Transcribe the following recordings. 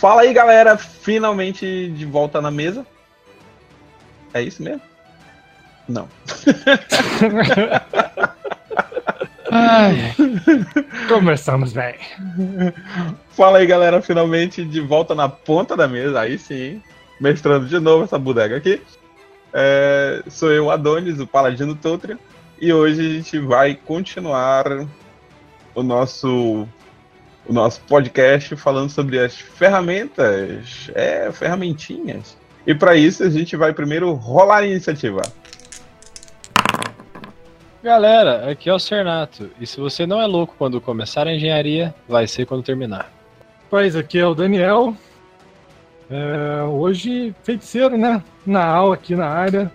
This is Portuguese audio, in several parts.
Fala aí, galera, finalmente de volta na mesa. É isso mesmo? Não. Ai, começamos bem. Fala aí, galera, finalmente de volta na ponta da mesa. Aí sim, mestrando de novo essa bodega aqui. É, sou eu, Adonis, o Paladino Totria, e hoje a gente vai continuar o nosso o nosso podcast falando sobre as ferramentas, é, ferramentinhas. E para isso a gente vai primeiro rolar a iniciativa. Galera, aqui é o Cernato. E se você não é louco quando começar a engenharia, vai ser quando terminar. Pois, aqui é o Daniel. É, hoje, feiticeiro, né? Na aula aqui na área.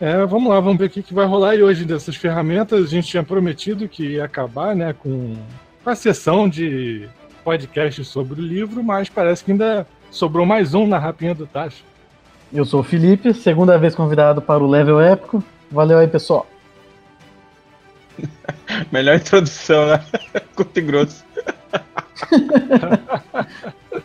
É, vamos lá, vamos ver o que, que vai rolar aí hoje dessas ferramentas. A gente tinha prometido que ia acabar né, com a sessão de podcast sobre o livro, mas parece que ainda sobrou mais um na rapinha do Tacho. Eu sou o Felipe, segunda vez convidado para o Level Épico. Valeu aí, pessoal. Melhor introdução, né? Curto e grosso.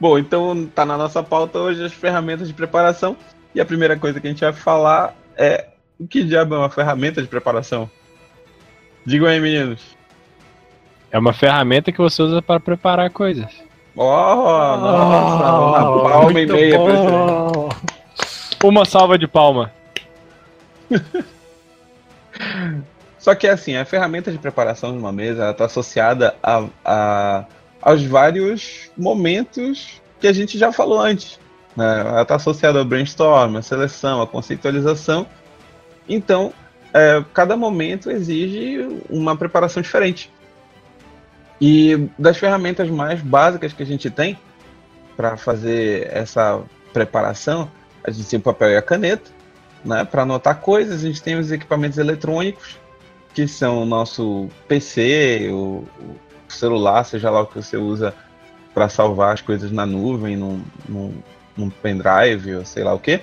Bom, então tá na nossa pauta hoje as ferramentas de preparação. E a primeira coisa que a gente vai falar é o que diabo é uma ferramenta de preparação? Digam aí, meninos. É uma ferramenta que você usa para preparar coisas. Oh, nossa, oh, palma e meia. Uma salva de palma. Só que assim, a ferramenta de preparação de uma mesa está associada a, a, aos vários momentos que a gente já falou antes. Né? Ela está associada ao brainstorm, à seleção, à conceitualização. Então, é, cada momento exige uma preparação diferente. E das ferramentas mais básicas que a gente tem para fazer essa preparação, a gente tem o papel e a caneta, né? Para anotar coisas, a gente tem os equipamentos eletrônicos, que são o nosso PC, o, o celular, seja lá o que você usa para salvar as coisas na nuvem, num, num, num pendrive, ou sei lá o que.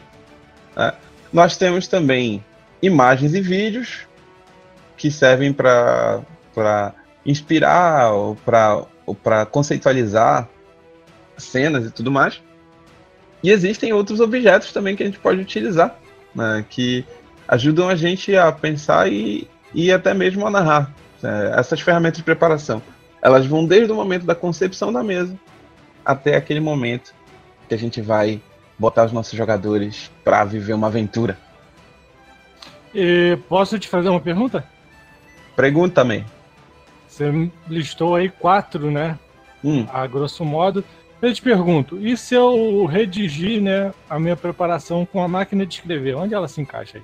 Né? Nós temos também imagens e vídeos que servem para inspirar ou para conceitualizar cenas e tudo mais. E existem outros objetos também que a gente pode utilizar né, que ajudam a gente a pensar e, e até mesmo a narrar. É, essas ferramentas de preparação, elas vão desde o momento da concepção da mesa até aquele momento que a gente vai botar os nossos jogadores para viver uma aventura. E posso te fazer uma pergunta? Pergunta também. Você listou aí quatro, né? Hum. A grosso modo. Eu te pergunto, e se eu redigir né, a minha preparação com a máquina de escrever, onde ela se encaixa aí?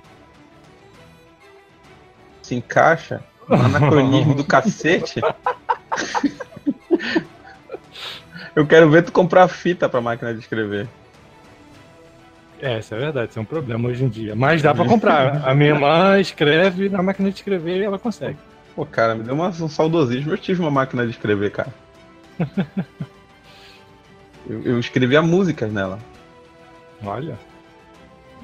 Se encaixa? No anacronismo do cacete? eu quero ver tu comprar fita pra máquina de escrever. É, isso é verdade, isso é um problema hoje em dia. Mas dá pra comprar. A minha irmã escreve na máquina de escrever e ela consegue. Pô, cara, me deu uma, um saudosismo. Eu tive uma máquina de escrever, cara. Eu, eu escrevia músicas nela. Olha.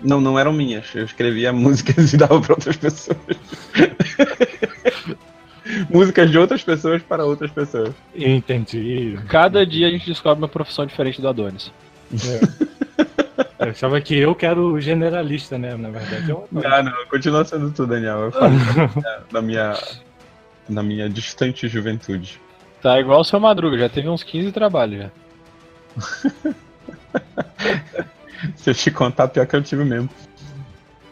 Não, não eram minhas. Eu escrevia músicas e dava para outras pessoas. músicas de outras pessoas para outras pessoas. Entendi. Cada dia a gente descobre uma profissão diferente do Adonis. É. Eu achava que eu quero generalista, né? Na verdade, eu... Não, não, continua sendo tu, Daniel. Eu falo na minha, na minha distante juventude. Tá igual o seu Madruga, já teve uns 15 trabalhos já. Se eu te contar, pior que eu tive mesmo.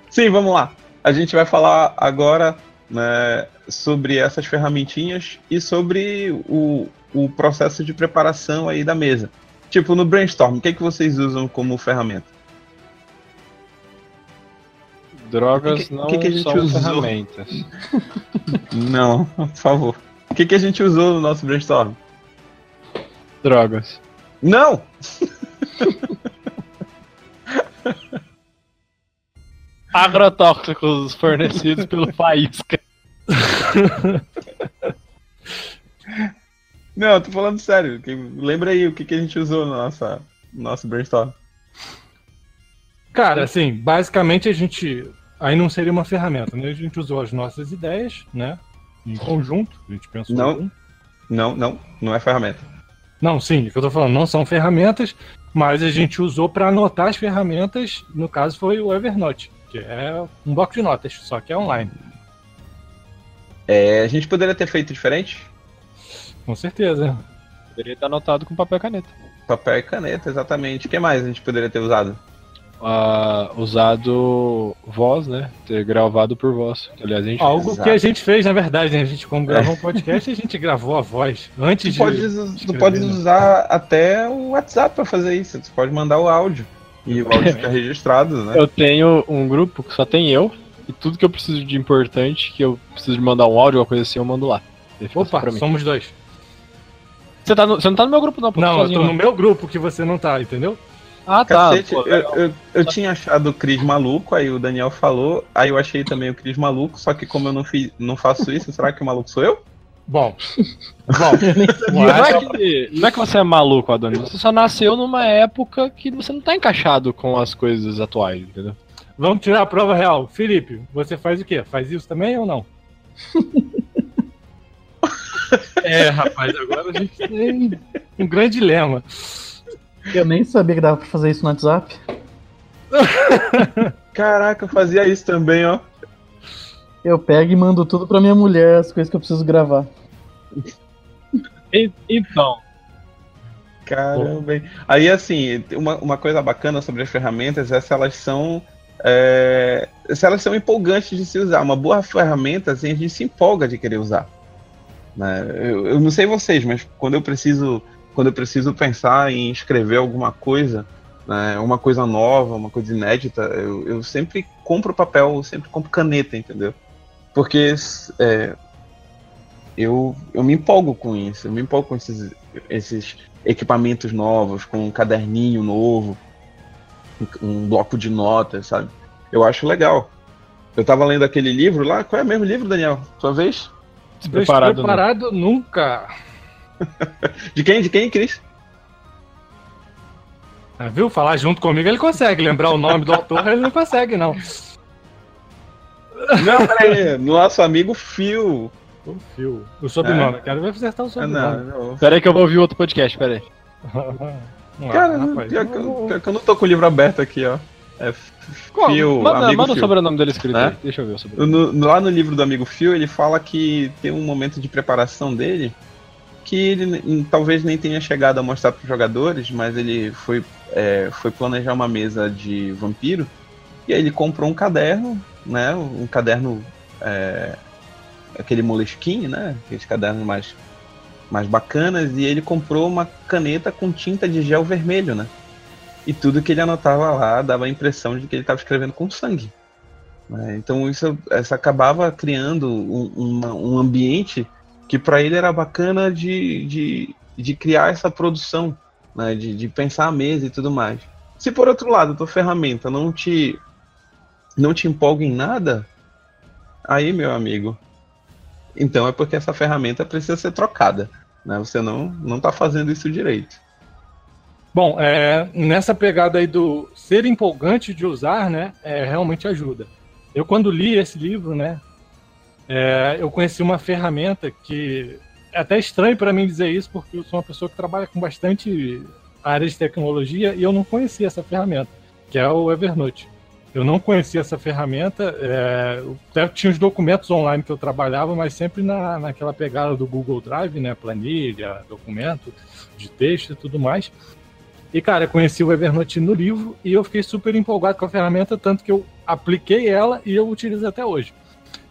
Sim, vamos lá. A gente vai falar agora né, sobre essas ferramentinhas e sobre o, o processo de preparação aí da mesa. Tipo, no brainstorm, o que, é que vocês usam como ferramenta? Drogas que, não que que a gente são usou? ferramentas. não, por favor. O que, que a gente usou no nosso brainstorm? Drogas. Não! Agrotóxicos fornecidos pelo Faísca. Não, tô falando sério. Lembra aí o que, que a gente usou no, nossa, no nosso brainstorm. Cara, assim, basicamente a gente. Aí não seria uma ferramenta, né? A gente usou as nossas ideias, né? Em conjunto, a gente pensou não, Não, não, não é ferramenta. Não, sim, o que eu tô falando, não são ferramentas, mas a gente usou para anotar as ferramentas, no caso foi o Evernote, que é um bloco de notas, só que é online. É, a gente poderia ter feito diferente? Com certeza. Poderia estar anotado com papel e caneta. Papel e caneta, exatamente. O que mais a gente poderia ter usado? Ah, usado voz, né? Ter gravado por voz. Aliás, a gente Algo Exato. que a gente fez, na verdade, né? A gente, como gravou um podcast, a gente gravou a voz antes Tu de. pode, tu pode né? usar até o WhatsApp pra fazer isso. Tu pode mandar o áudio. E o áudio fica registrado, né? Eu tenho um grupo que só tem eu, e tudo que eu preciso de importante, que eu preciso de mandar um áudio, alguma coisa assim, eu mando lá. Opa, somos dois. Você, tá no- você não tá no meu grupo, não, pô, Não, eu sozinho, tô no meu grupo que você não tá, entendeu? Ah, tá. Cacete, pô, eu, eu, eu tinha achado o Cris maluco, aí o Daniel falou, aí eu achei também o Cris maluco, só que como eu não, fiz, não faço isso, será que o maluco sou eu? Bom. Bom, Não é, que, não é que você é maluco, Adonis. Você só nasceu numa época que você não tá encaixado com as coisas atuais, entendeu? vamos tirar a prova real. Felipe, você faz o quê? Faz isso também ou não? é, rapaz, agora a gente tem um grande dilema. Eu nem sabia que dava pra fazer isso no WhatsApp. Caraca, eu fazia isso também, ó. Eu pego e mando tudo pra minha mulher, as coisas que eu preciso gravar. Então, Caramba. hein? Aí, assim, uma, uma coisa bacana sobre as ferramentas é se elas são. é, se elas são empolgantes de se usar. Uma boa ferramenta, assim, a gente se empolga de querer usar. né? Eu, eu não sei vocês, mas quando eu preciso. Quando eu preciso pensar em escrever alguma coisa, né, uma coisa nova, uma coisa inédita, eu, eu sempre compro papel, eu sempre compro caneta, entendeu? Porque é, eu, eu me empolgo com isso, eu me empolgo com esses, esses equipamentos novos, com um caderninho novo, um- um bloco de notas, sabe? Eu acho legal. Eu tava lendo aquele livro lá, qual é o mesmo livro, Daniel? Sua vez? despreparado, né? Preparado nunca. De quem? De quem, Cris? Ah, viu? Falar junto comigo ele consegue. Lembrar o nome do autor ele não consegue, não. Não, peraí, nosso amigo Phil. O fio. O sobrenome. Quero ver acertar o Ah, sobrenome. não, não. Pera aí que eu vou ouvir outro podcast, pera aí. Ah, Cara, rapaz, pior, que, eu pior que eu não tô com o livro aberto aqui, ó. É? Phil, manda amigo manda o Phil. sobrenome dele escrito Né? aí. Deixa eu ver o sobrenome. No- no- lá no livro do amigo Phil, ele fala que tem um momento de preparação dele que ele talvez nem tenha chegado a mostrar para os jogadores, mas ele foi, é, foi planejar uma mesa de vampiro e aí ele comprou um caderno, né? Um caderno, é, aquele Moleskine, né? Aqueles cadernos mais, mais bacanas e ele comprou uma caneta com tinta de gel vermelho, né? E tudo que ele anotava lá dava a impressão de que ele estava escrevendo com sangue. né? Então isso, isso acabava criando um, uma- um ambiente que para ele era bacana de, de, de criar essa produção, né? de, de pensar a mesa e tudo mais. Se por outro lado a tua ferramenta não te não te empolga em nada, aí meu amigo, então é porque essa ferramenta precisa ser trocada. Né? Você não não está fazendo isso direito. Bom, é, nessa pegada aí do ser empolgante de usar, né, é, realmente ajuda. Eu quando li esse livro, né, é, eu conheci uma ferramenta que é até estranho para mim dizer isso, porque eu sou uma pessoa que trabalha com bastante área de tecnologia e eu não conhecia essa ferramenta, que é o Evernote. Eu não conhecia essa ferramenta, é, até tinha os documentos online que eu trabalhava, mas sempre na, naquela pegada do Google Drive, né, planilha, documento de texto e tudo mais. E, cara, eu conheci o Evernote no livro e eu fiquei super empolgado com a ferramenta, tanto que eu apliquei ela e eu utilizo até hoje.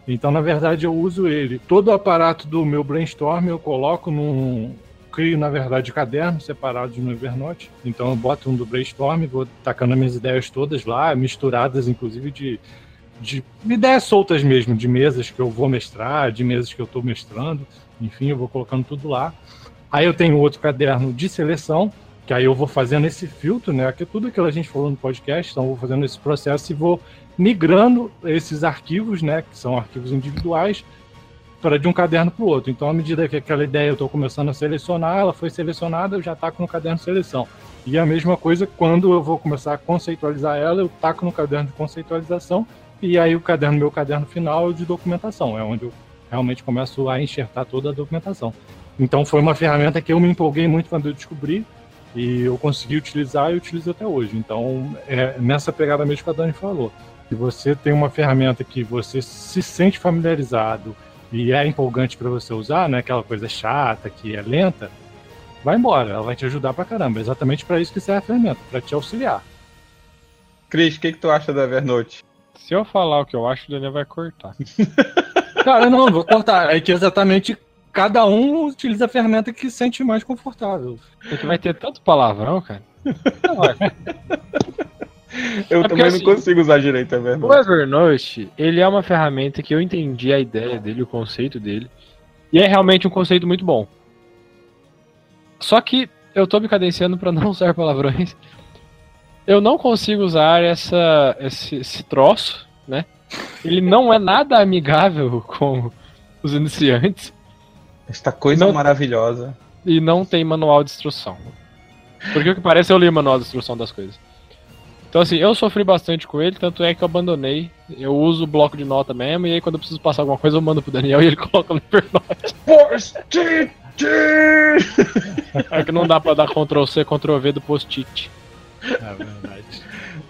Então, na verdade, eu uso ele. Todo o aparato do meu brainstorm eu coloco num. Crio, na verdade, cadernos separados no Evernote. Então, eu boto um do brainstorm, vou tacando as minhas ideias todas lá, misturadas, inclusive, de, de ideias soltas mesmo, de mesas que eu vou mestrar, de mesas que eu estou mestrando. Enfim, eu vou colocando tudo lá. Aí eu tenho outro caderno de seleção, que aí eu vou fazendo esse filtro, né? Que tudo aquilo que a gente falou no podcast, então eu vou fazendo esse processo e vou migrando esses arquivos, né? Que são arquivos individuais, para de um caderno para o outro. Então, à medida que aquela ideia eu estou começando a selecionar, ela foi selecionada, eu já taco no caderno de seleção. E a mesma coisa quando eu vou começar a conceitualizar ela, eu taco no caderno de conceitualização, e aí o caderno, meu caderno final é de documentação, é onde eu realmente começo a enxertar toda a documentação. Então foi uma ferramenta que eu me empolguei muito quando eu descobri e eu consegui utilizar e utilizo até hoje. Então é nessa pegada mesmo que a Dani falou. Se você tem uma ferramenta que você se sente familiarizado e é empolgante para você usar, não é aquela coisa chata que é lenta, vai embora, ela vai te ajudar pra caramba. É exatamente para isso que serve a ferramenta, para te auxiliar. Cris, o que, que tu acha da Evernote? Se eu falar o que eu acho, o Daniel vai cortar. Cara, não, vou cortar. É que exatamente cada um utiliza a ferramenta que se sente mais confortável. Porque vai ter tanto palavrão, cara. Não, é. Eu É porque, também assim, não consigo usar direito a O Evernote. Ele é uma ferramenta que eu entendi a ideia dele, o conceito dele. E é realmente um conceito muito bom. Só que eu tô me cadenciando pra não usar palavrões. Eu não consigo usar essa, esse, esse troço, né? Ele não é nada amigável com os iniciantes Esta coisa Não- maravilhosa. e não tem manual de instrução. Porque o que parece eu li o manual de instrução das coisas. Então assim, eu sofri bastante com ele, tanto é que eu abandonei. Eu uso o bloco de nota mesmo, e aí quando eu preciso passar alguma coisa eu mando pro Daniel e ele coloca no Evernote. Post-it! É que não dá pra dar Ctrl C, Ctrl V do post-it. É verdade.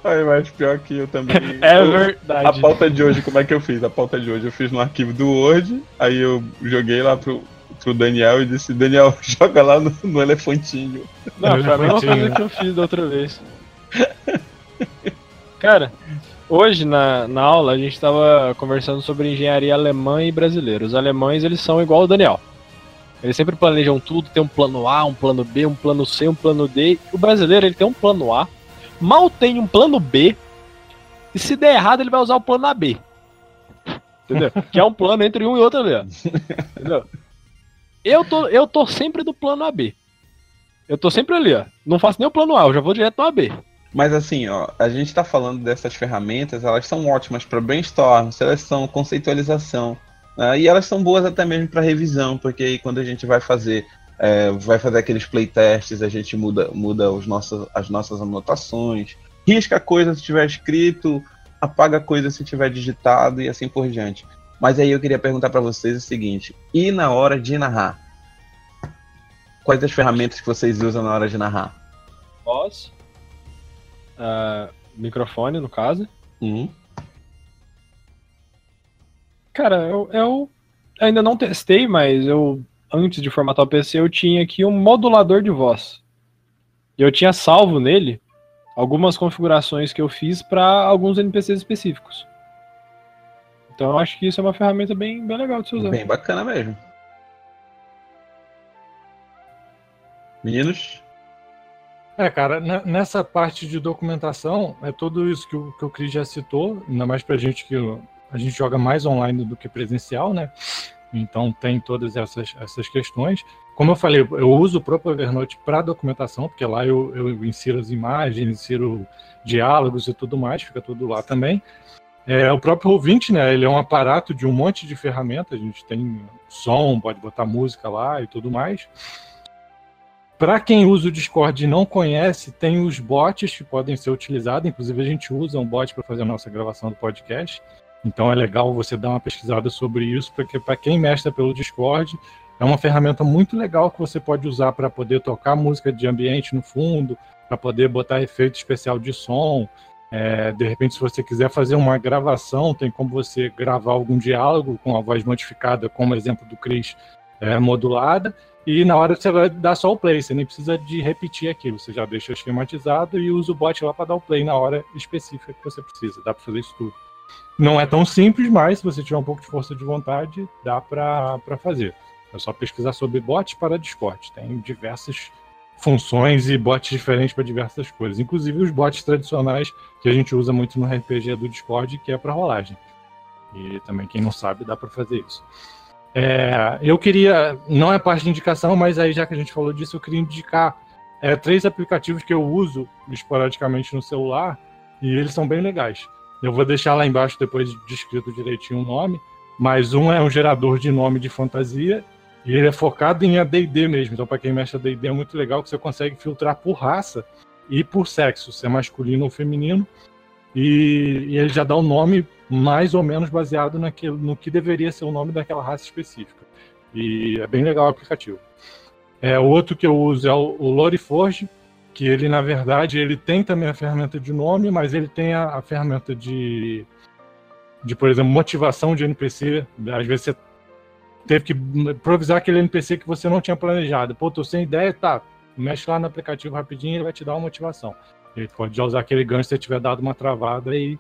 Ai, mas pior que eu também. É eu- A verdade. pauta de hoje, como é que eu fiz? A pauta de hoje eu fiz no arquivo do Word, aí eu joguei lá pro, pro Daniel e disse, Daniel, joga lá no, no elefantinho. Não, foi a mesma coisa que eu fiz da outra vez. Cara, hoje na, na aula a gente tava conversando sobre engenharia alemã e brasileira. Os alemães, eles são igual o Daniel. Eles sempre planejam tudo, tem um plano A, um plano B, um plano C, um plano D. O brasileiro, ele tem um plano A, mal tem um plano B, e se der errado, ele vai usar o plano AB. Entendeu? que é um plano entre um e outro ali, ó. Entendeu? Eu tô, eu tô sempre do plano AB. Eu tô sempre ali, ó. Não faço nem o plano A, eu já vou direto no AB. Mas assim, ó, a gente tá falando dessas ferramentas, elas são ótimas para brainstorm, seleção, conceitualização. né? e elas são boas até mesmo para revisão, porque aí quando a gente vai fazer, é, vai fazer aqueles playtests, a gente muda, muda os nossos, as nossas anotações, risca coisa se tiver escrito, apaga coisa se tiver digitado e assim por diante. Mas aí eu queria perguntar para vocês o seguinte: e na hora de narrar? Quais as ferramentas que vocês usam na hora de narrar? Voz. Ah, microfone, no caso. Hum? Cara, eu, eu ainda não testei, mas eu, antes de formatar o PC, eu tinha aqui um modulador de voz. E eu tinha salvo nele algumas configurações que eu fiz para alguns NPCs específicos. Então eu acho que isso é uma ferramenta bem, bem legal de se usar. Bem bacana mesmo. Meninos? É, cara, ne- nessa parte de documentação, é tudo isso que o, que o Cris já citou, ainda mais pra gente que a gente joga mais online do que presencial, né? Então tem todas essas, essas questões. Como eu falei, eu uso o próprio Evernote para documentação, porque lá eu, eu insiro as imagens, insiro diálogos e tudo mais, fica tudo lá também. É, o próprio ouvinte, né? Ele é um aparato de um monte de ferramentas. A gente tem som, pode botar música lá e tudo mais. Para quem usa o Discord e não conhece, tem os bots que podem ser utilizados. Inclusive, a gente usa um bot para fazer a nossa gravação do podcast. Então, é legal você dar uma pesquisada sobre isso, porque para quem mestra pelo Discord, é uma ferramenta muito legal que você pode usar para poder tocar música de ambiente no fundo, para poder botar efeito especial de som. É, de repente, se você quiser fazer uma gravação, tem como você gravar algum diálogo com a voz modificada, como exemplo do Chris, é, modulada. E na hora você vai dar só o play, você nem precisa de repetir aquilo, você já deixa esquematizado e usa o bot lá para dar o play na hora específica que você precisa. Dá para fazer isso tudo. Não é tão simples, mas se você tiver um pouco de força de vontade, dá para fazer. É só pesquisar sobre bots para Discord. Tem diversas funções e bots diferentes para diversas coisas, inclusive os bots tradicionais que a gente usa muito no RPG do Discord, que é para rolagem. E também, quem não sabe, dá para fazer isso. É, eu queria, não é parte de indicação, mas aí já que a gente falou disso, eu queria indicar é, três aplicativos que eu uso esporadicamente no celular e eles são bem legais. Eu vou deixar lá embaixo depois descrito direitinho o nome, mas um é um gerador de nome de fantasia e ele é focado em AD&D mesmo. Então, para quem mexe AD&D é muito legal que você consegue filtrar por raça e por sexo, se é masculino ou feminino. E, e ele já dá o nome mais ou menos baseado naquilo, no que deveria ser o nome daquela raça específica. E é bem legal o aplicativo. É, outro que eu uso é o, o Loriforge, que ele, na verdade, ele tem também a ferramenta de nome, mas ele tem a, a ferramenta de, de, por exemplo, motivação de NPC. Às vezes você teve que improvisar aquele NPC que você não tinha planejado. Pô, tô sem ideia, tá. Mexe lá no aplicativo rapidinho, ele vai te dar uma motivação. Ele pode já usar aquele gancho se você tiver dado uma travada e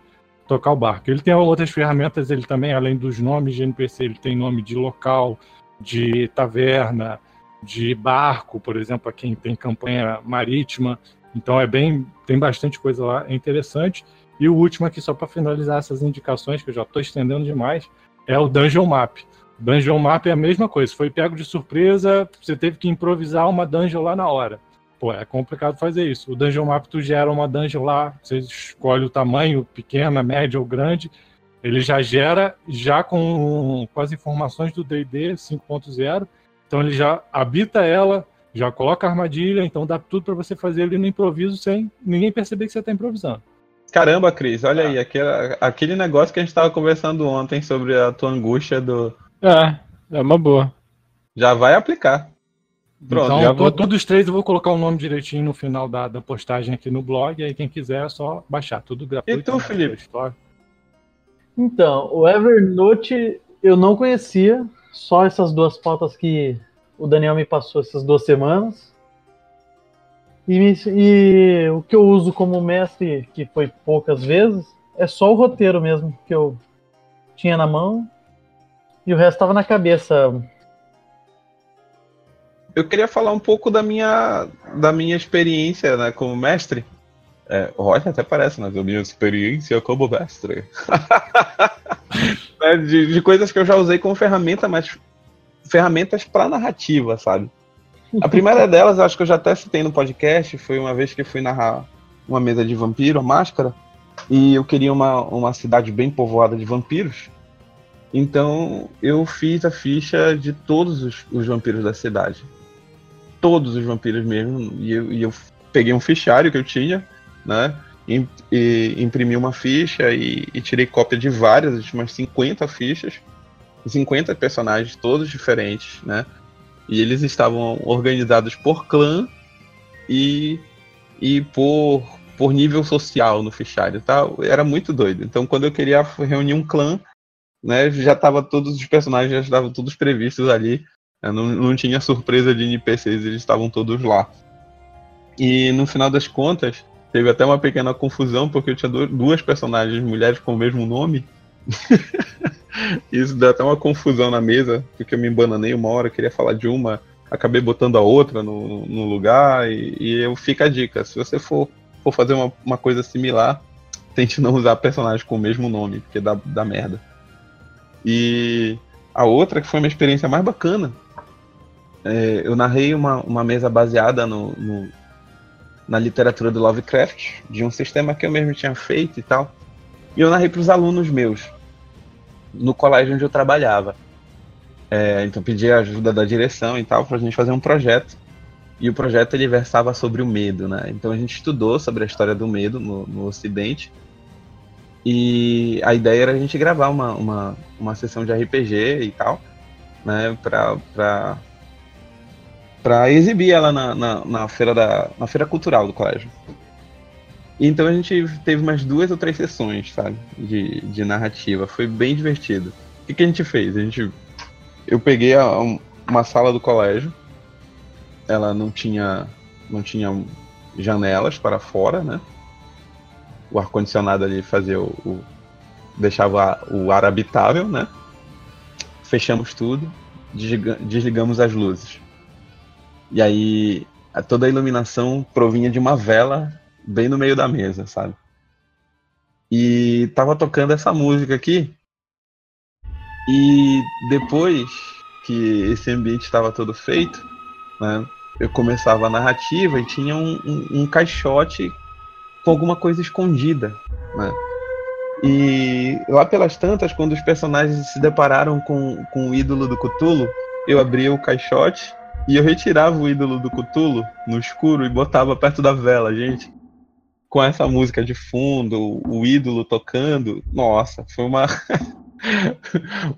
tocar o barco. Ele tem outras ferramentas, ele também, além dos nomes de NPC, ele tem nome de local, de taverna, de barco, por exemplo, a quem tem campanha marítima. Então é bem, tem bastante coisa lá, é interessante. E o último aqui, só para finalizar essas indicações, que eu já estou estendendo demais, é o Dungeon Map. Dungeon Map é a mesma coisa, foi pego de surpresa, você teve que improvisar uma dungeon lá na hora. Pô, é complicado fazer isso. O Dungeon Map, tu gera uma dungeon lá, você escolhe o tamanho, pequena, média ou grande, ele já gera, já com, com as informações do D&D 5.0, então ele já habita ela, já coloca a armadilha, então dá tudo para você fazer ali no improviso sem ninguém perceber que você está improvisando. Caramba, Cris, olha ah. aí, aquele, aquele negócio que a gente estava conversando ontem sobre a tua angústia do. É, é uma boa. Já vai aplicar. Pronto, então, vou... todos os três eu vou colocar o nome direitinho no final da, da postagem aqui no blog, aí quem quiser é só baixar, tudo gratuito. E tu, Felipe? Então, o Evernote eu não conhecia, só essas duas pautas que o Daniel me passou essas duas semanas. E, e, o que eu uso como mestre, que foi poucas vezes, é só o roteiro mesmo que eu tinha na mão. E o resto estava na cabeça. Eu queria falar um pouco da minha, da minha experiência né, como mestre. É, o Roger até parece, mas a minha experiência como mestre. né, de, de, coisas que eu já usei como ferramenta, mas ferramentas para narrativa, sabe? A primeira delas, acho que eu já até citei no podcast, foi uma vez que fui narrar uma mesa de vampiro, máscara, e eu queria uma, uma cidade bem povoada de vampiros. Então eu fiz a ficha de todos os, os vampiros da cidade. Todos os vampiros mesmo. E eu, e eu peguei um fichário que eu tinha, né? e imprimi uma ficha e, e, tirei cópia de várias, umas 50 fichas, 50 personagens, todos diferentes, né? E eles estavam organizados por clã e, e por, por nível social no fichário, tá? Era muito doido. Então, quando eu queria reunir um clã, né, já tava todos os personagens já estavam todos previstos ali. Não, não tinha surpresa de NPCs, eles estavam todos lá. E no final das contas, Teve até uma pequena confusão, porque eu tinha duas personagens mulheres com o mesmo nome. Isso deu até uma confusão na mesa, porque eu me embananei uma hora, queria falar de uma, acabei botando a outra no, no lugar, e, e eu fica a dica, se você for, for fazer uma, uma coisa similar, tente não usar personagens com o mesmo nome, porque dá, dá merda. E a outra, que foi uma experiência mais bacana, é, eu narrei uma, uma mesa baseada no, no, na literatura do Lovecraft, de um sistema que eu mesmo tinha feito e tal. E eu narrei para os alunos meus, no colégio onde eu trabalhava. É, então pedi a ajuda da direção e tal para a gente fazer um projeto. E o projeto ele versava sobre o medo, né? Então a gente estudou sobre a história do medo no, no Ocidente. E a ideia era a gente gravar uma, uma, uma sessão de RPG e tal, né? Para para exibir ela na, na, na, feira da na feira cultural do colégio. Então a gente teve umas duas ou três sessões, sabe, de, de narrativa. Foi bem divertido. O que, que a gente fez? A gente, eu peguei a, uma sala do colégio. Ela não tinha não tinha janelas para fora, né? O ar condicionado ali fazia o, o deixava o ar habitável, né? Fechamos tudo, desligamos as luzes. E aí toda a iluminação provinha de uma vela bem no meio da mesa, sabe? E tava tocando essa música aqui. E depois que esse ambiente estava todo feito, né, eu começava a narrativa e tinha um, um, um caixote com alguma coisa escondida, né? E lá pelas tantas, quando os personagens se depararam com, com o ídolo do Cthulhu, eu abria o caixote e eu retirava o ídolo do Cthulhu no escuro e botava perto da vela, gente. Com essa música de fundo, o ídolo tocando. Nossa, foi uma.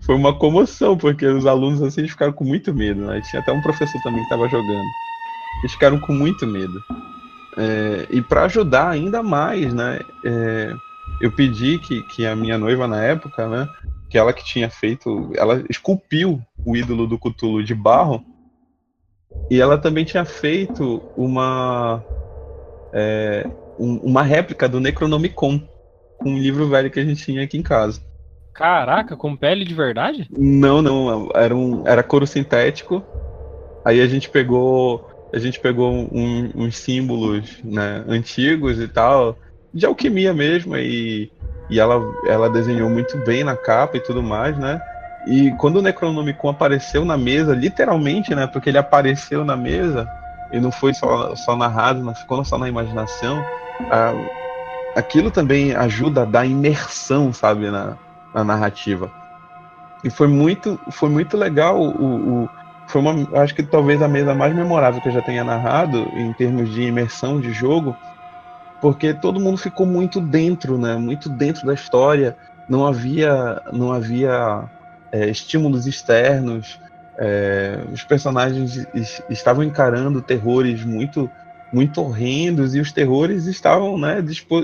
Foi uma comoção, porque os alunos assim ficaram com muito medo. Né? Tinha até um professor também que estava jogando. Eles ficaram com muito medo. É, e para ajudar ainda mais, né? É, eu pedi que, que a minha noiva na época, né? Que ela que tinha feito, ela esculpiu o ídolo do Cthulhu de barro e ela também tinha feito uma é, um, uma réplica do Necronomicon, um livro velho que a gente tinha aqui em casa. Caraca, com pele de verdade? Não, não, era um era couro sintético. Aí a gente pegou a gente pegou um, uns símbolos né, antigos e tal de alquimia mesmo, e, e ela, ela desenhou muito bem na capa e tudo mais, né? E quando o Necronomicon apareceu na mesa, literalmente, né? Porque ele apareceu na mesa e não foi só, só narrado, não ficou só na imaginação. Aquilo também ajuda a dar imersão, sabe, na, na narrativa. E foi muito, foi muito legal. O, o, foi uma, acho que talvez a mesa mais memorável que eu já tenha narrado em termos de imersão de jogo porque todo mundo ficou muito dentro, né? Muito dentro da história. Não havia, não havia é, estímulos externos. É, os personagens estavam encarando terrores muito, muito horrendos e os terrores estavam, né, dispo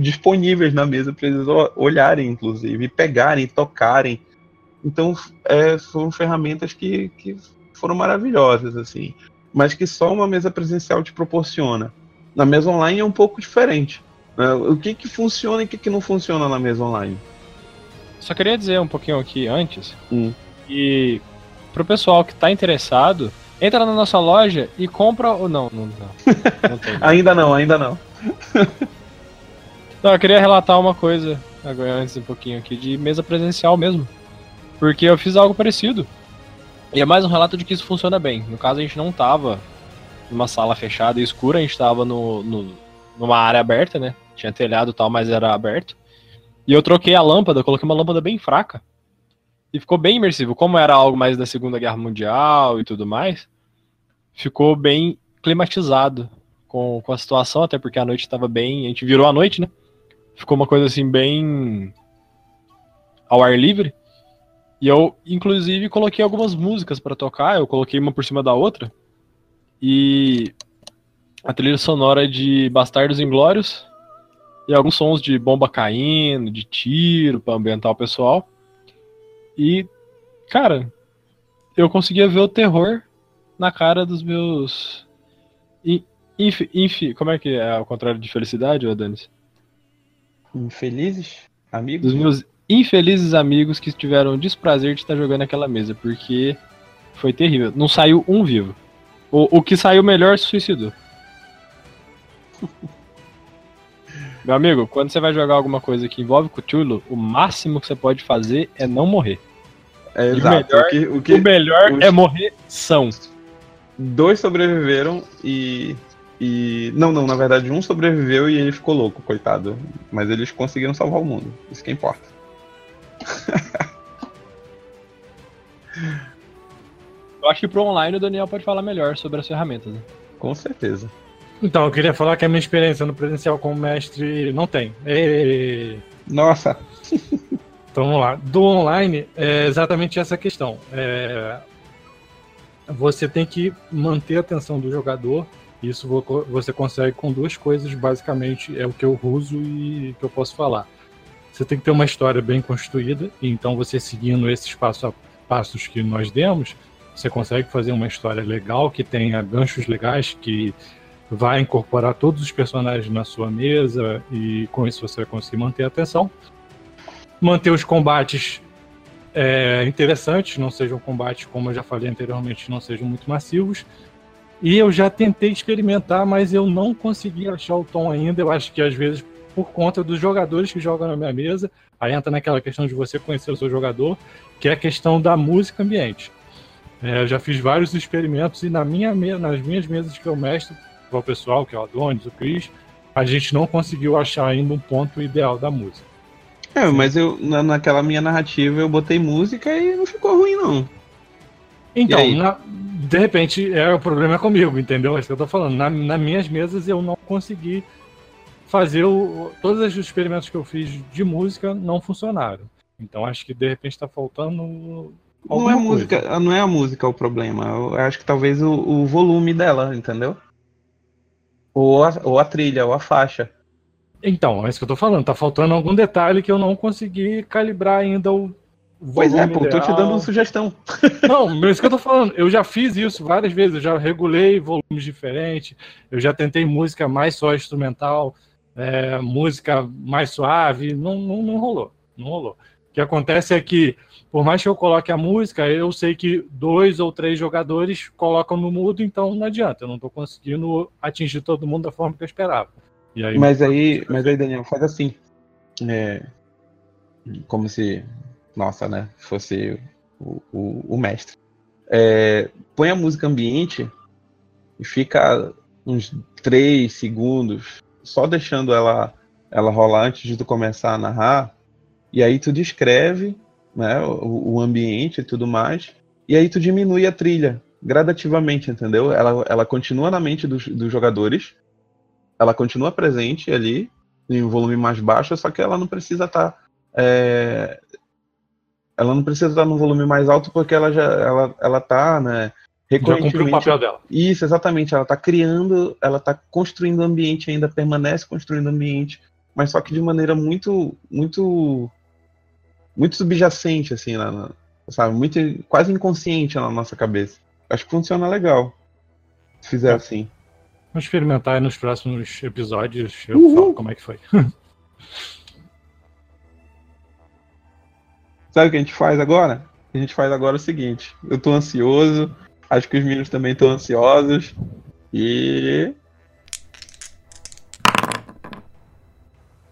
disponíveis na mesa para eles olharem, inclusive, pegarem, tocarem. Então, é, foram ferramentas que, que foram maravilhosas, assim, mas que só uma mesa presencial te proporciona na mesa online é um pouco diferente. Né? O que, que funciona e o que, que não funciona na mesa online? Só queria dizer um pouquinho aqui antes hum. e pro pessoal que está interessado, entra na nossa loja e compra ou não, não, não, não ainda não, ainda não. não, eu queria relatar uma coisa agora antes um pouquinho aqui de mesa presencial mesmo, porque eu fiz algo parecido. E é mais um relato de que isso funciona bem. No caso, a gente não tava numa sala fechada e escura, a gente tava no, no, numa área aberta, né? Tinha telhado e tal, mas era aberto. E eu troquei a lâmpada, coloquei uma lâmpada bem fraca. E ficou bem imersivo. Como era algo mais da Segunda Guerra Mundial e tudo mais, ficou bem climatizado com, com a situação, até porque a noite estava bem. A gente virou a noite, né? Ficou uma coisa assim, bem. ao ar livre. E eu, inclusive, coloquei algumas músicas para tocar, eu coloquei uma por cima da outra. E a trilha sonora de Bastardos Inglórios e alguns sons de bomba caindo, de tiro para ambientar o pessoal. E, cara, eu conseguia ver o terror na cara dos meus. Inf, inf, como é que é ao contrário de felicidade, Danis? Infelizes? Amigos? Dos meus infelizes amigos que tiveram o desprazer de estar jogando aquela mesa, porque foi terrível. Não saiu um vivo. O, o que saiu melhor se suicidou. Meu amigo, quando você vai jogar alguma coisa que envolve Cthulhu, o máximo que você pode fazer é não morrer. É, exato. O, melhor, o, que, o, o melhor os... é morrer são. Dois sobreviveram e. E. Não, não, na verdade, um sobreviveu e ele ficou louco, coitado. Mas eles conseguiram salvar o mundo. Isso que importa. Eu acho que pro online o Daniel pode falar melhor sobre as ferramentas. Né? Com certeza. Então, eu queria falar que a minha experiência no presencial como mestre não tem. E... Nossa! então vamos lá. Do online é exatamente essa questão. É... Você tem que manter a atenção do jogador. Isso você consegue com duas coisas, basicamente, é o que eu uso e que eu posso falar. Você tem que ter uma história bem construída, e então você seguindo esses passos a passos que nós demos, você consegue fazer uma história legal que tenha ganchos legais que vai incorporar todos os personagens na sua mesa e com isso você vai conseguir manter a atenção. Manter os combates é, interessantes, não sejam combates, como eu já falei anteriormente, não sejam muito massivos. E eu já tentei experimentar, mas eu não consegui achar o tom ainda. Eu acho que às vezes por conta dos jogadores que jogam na minha mesa, aí entra naquela questão de você conhecer o seu jogador, que é a questão da música ambiente. É, eu já fiz vários experimentos e na minha, nas minhas mesas que eu mestro, o pessoal, que é o Adonis, o Chris, a gente não conseguiu achar ainda um ponto ideal da música. É, mas eu na, naquela minha narrativa eu botei música e não ficou ruim, não. Então, na, de repente, é o problema é comigo, entendeu? É isso que eu tô falando. Na, nas minhas mesas eu não consegui fazer o, todos os experimentos que eu fiz de música não funcionaram. Então acho que de repente tá faltando. Não é, coisa. música, não é a música o problema. Eu acho que talvez o, o volume dela, entendeu? Ou a, ou a trilha, ou a faixa. Então, é isso que eu tô falando. Tá faltando algum detalhe que eu não consegui calibrar ainda o. Pois é, pô, tô te ideal. dando uma sugestão. Não, mas é isso que eu tô falando. Eu já fiz isso várias vezes. Eu já regulei volumes diferentes. Eu já tentei música mais só instrumental, é, música mais suave. Não, não, não rolou. Não rolou. O que acontece é que, por mais que eu coloque a música, eu sei que dois ou três jogadores colocam no mudo, então não adianta. Eu não tô conseguindo atingir todo mundo da forma que eu esperava. Aí, Mas aí, mas aí, Daniel, faz assim. É, como se, nossa, né, fosse o, o, o mestre. É, põe a música ambiente e fica uns 3 segundos só deixando ela, ela rolar antes de tu começar a narrar. E aí tu descreve né, o, o ambiente e tudo mais. E aí tu diminui a trilha gradativamente, entendeu? Ela, ela continua na mente dos, dos jogadores ela continua presente ali em um volume mais baixo, só que ela não precisa estar ela não precisa estar num volume mais alto porque ela já ela ela tá, né, já cumpriu o papel dela. isso, exatamente. Ela está criando, ela está construindo o ambiente ainda, permanece construindo o ambiente, mas só que de maneira muito, muito, muito subjacente, assim, na, na- sabe? Muito, quase inconsciente na nossa cabeça. Acho que funciona legal. Se fizer É. assim. Vamos experimentar nos próximos episódios. Eu Uhul. falo como é que foi. Sabe o que a gente faz agora? A gente faz agora o seguinte: eu tô ansioso, acho que os meninos também estão ansiosos, e.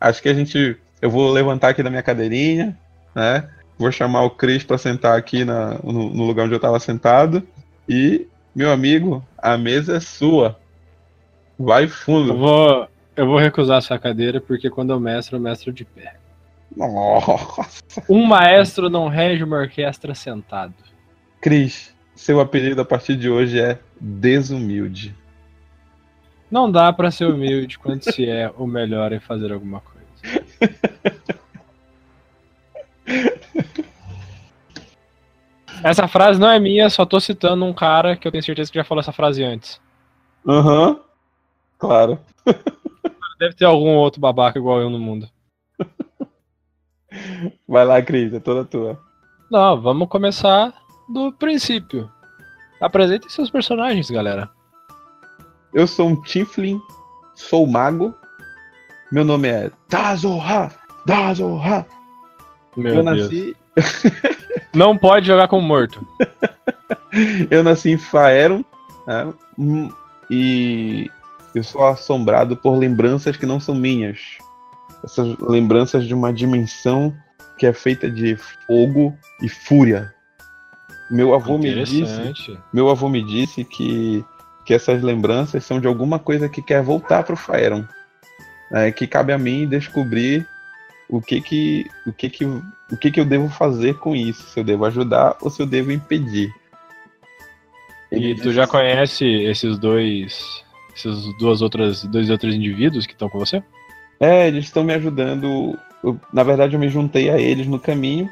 Acho que a gente. Eu vou levantar aqui da minha cadeirinha, né? Vou chamar o Cris para sentar aqui na- no, no lugar onde eu tava sentado. E, meu amigo, a mesa é sua. Vai Eu fundo. vou, eu vou recusar essa cadeira porque quando eu mestro, eu mestro de pé. Nossa. Um maestro não rege uma orquestra sentado. Cris, seu apelido a partir de hoje é Desumilde. Não dá pra ser humilde quando se é o melhor em fazer alguma coisa. Essa frase não é minha, só tô citando um cara que eu tenho certeza que já falou essa frase antes. Aham. Claro. Deve ter algum outro babaca igual eu no mundo. Vai lá, Cris, é toda tua. Não, vamos começar do princípio. Apresentem seus personagens, galera. Eu sou um Tiflin, sou mago. Meu nome é Dazoha, Dazoha. Meu eu Deus. Não pode jogar com morto. eu nasci em Faeron, né? Hum, e eu sou assombrado por lembranças que não são minhas. Essas lembranças de uma dimensão que é feita de fogo e fúria. Meu avô me disse. Meu avô me disse que, que essas lembranças são de alguma coisa que quer voltar para o Faeron. É, que cabe a mim descobrir o que que, o que que o que que eu devo fazer com isso. Se eu devo ajudar ou se eu devo impedir. E tu já conhece esses dois. Esses duas outras, dois outros indivíduos que estão com você? É, eles estão me ajudando. Eu- na verdade, eu me juntei a eles no caminho,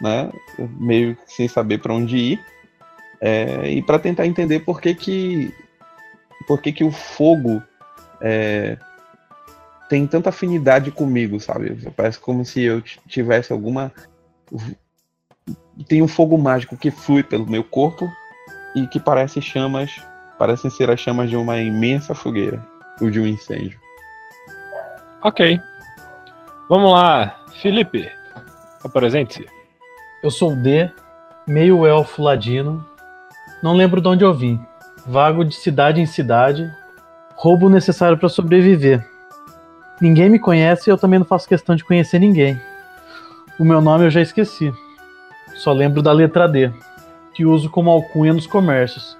né? Meio que sem saber para onde ir. É, e para tentar entender por que que, por que, que o fogo é, tem tanta afinidade comigo, sabe? Parece como se eu tivesse alguma. Tem um fogo mágico que flui pelo meu corpo e que parece chamas, parecem ser as chamas de uma imensa fogueira ou de um incêndio. Ok. Vamos lá, Felipe. Apresente-se. Eu sou o D, meio elfo ladino. Não lembro de onde eu vim. Vago de cidade em cidade. Roubo o necessário para sobreviver. Ninguém me conhece e eu também não faço questão de conhecer ninguém. O meu nome eu já esqueci. Só lembro da letra D, que uso como alcunha nos comércios.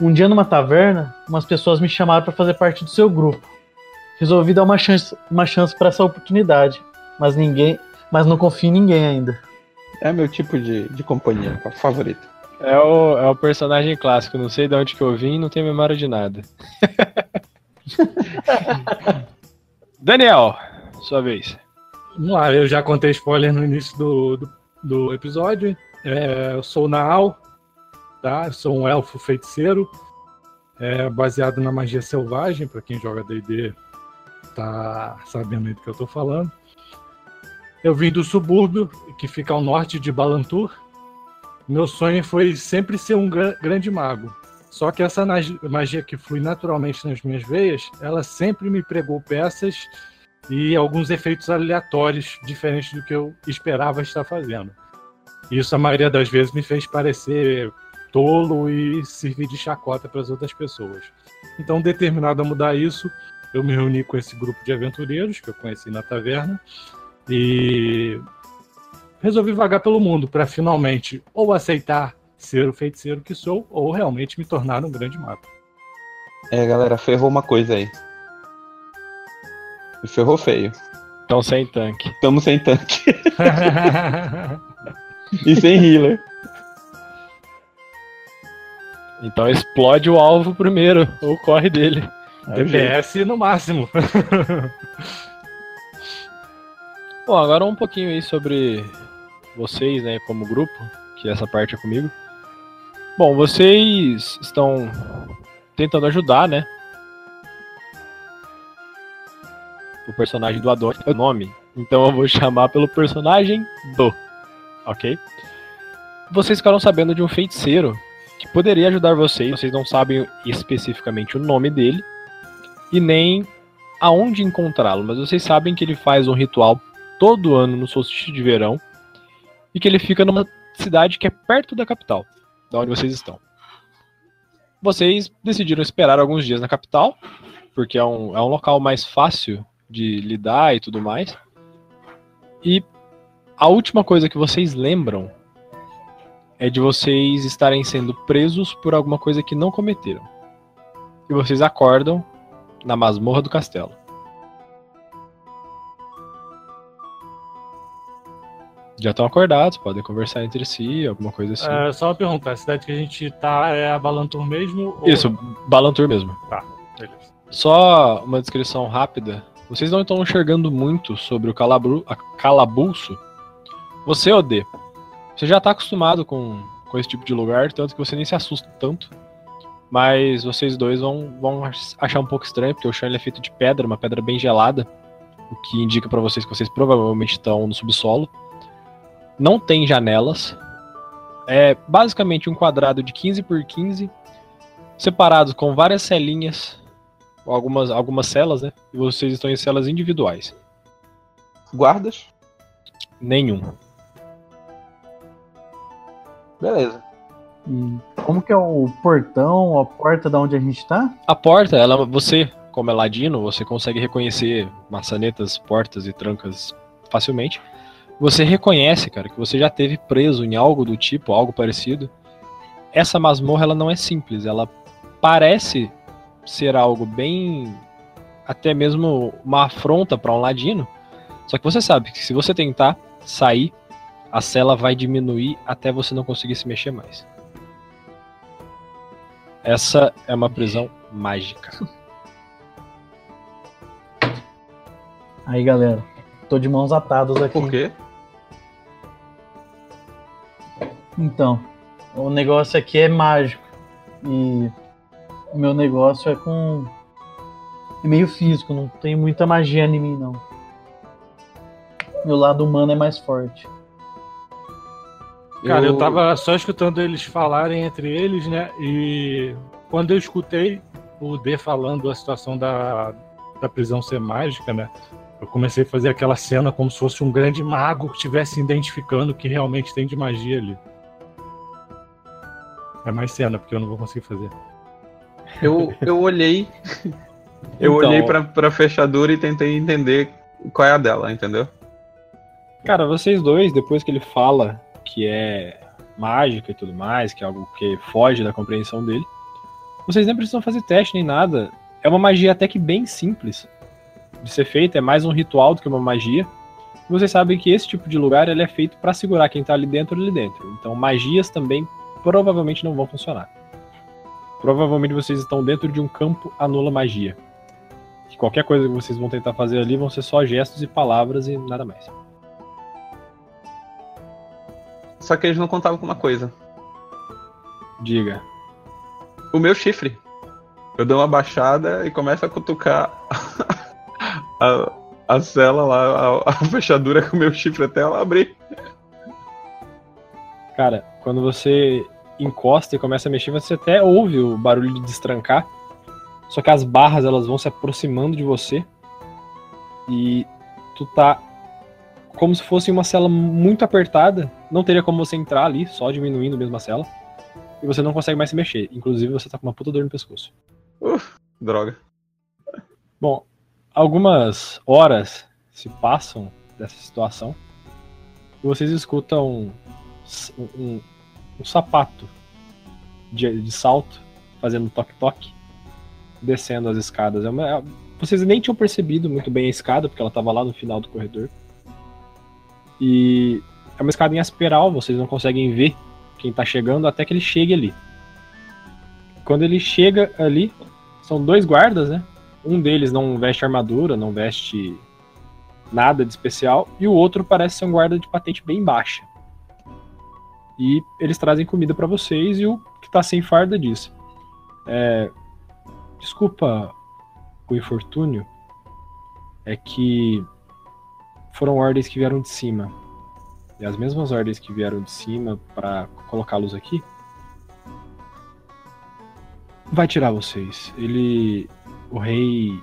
Um dia numa taverna, umas pessoas me chamaram para fazer parte do seu grupo. Resolvi dar uma chance, uma chance para essa oportunidade, mas ninguém, mas não confio em ninguém ainda. É meu tipo de, de companhia favorito. É o, é o personagem clássico, não sei de onde que eu vim, não tenho memória de nada. Daniel, sua vez. Vamos lá, eu já contei spoiler no início do, do, do episódio. É, eu sou Naal, tá? Eu sou um elfo feiticeiro, é, baseado na magia selvagem, para quem joga D&D tá sabendo do que eu tô falando. Eu vim do subúrbio, que fica ao norte de Balantur. Meu sonho foi sempre ser um grande mago. Só que essa magia que flui naturalmente nas minhas veias, ela sempre me pregou peças e alguns efeitos aleatórios diferentes do que eu esperava estar fazendo. Isso a maioria das vezes me fez parecer tolo e servir de chacota para as outras pessoas. Então, determinado a mudar isso, eu me reuni com esse grupo de aventureiros que eu conheci na taverna e resolvi vagar pelo mundo para finalmente ou aceitar ser o feiticeiro que sou ou realmente me tornar um grande mago. É, galera, ferrou uma coisa aí. E ferrou feio. Estão sem tanque. Estamos sem tanque. e sem healer. Então explode o alvo primeiro, ou corre dele. DPS no máximo. Bom, agora um pouquinho aí sobre vocês, né, como grupo, que essa parte é comigo. Bom, vocês estão tentando ajudar, né, o personagem do Adon é o nome. Então eu vou chamar pelo personagem do. Ok? Vocês ficaram sabendo de um feiticeiro que poderia ajudar vocês. Vocês não sabem especificamente o nome dele e nem aonde encontrá-lo, mas vocês sabem que ele faz um ritual todo ano no solstício de verão e que ele fica numa cidade que é perto da capital, da onde vocês estão. Vocês decidiram esperar alguns dias na capital, porque é um, é um local mais fácil de lidar e tudo mais. E a última coisa que vocês lembram é de vocês estarem sendo presos por alguma coisa que não cometeram. E vocês acordam na masmorra do castelo. Já estão acordados, podem conversar entre si, alguma coisa assim. É, só uma pergunta, a cidade que a gente tá é a Balantur mesmo? Ou... Isso, Balantur mesmo. Tá, beleza. Só uma descrição rápida vocês não estão enxergando muito sobre o calabru, calabouço. Você, Odê, você já está acostumado com, com esse tipo de lugar, tanto que você nem se assusta tanto. Mas vocês dois vão, vão achar um pouco estranho, porque o chão é feito de pedra, uma pedra bem gelada, o que indica para vocês que vocês provavelmente estão no subsolo. Não tem janelas. É basicamente um quadrado de 15 por 15, separado com várias celinhas algumas, algumas celas, né? E vocês estão em celas individuais. Guardas? Nenhum. Beleza. E como que é o portão, a porta da onde a gente tá? A porta, ela, você, como é ladino, você consegue reconhecer maçanetas, portas e trancas facilmente. Você reconhece, cara, que você já teve preso em algo do tipo, algo parecido. Essa masmorra, ela não é simples, ela parece ser algo bem até mesmo uma afronta para um ladino. Só que você sabe que se você tentar sair, a cela vai diminuir até você não conseguir se mexer mais. Essa é uma prisão mágica. Aí, galera, tô de mãos atadas aqui. Por quê? Então, o negócio aqui é mágico. E o meu negócio é com. É meio físico, não tem muita magia em mim, não. Meu lado humano é mais forte. Cara, eu... eu tava só escutando eles falarem entre eles, né? E quando eu escutei o D falando a situação da, da prisão ser mágica, né? Eu comecei a fazer aquela cena como se fosse um grande mago que estivesse identificando o que realmente tem de magia ali. É mais cena, porque eu não vou conseguir fazer. Eu, eu olhei. Eu então, olhei pra, pra fechadura e tentei entender qual é a dela, entendeu? Cara, vocês dois, depois que ele fala que é mágica e tudo mais, que é algo que foge da compreensão dele, vocês nem precisam fazer teste nem nada. É uma magia até que bem simples de ser feita, é mais um ritual do que uma magia. E vocês sabem que esse tipo de lugar ele é feito para segurar quem tá ali dentro ali dentro. Então magias também provavelmente não vão funcionar. Provavelmente vocês estão dentro de um campo anula magia. Que qualquer coisa que vocês vão tentar fazer ali vão ser só gestos e palavras e nada mais. Só que eles não contavam com uma coisa. Diga. O meu chifre. Eu dou uma baixada e começo a cutucar a, a cela lá, a, a fechadura com o meu chifre até ela abrir. Cara, quando você encosta e começa a mexer, você até ouve o barulho de destrancar. Só que as barras elas vão se aproximando de você. E tu tá como se fosse uma cela muito apertada. Não teria como você entrar ali, só diminuindo mesmo a cela. E você não consegue mais se mexer. Inclusive, você tá com uma puta dor no pescoço. Uf, droga. Bom, algumas horas se passam dessa situação. E vocês escutam um, um, um sapato de, de, salto fazendo toque-toque, descendo as escadas. É uma, é, vocês nem tinham percebido muito bem a escada, porque ela estava lá no final do corredor. E é uma escada em espiral, vocês não conseguem ver quem tá chegando até que ele chegue ali. Quando ele chega ali, são dois guardas, né? Um deles não veste armadura, não veste nada de especial, e o outro parece ser um guarda de patente bem baixa. E eles trazem comida para vocês e o que tá sem farda diz: é, Desculpa o infortúnio, é que foram ordens que vieram de cima. E as mesmas ordens que vieram de cima para colocá-los aqui vai tirar vocês. Ele o rei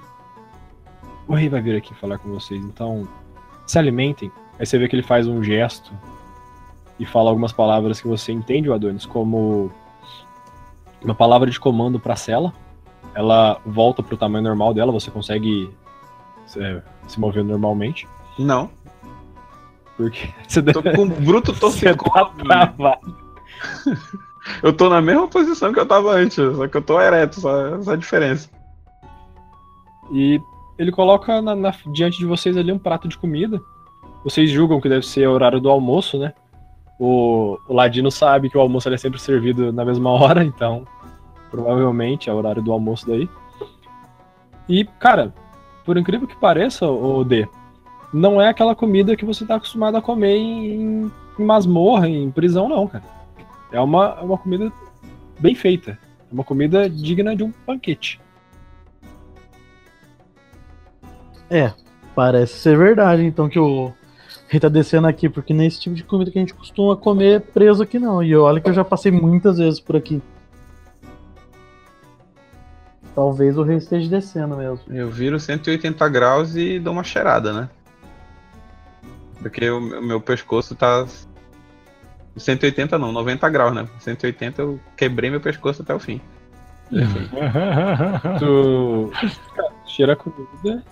o rei vai vir aqui falar com vocês. Então, se alimentem. Aí você vê que ele faz um gesto e fala algumas palavras que você entende, o Adonis, como uma palavra de comando para a cela. Ela volta pro tamanho normal dela, você consegue é, se mover normalmente. Não. Porque você tô com bruto você tá eu tô na mesma posição que eu tava antes, só que eu tô ereto, só essa diferença. E ele coloca na, na, diante de vocês ali um prato de comida. Vocês julgam que deve ser o horário do almoço, né? O, o Ladino sabe que o almoço é sempre servido na mesma hora, então provavelmente é o horário do almoço daí. E, cara, por incrível que pareça, o D, não é aquela comida que você está acostumado a comer em, em, masmorra, em prisão, não, cara. É uma, é uma comida bem feita. É uma comida digna de um banquete. É, parece ser verdade, então, que o rei tá descendo aqui, porque nem esse tipo de comida que a gente costuma comer preso aqui, não. E olha que eu já passei muitas vezes por aqui. Talvez o rei esteja descendo mesmo. Eu viro 180 graus e dou uma cheirada, né? Porque o meu pescoço tá. 180 não, 90 graus, né? 180 eu quebrei meu pescoço até o fim. tu cheira a comida.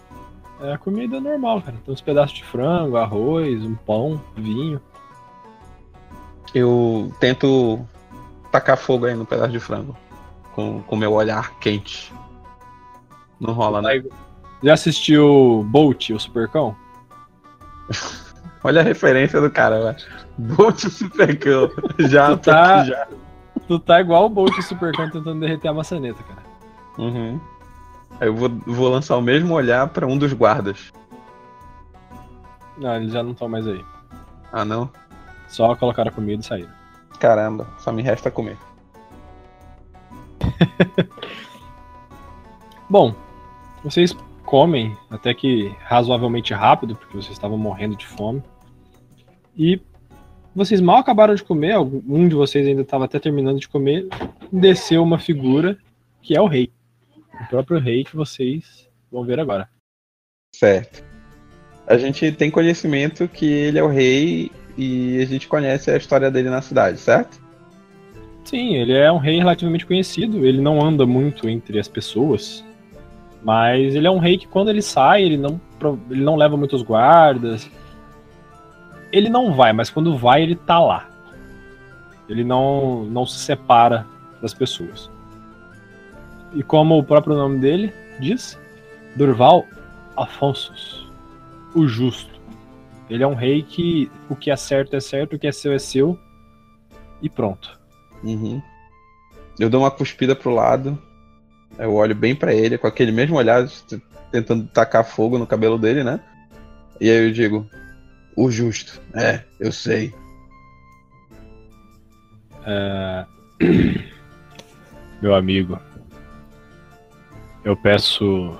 É a comida normal, cara. Tem uns pedaços de frango, arroz, um pão, vinho. Eu tento tacar fogo aí no pedaço de frango. Com o meu olhar quente. Não rola, né? Já assistiu Bolt, o Supercão? Olha a referência do cara, velho. Bolt Supercão. Já, tu tá, já. Tu tá igual o Bolt Supercão tentando derreter a maçaneta, cara. Uhum. Aí eu vou, vou lançar o mesmo olhar para um dos guardas. Não, eles já não estão mais aí. Ah, não? Só colocaram a comida e saíram. Caramba, só me resta comer. Bom, vocês comem até que razoavelmente rápido, porque vocês estavam morrendo de fome. E vocês mal acabaram de comer, um de vocês ainda estava até terminando de comer, desceu uma figura que é o rei. O próprio rei que vocês vão ver agora. Certo. A gente tem conhecimento que ele é o rei e a gente conhece a história dele na cidade, certo? Sim, ele é um rei relativamente conhecido. Ele não anda muito entre as pessoas. Mas ele é um rei que quando ele sai, ele não, ele não leva muitos guardas. Ele não vai, mas quando vai, ele tá lá. Ele não, não se separa das pessoas. E como o próprio nome dele diz, Durval Afonso, o justo. Ele é um rei que o que é certo é certo, o que é seu é seu. E pronto. Uhum. Eu dou uma cuspida pro lado Eu olho bem pra ele, com aquele mesmo olhar, tentando tacar fogo no cabelo dele, né? E aí eu digo: O justo. É, eu sei. É... Meu amigo, eu peço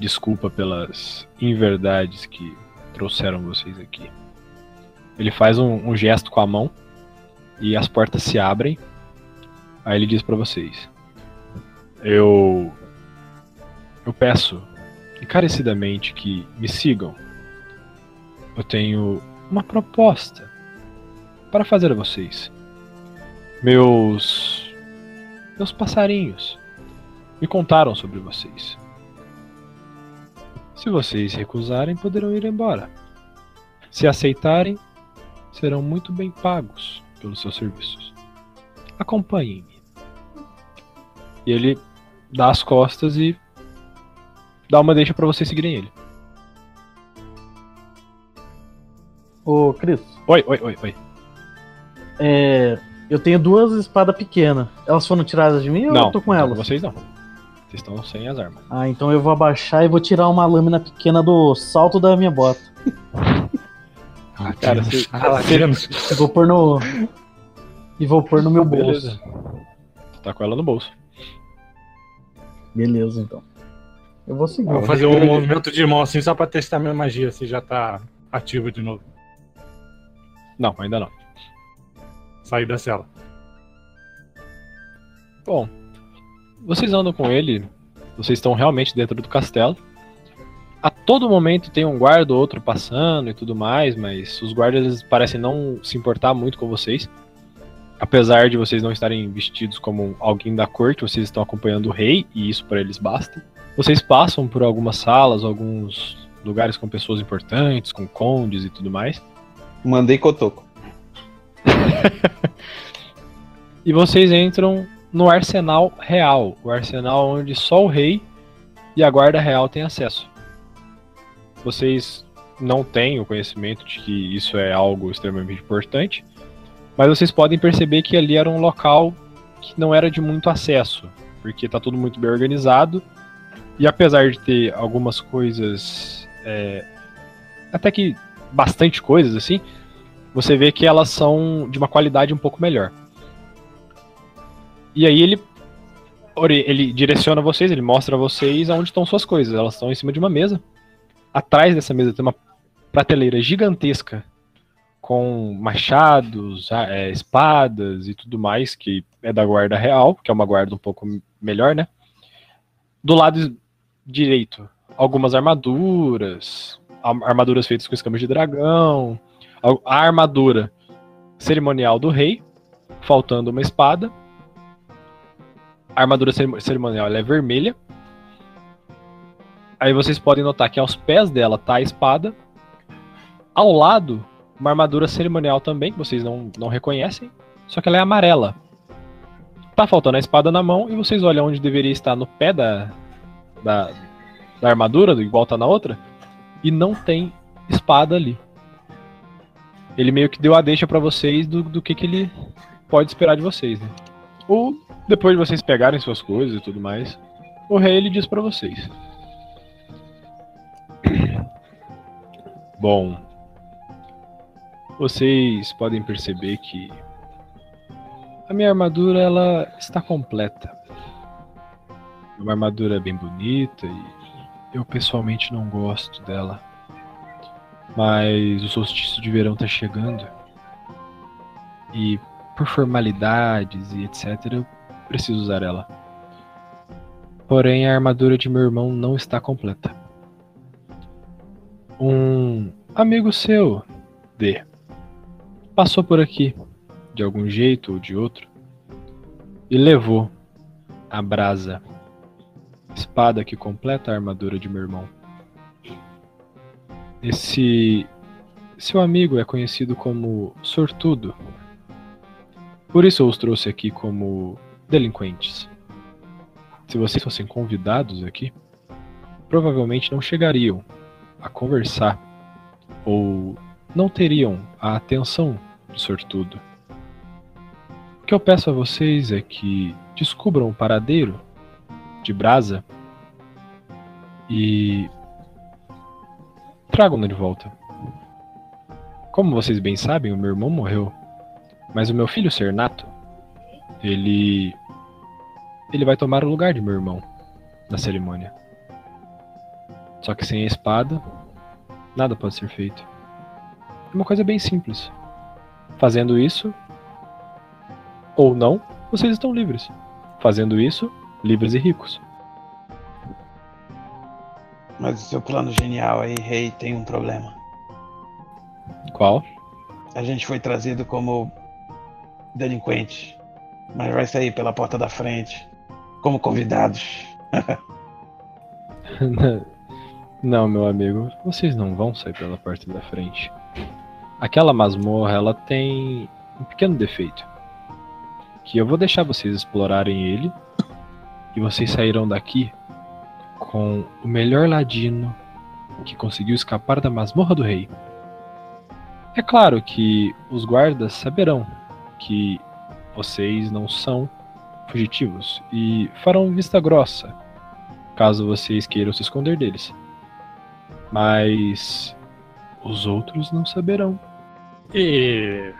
desculpa pelas inverdades que trouxeram vocês aqui. Ele faz um, um gesto com a mão e as portas se abrem. Aí ele diz para vocês: Eu eu peço encarecidamente que me sigam. Eu tenho uma proposta para fazer a vocês. Meus meus passarinhos me contaram sobre vocês. Se vocês recusarem, poderão ir embora. Se aceitarem, serão muito bem pagos pelos seus serviços. Acompanhem-me. E ele dá as costas e dá uma deixa para vocês seguirem ele. Ô, Cris. Oi, oi, oi, oi. É, eu tenho duas espadas pequenas. Elas foram tiradas de mim ou não, eu tô com não, elas? vocês não. Vocês estão sem as armas. Ah, então eu vou abaixar e vou tirar uma lâmina pequena do salto da minha bota. Ah, cara, você- Ah. Eu vou pôr no. E vou pôr no meu bolso. Beleza. Tá com ela no bolso. Beleza, então. Eu vou seguir. Vou fazer um movimento de mão assim só pra testar minha magia, se já tá ativa de novo. Não, ainda não. Sair da cela. Bom, vocês andam com ele, vocês estão realmente dentro do castelo. A todo momento tem um guarda ou outro passando e tudo mais, mas os guardas parecem não se importar muito com vocês. Apesar de vocês não estarem vestidos como alguém da corte, vocês estão acompanhando o rei e isso para eles basta. Vocês passam por algumas salas, alguns lugares com pessoas importantes, com condes e tudo mais. Mandei cotoco. E vocês entram no arsenal real, o arsenal onde só o rei e a guarda real têm acesso. Vocês não têm o conhecimento de que isso é algo extremamente importante, mas vocês podem perceber que ali era um local que não era de muito acesso, porque está tudo muito bem organizado e apesar de ter algumas coisas, é, até que bastante coisas assim, você vê que elas são de uma qualidade um pouco melhor. E aí ele ele direciona vocês, ele mostra a vocês aonde estão suas coisas. Elas estão em cima de uma mesa. Atrás dessa mesa tem uma prateleira gigantesca com machados, é, espadas e tudo mais que é da guarda real, que é uma guarda um pouco melhor, né? Do lado direito, algumas armaduras, armaduras feitas com escamas de dragão, a armadura cerimonial do rei, faltando uma espada. A armadura cerimo- cerimonial é vermelha. Aí vocês podem notar que aos pés dela tá a espada. Ao lado, uma armadura cerimonial também, que vocês não, não reconhecem. Só que ela é amarela. Tá faltando a espada na mão e vocês olham onde deveria estar no pé da, da, da armadura, igual tá na outra. E não tem espada ali. Ele meio que deu a deixa pra vocês do, do que, que ele pode esperar de vocês, né? Ou depois de vocês pegarem suas coisas e tudo mais, o rei ele diz pra vocês. Bom, vocês podem perceber que a minha armadura ela está completa. É uma armadura bem bonita e eu pessoalmente não gosto dela. Mas o solstício de verão tá chegando. E por formalidades e etc, eu preciso usar ela. Porém, a armadura de meu irmão não está completa. Um amigo seu, D, passou por aqui, de algum jeito ou de outro, e levou a brasa, espada que completa a armadura de meu irmão. Esse seu amigo é conhecido como sortudo. Por isso eu os trouxe aqui como delinquentes. Se vocês fossem convidados aqui, provavelmente não chegariam a conversar ou não teriam a atenção do sortudo. O que eu peço a vocês é que descubram o paradeiro de brasa e tragam-no de volta. Como vocês bem sabem, o meu irmão morreu, mas o meu filho Sernato, ele ele vai tomar o lugar de meu irmão na cerimônia. Só que sem a espada, nada pode ser feito. É uma coisa bem simples. Fazendo isso, ou não, vocês estão livres. Fazendo isso, livres e ricos. Mas o seu plano genial aí, rei, tem um problema. Qual? A gente foi trazido como delinquente, mas vai sair pela porta da frente, como convidados. não, meu amigo, vocês não vão sair pela porta da frente. Aquela masmorra, ela tem um pequeno defeito. Que eu vou deixar vocês explorarem ele e vocês sairão daqui com o melhor ladino que conseguiu escapar da masmorra do rei. É claro que os guardas saberão que vocês não são fugitivos e farão vista grossa caso vocês queiram se esconder deles. Mas os outros não saberão. E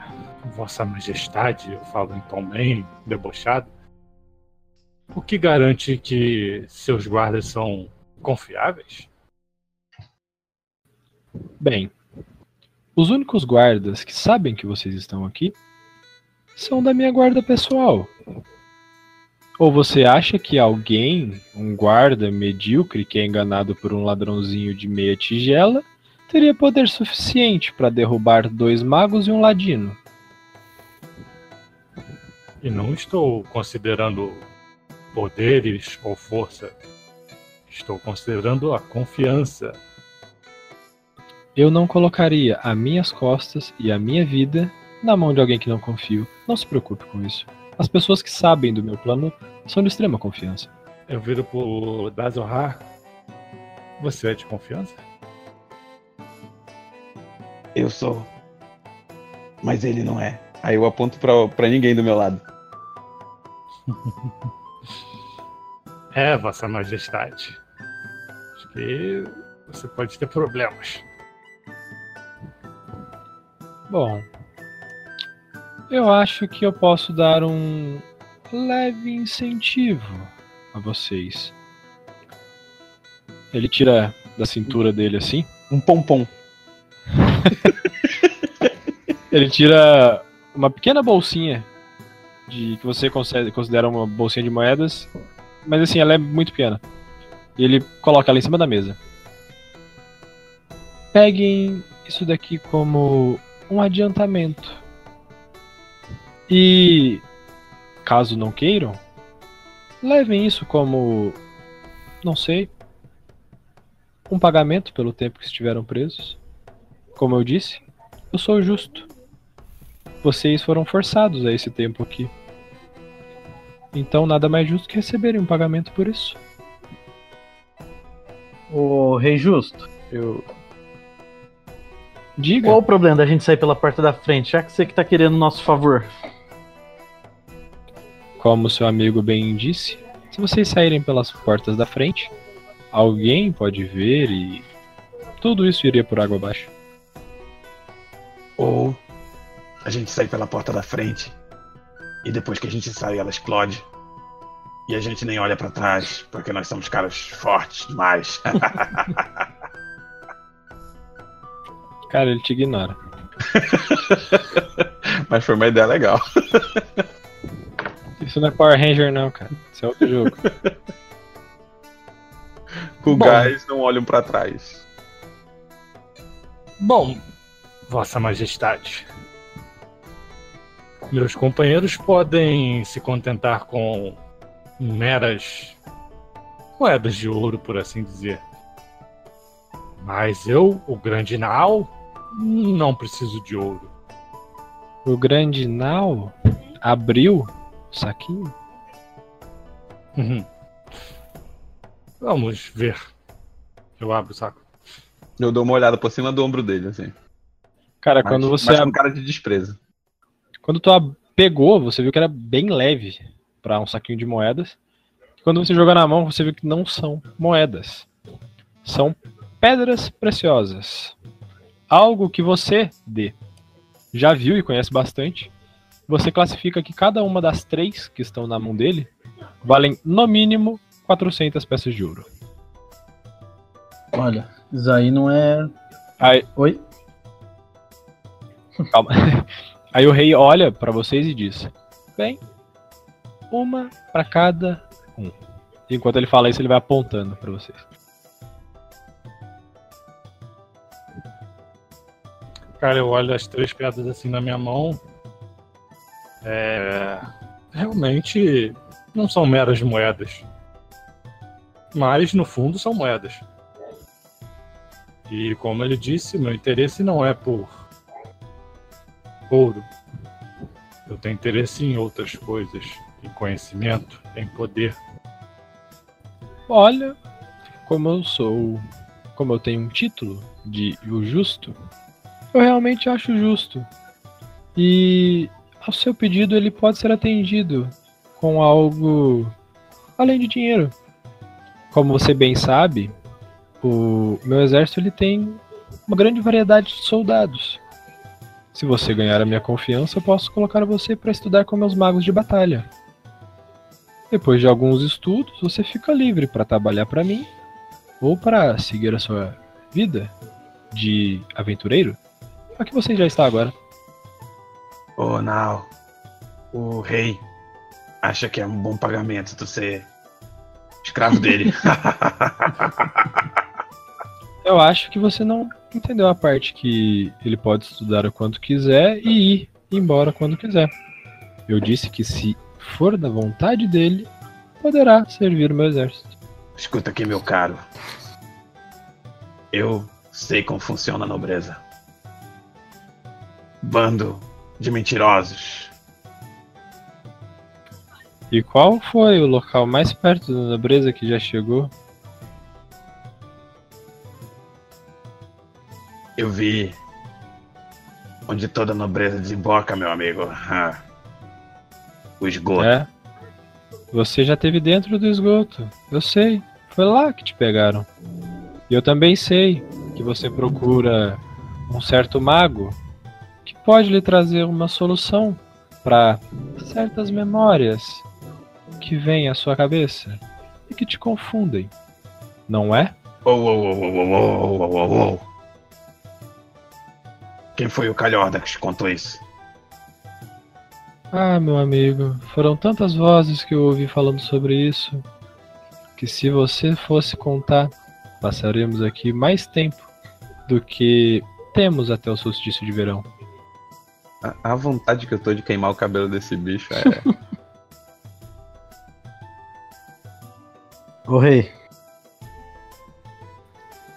Vossa Majestade, eu falo em tom bem debochado, o que garante que seus guardas são confiáveis? Bem, os únicos guardas que sabem que vocês estão aqui são da minha guarda pessoal. Ou você acha que alguém, um guarda medíocre que é enganado por um ladrãozinho de meia tigela, teria poder suficiente para derrubar dois magos e um ladino? E não estou considerando poderes ou força. Estou considerando a confiança. Eu não colocaria as minhas costas e a minha vida na mão de alguém que não confio. Não se preocupe com isso. As pessoas que sabem do meu plano são de extrema confiança. Eu viro pro Dazohar. Você é de confiança? Eu sou. Mas ele não é. Aí eu aponto pra, pra ninguém do meu lado. É, Vossa Majestade. Acho que você pode ter problemas. Bom, eu acho que eu posso dar um leve incentivo a vocês. Ele tira da cintura dele assim. Um pompom. Ele tira uma pequena bolsinha de que você considera uma bolsinha de moedas mas assim, ela é muito pequena. E ele coloca ela em cima da mesa. Peguem isso daqui como um adiantamento. E caso não queiram, levem isso como não sei, um pagamento pelo tempo que estiveram presos. Como eu disse, eu sou justo. Vocês foram forçados a esse tempo aqui. Então nada mais justo que receberem um pagamento por isso. O Rei Justo, eu. Diga. Qual o problema da gente sair pela porta da frente, já que você que tá querendo o nosso favor? Como seu amigo bem disse, se vocês saírem pelas portas da frente, alguém pode ver e tudo isso iria por água abaixo. Ou a gente sai pela porta da frente e depois que a gente sai, ela explode. E a gente nem olha para trás, porque nós somos caras fortes demais. Cara, ele te ignora. Mas foi uma ideia legal. Isso não é Power Ranger, não, cara. Isso é outro jogo. Com gás não olham para trás. Bom, Vossa Majestade. Meus companheiros podem se contentar com meras moedas de ouro, por assim dizer. Mas eu, o grande Nau, não preciso de ouro. O grande Nau abriu saquinho? Uhum. Vamos ver. Eu abro o saco. Eu dou uma olhada por cima do ombro dele, assim. Cara, mas, quando você. Mas com cara de desprezo. Quando tu pegou, você viu que era bem leve para um saquinho de moedas. Quando você joga na mão, você vê que não são moedas. São pedras preciosas. Algo que você, D, já viu e conhece bastante. Você classifica que cada uma das três que estão na mão dele valem no mínimo 400 peças de ouro. Olha, isso aí não é. Aí, Oi? calma. Aí o rei olha pra vocês e diz: Bem, uma pra cada um. Enquanto ele fala isso, ele vai apontando pra vocês. Cara, eu olho as três pedras assim na minha mão. É. Realmente não são meras moedas. Mas no fundo são moedas. E como ele disse, meu interesse não é por ouro. Eu tenho interesse em outras coisas, em conhecimento, em poder. Olha, como eu sou. Como eu tenho um título de o justo, eu realmente acho justo. E ao seu pedido ele pode ser atendido com algo além de dinheiro. Como você bem sabe, o meu exército ele tem uma grande variedade de soldados. Se você ganhar a minha confiança, eu posso colocar você para estudar com meus magos de batalha. Depois de alguns estudos, você fica livre para trabalhar para mim ou para seguir a sua vida de aventureiro. Aqui você já está agora. Ô, Nau, o rei acha que é um bom pagamento tu ser escravo dele. Eu acho que você não entendeu a parte que ele pode estudar o quanto quiser e ir embora quando quiser. Eu disse que se for da vontade dele, poderá servir o meu exército. Escuta aqui, meu caro. Eu sei como funciona a nobreza. Bando de mentirosos. E qual foi o local mais perto da nobreza que já chegou? Eu vi onde toda nobreza desemboca, meu amigo. Ah. O esgoto. É. Você já teve dentro do esgoto. Eu sei. Foi lá que te pegaram. E eu também sei que você procura um certo mago que pode lhe trazer uma solução para certas memórias que vêm à sua cabeça e que te confundem. Não é? Oh, oh, oh. Quem foi o calhorda que te contou isso? Ah, meu amigo, foram tantas vozes que eu ouvi falando sobre isso que se você fosse contar, passaríamos aqui mais tempo do que temos até o solstício de verão. A, a vontade que eu tô de queimar o cabelo desse bicho é. Ô rei,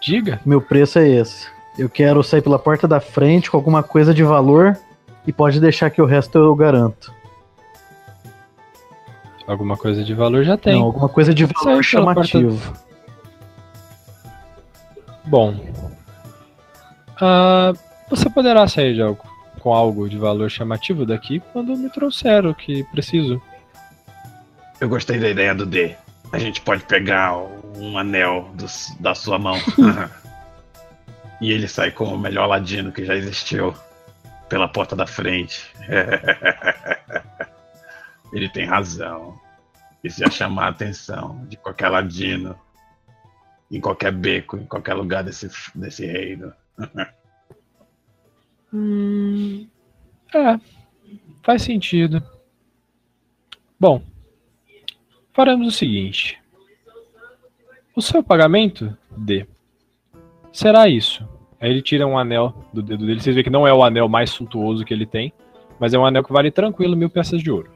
Diga. meu preço é esse. Eu quero sair pela porta da frente com alguma coisa de valor e pode deixar que o resto eu garanto. Alguma coisa de valor já tem. Não, alguma coisa de valor chamativo. Bom. Ah, você poderá sair de algo, com algo de valor chamativo daqui quando me trouxer o que preciso. Eu gostei da ideia do D. A gente pode pegar um anel do- da sua mão. e ele sai como o melhor ladino que já existiu. Pela porta da frente. ele tem razão. Isso ia chamar a atenção de qualquer ladino. Em qualquer beco, em qualquer lugar desse, desse reino. Hum, é, faz sentido. Bom, faremos o seguinte: o seu pagamento, D, será isso. Aí ele tira um anel do dedo dele. Vocês veem que não é o anel mais suntuoso que ele tem, mas é um anel que vale tranquilo mil peças de ouro.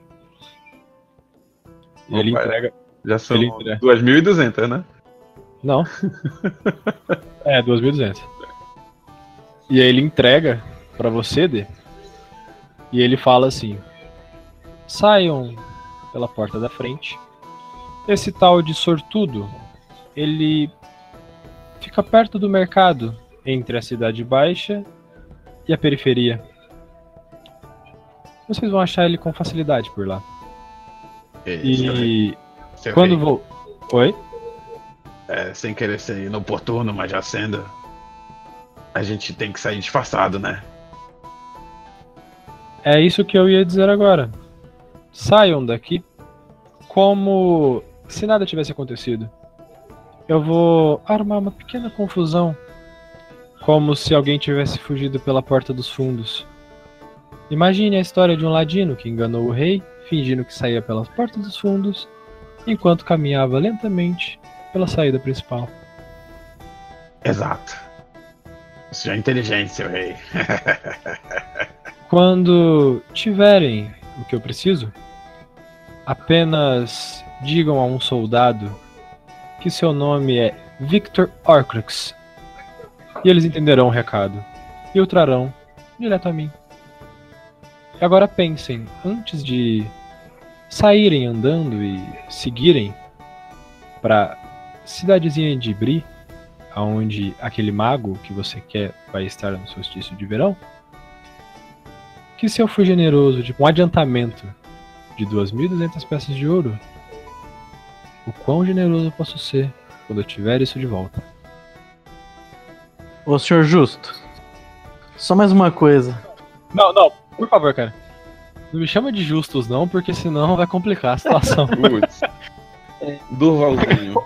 E ele Opa, entrega. Já são Ele entrega. 2.200, né? Não. é, 2.200. E aí ele entrega pra você, D. E ele fala assim: saiam pela porta da frente. Esse tal de sortudo, ele fica perto do mercado entre a cidade baixa e a periferia. Vocês vão achar ele com facilidade por lá. É. E Seu Quando vou. Oi? é, sem querer ser inoportuno, mas já sendo. A gente tem que sair disfarçado, né? É isso que eu ia dizer agora. Saiam daqui como se nada tivesse acontecido. Eu vou armar uma pequena confusão, como se alguém tivesse fugido pela porta dos fundos. Imagine a história de um ladino que enganou o rei, fingindo que saía pelas portas dos fundos, enquanto caminhava lentamente pela saída principal. Exato. Já é inteligente, seu rei. Quando tiverem o que eu preciso, apenas digam a um soldado que seu nome é Victor Orcrux. E eles entenderão o recado e o trarão direto a mim. E agora pensem, antes de saírem andando e seguirem para cidadezinha de Bri, aonde aquele mago que você quer vai estar no solstício de verão, que se eu for generoso de um adiantamento de 2.200 peças de ouro, o quão generoso eu posso ser quando eu tiver isso de volta. Ô, senhor Justo. Só mais uma coisa. Não, não, por favor, cara. Não me chama de justos, não, porque senão vai complicar a situação. Putz. Durvalzinho.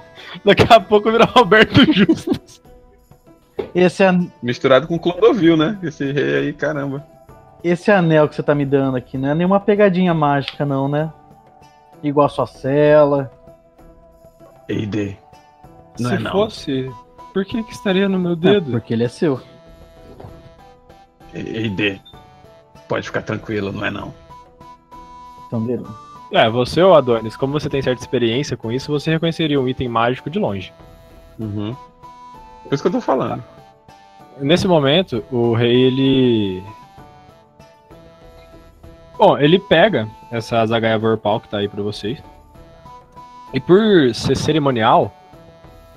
Daqui a pouco virar Roberto Justus. Esse, an- Misturado com Clodovil, né? Esse rei aí, caramba. Esse anel que você tá me dando aqui não é nenhuma pegadinha mágica, não, né? Igual a sua cela. ED. Não Se é não. fosse, por que, que estaria no meu É, dedo? porque ele é seu. ED. Pode ficar tranquilo, não é não. Então, dele. É, você ou Adonis, como você tem certa experiência com isso, você reconheceria um item mágico de longe. Uhum. Por isso que eu tô falando. Nesse momento, o rei ele. Bom, ele pega essa Zagaia Vorpal que tá aí pra vocês. E por ser cerimonial,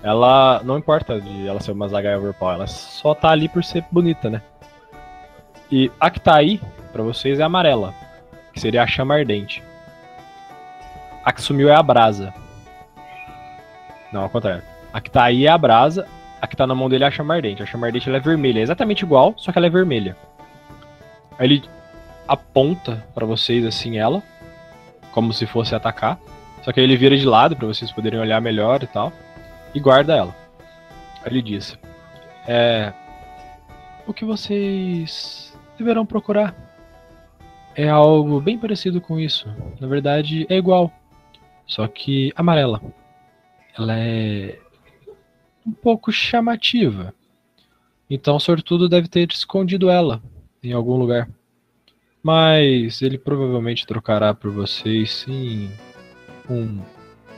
ela não importa de ela ser uma Zagaia Vorpal, ela só tá ali por ser bonita, né? E a que tá aí pra vocês é amarela, que seria a chama ardente. A que sumiu é a brasa. Não, ao contrário. A que tá aí é a brasa, a que tá na mão dele é a chama ardente. A chama ardente ela é vermelha, é exatamente igual, só que ela é vermelha. Aí ele aponta pra vocês assim ela, como se fosse atacar. Só que aí ele vira de lado pra vocês poderem olhar melhor e tal, e guarda ela. Aí ele diz: É. O que vocês deverão procurar é algo bem parecido com isso. Na verdade, é igual, só que amarela. Ela é um pouco chamativa. Então, o sortudo deve ter escondido ela em algum lugar. Mas ele provavelmente trocará por vocês, sim, um-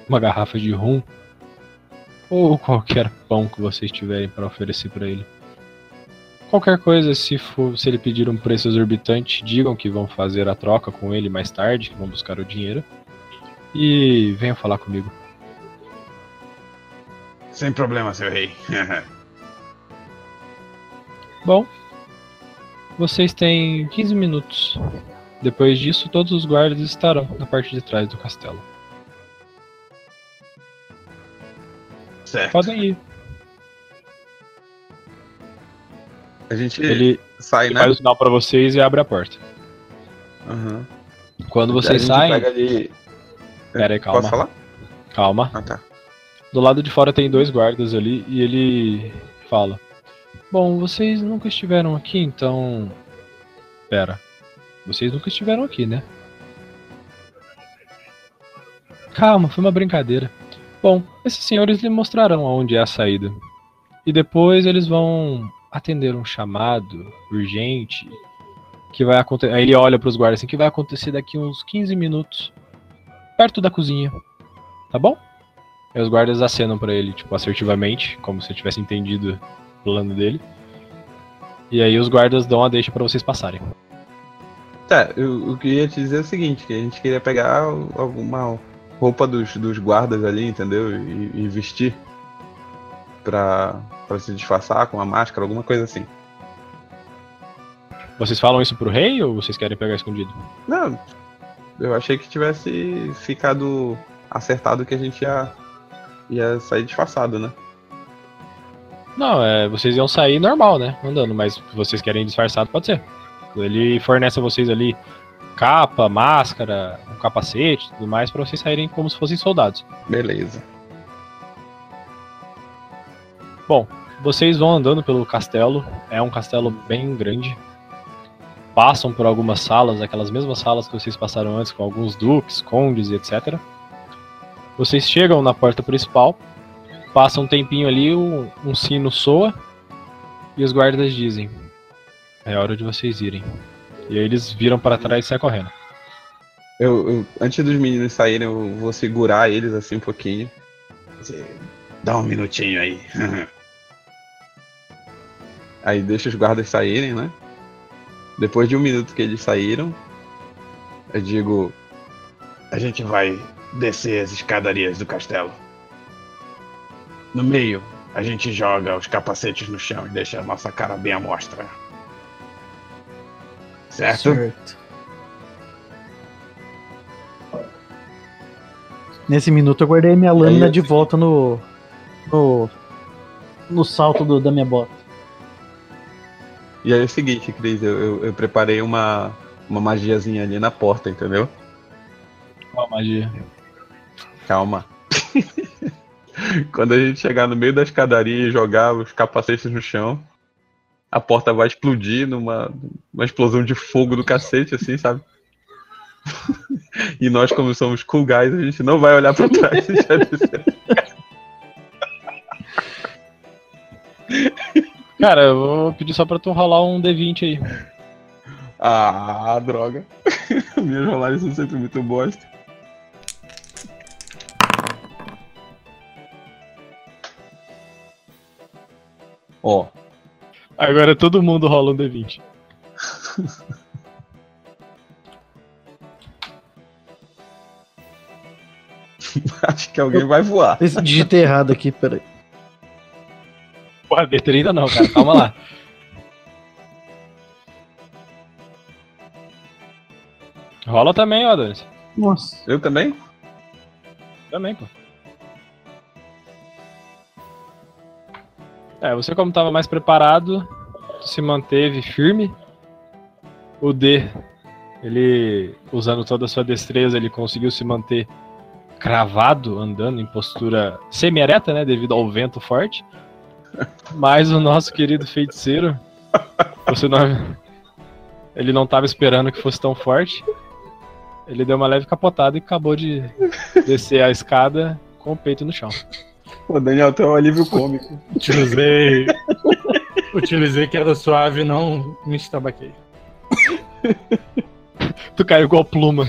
uma garrafa de rum ou qualquer pão que vocês tiverem para oferecer para ele. Qualquer coisa, se, for, se ele pedir um preço exorbitante, digam que vão fazer a troca com ele mais tarde, que vão buscar o dinheiro. E venham falar comigo. Sem problema, seu rei. Bom, vocês têm 15 minutos. Depois disso, todos os guardas estarão na parte de trás do castelo. certo. Podem ir. A gente Ele, sai, ele né? faz o sinal pra vocês e abre a porta. Uhum. Quando vocês saem. pega ali- Pera aí, calma. Posso falar? Calma. Ah, tá. Do lado de fora tem dois guardas ali e ele fala: Bom, vocês nunca estiveram aqui, então. Pera. Vocês nunca estiveram aqui, né? Calma, foi uma brincadeira. Bom, esses senhores lhe mostrarão aonde é a saída. E depois eles vão atender um chamado urgente que vai acontecer. Aí ele olha para os guardas assim, que vai acontecer daqui uns 15 minutos, perto da cozinha. Tá bom? Aí os guardas acenam pra ele, tipo, assertivamente, como se tivesse entendido plano dele. E aí os guardas dão a deixa pra vocês passarem. Tá, eu, eu queria te dizer o seguinte, que a gente queria pegar alguma roupa dos, dos guardas ali, entendeu? E, e vestir pra, pra se disfarçar com uma máscara, alguma coisa assim. Vocês falam isso pro rei ou vocês querem pegar escondido? Não, eu achei que tivesse ficado acertado que a gente ia, ia sair disfarçado, né? Não, é, vocês iam sair normal, né? Andando, mas se vocês querem disfarçado, pode ser. Ele fornece a vocês ali capa, máscara, um capacete tudo mais para vocês saírem como se fossem soldados. Beleza. Bom, vocês vão andando pelo castelo. É um castelo bem grande. Passam por algumas salas, aquelas mesmas salas que vocês passaram antes, com alguns duques, condes e etc. Vocês chegam na porta principal. Passa um tempinho ali, um, um sino soa. E os guardas dizem: É hora de vocês irem. E aí eles viram para trás e saem correndo. Eu, eu- antes dos meninos saírem, eu vou segurar eles assim um pouquinho. Dizer, Dá um minutinho aí. aí deixa os guardas saírem, né? Depois de um minuto que eles saíram, eu digo: A gente vai descer as escadarias do castelo. No meio, a gente joga os capacetes no chão e deixa a nossa cara bem à mostra. Certo? Certo. Nesse minuto eu guardei minha lâmina Aí- de volta no. no. no salto do- da minha bota. E aí é o seguinte, Cris, eu, eu, eu preparei uma, uma magiazinha ali na porta, entendeu? Qual a magia? Calma. Quando a gente chegar no meio da escadaria e jogar os capacetes no chão, a porta vai explodir numa uma explosão de fogo do cacete, assim, sabe? e nós, como somos cool guys, a gente não vai olhar pra trás e já descer. Cara, eu vou pedir só pra tu rolar um D20 aí. Ah, droga. Minhas rolagens são sempre muito bosta. Ó, Agora todo mundo rola um D20. acho que alguém vai voar. Esse digitei errado aqui, peraí. Porra, D30 não, cara. Calma lá. Rola também, ó, Adonis. Nossa. Eu também? Também, pô. É, você como tava mais preparado, se manteve firme. O D, ele, usando toda a sua destreza, ele conseguiu se manter cravado, andando em postura semi-ereta, né, devido ao vento forte. Mas o nosso querido feiticeiro, você não, ele não tava esperando que fosse tão forte. Ele deu uma leve capotada e acabou de descer a escada com o peito no chão. Pô, Daniel, tem um alívio cômico. Utilizei. Utilizei que era suave, não me estabaquei. Tu caiu igual pluma.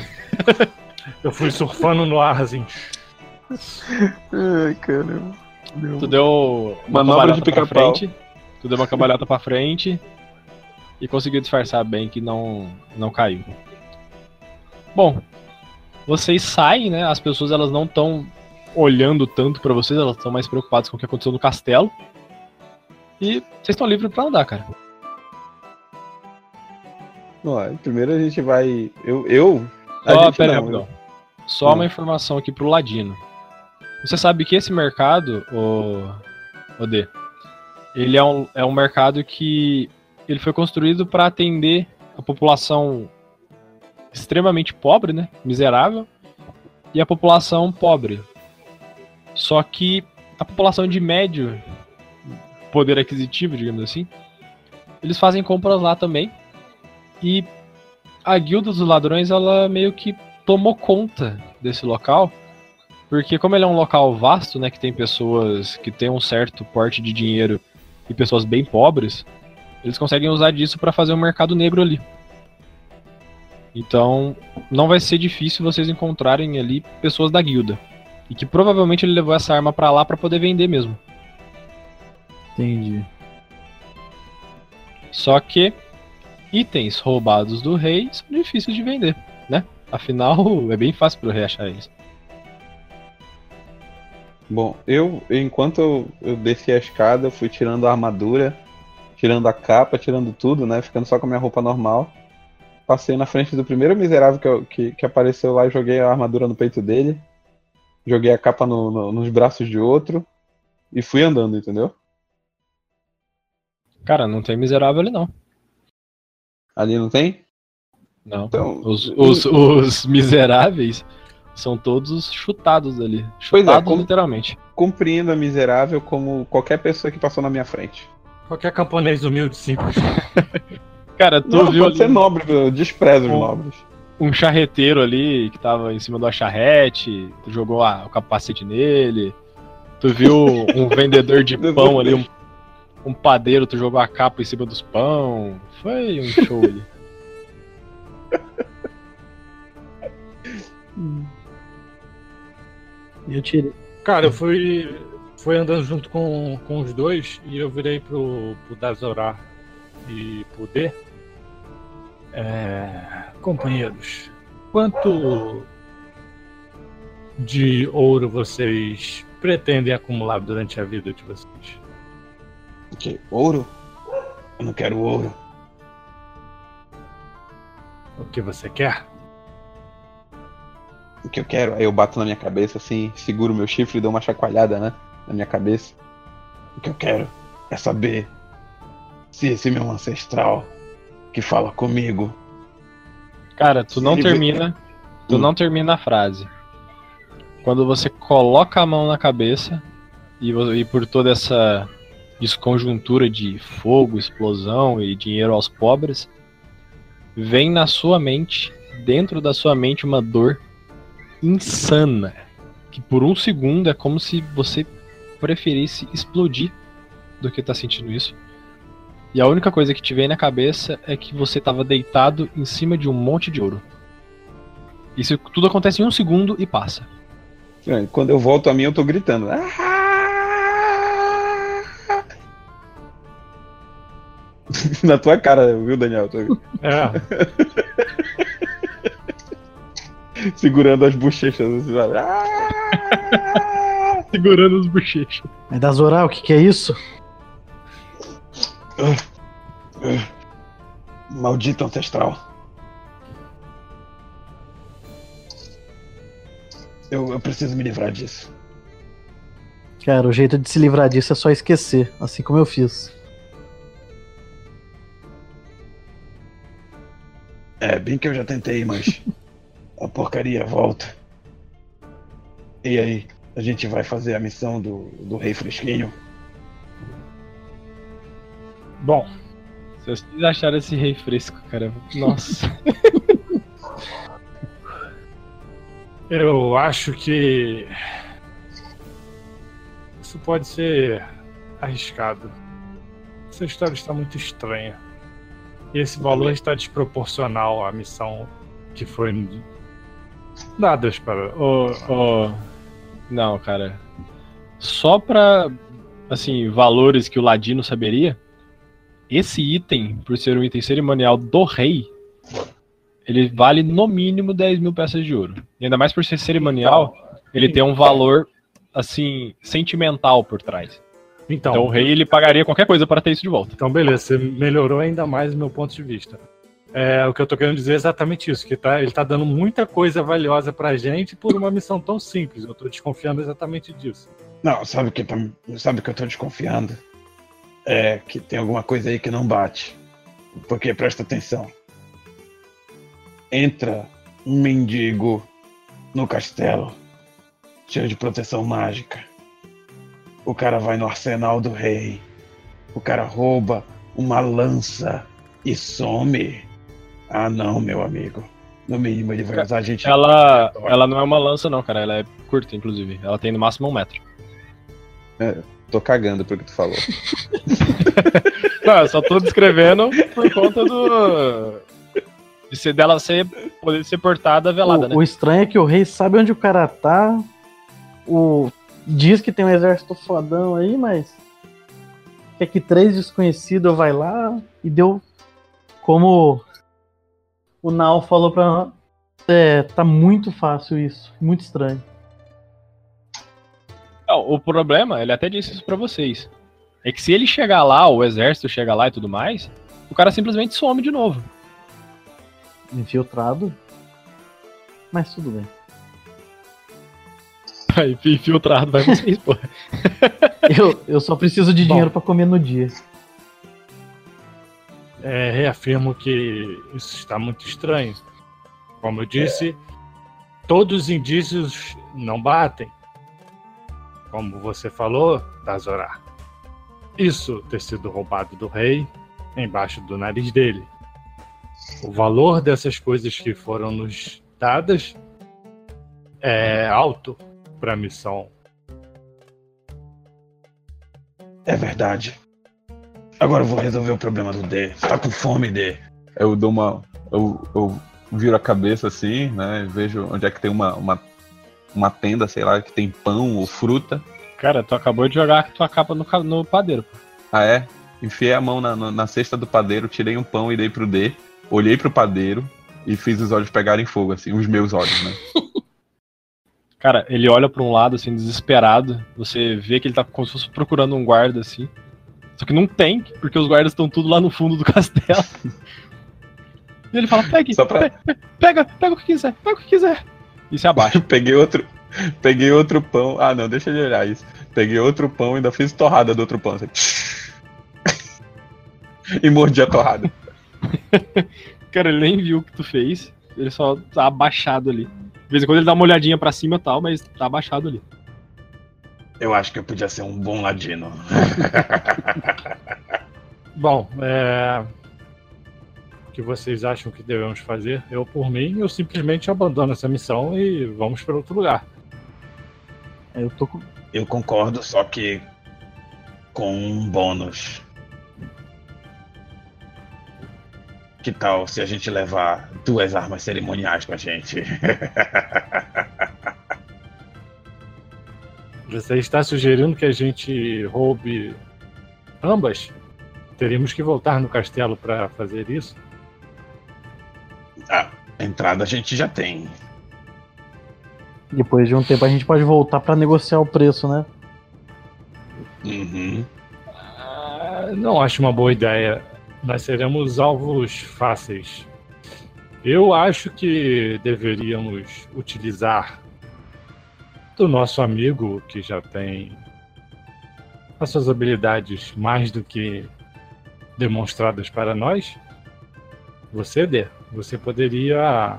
Eu fui surfando no ar, assim. Ai, caramba. Meu. Tu deu uma Manobra de frente. Tu deu uma cambalhota pra frente e conseguiu disfarçar bem que não, não caiu. Bom, vocês saem, né? As pessoas elas não estão olhando tanto pra vocês, elas estão mais preocupadas com o que aconteceu no castelo. E vocês estão livres pra andar, cara. Ó, primeiro a gente vai. Eu. eu a Só, pera não, rapidão. Só Hum. uma informação aqui pro Ladino. Você sabe que esse mercado, o, o D, ele é um, é um mercado que ele foi construído para atender a população extremamente pobre, né, miserável, e a população pobre. Só que a população de médio poder aquisitivo, digamos assim, eles fazem compras lá também. E a guilda dos ladrões, ela meio que tomou conta desse local, porque como ele é um local vasto, né, que tem pessoas que têm um certo porte de dinheiro e pessoas bem pobres, eles conseguem usar disso para fazer um mercado negro ali. Então, não vai ser difícil vocês encontrarem ali pessoas da guilda. E que provavelmente ele levou essa arma para lá para poder vender mesmo. Entendi. Só que itens roubados do rei são difíceis de vender, né? Afinal, é bem fácil pro rei achar eles. Bom, eu, enquanto eu, eu desci a escada, eu fui tirando a armadura, tirando a capa, tirando tudo, né? Ficando só com a minha roupa normal. Passei na frente do primeiro miserável que, eu- que, que apareceu lá e joguei a armadura no peito dele. Joguei a capa no- no- nos braços de outro e fui andando, entendeu? Cara, não tem miserável ali não. Ali não tem? Não. Então. Os, os, os miseráveis são todos chutados ali. Pois é, Chutados como- literalmente. Compreendo a miserável como qualquer pessoa que passou na minha frente. Qualquer camponês humilde, simples. Cara, tu Não, viu pode ali ser nobre, eu desprezo os nobres. Um charreteiro ali que tava em cima da charrete, tu jogou a- o capacete nele. Tu viu um vendedor de pão ali, um, um padeiro, tu jogou a capa em cima dos pão. Foi um show ali. E eu tirei. Cara, eu fui, fui andando junto com, com os dois e eu virei pro, pro Dazorá e pro D. É, companheiros, quanto de ouro vocês pretendem acumular durante a vida de vocês? O quê? Ouro? Eu não quero ouro. O que você quer? O que eu quero? Aí eu bato na minha cabeça assim, seguro meu chifre e dou uma chacoalhada, né? Na minha cabeça. O que eu quero é saber se esse meu ancestral que fala comigo. Cara, tu não Ele- termina. Tu Hum. não termina a frase. Quando você coloca a mão na cabeça e, e por toda essa desconjuntura de fogo, explosão e dinheiro aos pobres, vem na sua mente, dentro da sua mente, uma dor insana. Que por um segundo é como se você preferisse explodir do que tá sentindo isso. E a única coisa que te vem na cabeça é que você estava deitado em cima de um monte de ouro. Isso tudo acontece em um segundo e passa. É, Quando eu volto a mim, eu tô gritando. "Ah!" Na tua cara, viu, Daniel? Tô É, segurando as bochechas. Assim? "Ah!" Segurando os bochechos. Mas da Zoral, o que, que é isso? Maldito ancestral. Eu, eu preciso me livrar disso. Cara, o jeito de se livrar disso é só esquecer, assim como eu fiz. É, bem que eu já tentei, mas a porcaria volta. E aí, a gente vai fazer a missão do, do Rei Fresquinho? Bom, Se vocês acharam esse rei fresco, cara. Nossa. eu acho que isso pode ser arriscado. Essa história está muito estranha. E esse valor está desproporcional à missão que foi dada para. Ô, ô, Não, cara. Só pra, assim, valores que o Ladino saberia, esse item, por ser um item cerimonial do rei, ele vale no mínimo 10 mil peças de ouro. E ainda mais por ser cerimonial, ele tem um valor, assim, sentimental por trás. Então, Então o rei, ele pagaria qualquer coisa para ter isso de volta. Então, beleza, você melhorou ainda mais o meu ponto de vista. É, o que eu tô querendo dizer é exatamente isso, que tá, ele tá dando muita coisa valiosa pra gente por uma missão tão simples. Eu tô desconfiando exatamente disso. Não, sabe o que, tá, sabe o que eu tô desconfiando? É que tem alguma coisa aí que não bate. Porque presta atenção. Entra um mendigo no castelo, cheio de proteção mágica. O cara vai no arsenal do rei. O cara rouba uma lança e some. Ah, não, meu amigo. No mínimo ele vai usar a gente. Ela, ela não é uma lança, não, cara. Ela é curta, inclusive. Ela tem no máximo um metro. Tô cagando pro que tu falou. Não, eu só tô descrevendo por conta do. De ser dela ser, poder ser portada velada, o, né? o estranho é que o rei sabe onde o cara tá. O... Diz que tem um exército fodão aí, mas. Quer que três desconhecidos vai lá e deu. Como o Nau falou pra nós. É, tá muito fácil isso. Muito estranho. Não, o problema, ele até disse isso pra vocês. É que se ele chegar lá, o exército chegar lá e tudo mais, o cara simplesmente some de novo. Infiltrado. Mas tudo bem. Vai, infiltrado, vai vocês, pô. Eu, eu só preciso de Bom. dinheiro pra comer no dia. É, reafirmo que isso está muito estranho. Como eu disse, todos os indícios não batem. Como você falou, Dazorá. Isso ter sido roubado do rei embaixo do nariz dele. O valor dessas coisas que foram nos dadas é alto para a missão. É verdade. Agora eu vou resolver o problema do D. Tá com fome, D. Eu dou uma. Eu, eu viro a cabeça assim, né? Vejo onde é que tem uma, uma, uma tenda, sei lá, que tem pão ou fruta. Cara, tu acabou de jogar a tua capa no, no padeiro. pô. Ah, é? Enfiei a mão na, na, cesta do padeiro, tirei um pão e dei pro D. Olhei pro padeiro e fiz os olhos pegarem fogo, assim, os meus olhos, né? Cara, ele olha pra um lado, assim, desesperado. Você vê que ele tá como se fosse procurando um guarda, assim. Só que não tem, porque os guardas estão tudo lá no fundo do castelo. E ele fala, pegue, pra- pe- pe- pega, pega o que quiser, pega o que quiser. E se abaixa. Peguei outro. Peguei outro pão. Ah, não, deixa de olhar isso. Peguei outro pão e ainda fiz torrada do outro pão. Assim. e mordi a torrada. Cara, ele nem viu o que tu fez. Ele só tá abaixado ali. De vez em quando ele dá uma olhadinha pra cima e tal, mas tá abaixado ali. Eu acho que eu podia ser um bom ladino. Bom, é... o que vocês acham que devemos fazer? Eu, por mim, eu simplesmente abandono essa missão e vamos para outro lugar. Eu tô com. Eu concordo, só que com um bônus. Que tal se a gente levar duas armas cerimoniais com a gente? Você está sugerindo que a gente roube ambas? Teríamos que voltar no castelo para fazer isso? A entrada a gente já tem. Depois de um tempo a gente pode voltar pra negociar o preço, né? Uhum. Ah, não acho uma boa ideia. Nós seremos alvos fáceis. Eu acho que deveríamos utilizar do nosso amigo que já tem as suas habilidades mais do que demonstradas para nós. Você, Dê, você poderia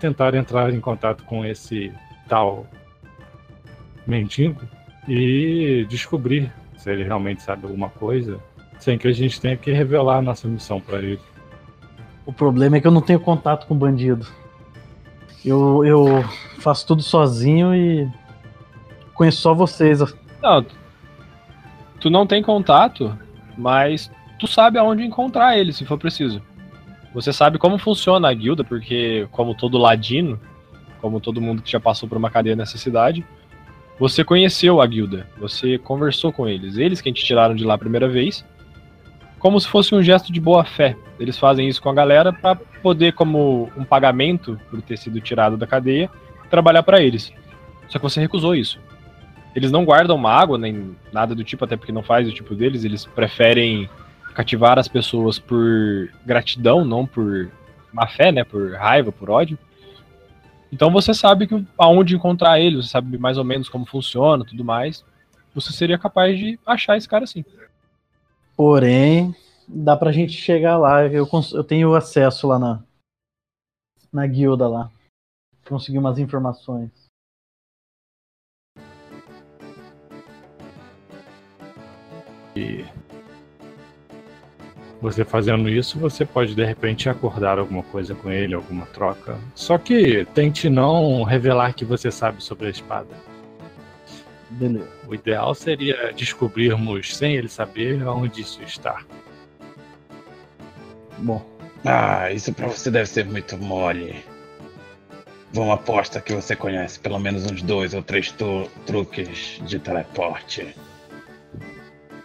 tentar entrar em contato com esse tal mendigo e descobrir se ele realmente sabe alguma coisa, sem que a gente tenha que revelar a nossa missão para ele. O problema é que eu não tenho contato com bandido. Eu, eu faço tudo sozinho e conheço só vocês. Não, tu- tu não tem contato, mas tu sabe aonde encontrar ele, se for preciso. Você sabe como funciona a guilda, porque, como todo ladino, como todo mundo que já passou por uma cadeia nessa cidade, você conheceu a guilda, você conversou com eles. Eles quem te tiraram de lá a primeira vez, como se fosse um gesto de boa fé. Eles fazem isso com a galera para poder, como um pagamento por ter sido tirado da cadeia, trabalhar para eles. Só que você recusou isso. Eles não guardam mágoa nem nada do tipo, até porque não faz o tipo deles. Eles preferem cativar as pessoas por gratidão, não por má fé, né? Por raiva, por ódio. Então você sabe que aonde encontrar ele, você sabe mais ou menos como funciona, tudo mais. Você seria capaz de achar esse cara assim. Porém, dá pra gente chegar lá. Eu, eu tenho acesso lá na, na guilda lá. Consegui umas informações. Você fazendo isso, você pode de repente acordar alguma coisa com ele, alguma troca. Só que tente não revelar que você sabe sobre a espada. Beleza. O ideal seria descobrirmos, sem ele saber, onde isso está. Bom, Ah, isso pra você deve ser muito mole. Vamos aposta que você conhece pelo menos uns dois ou três truques de teleporte.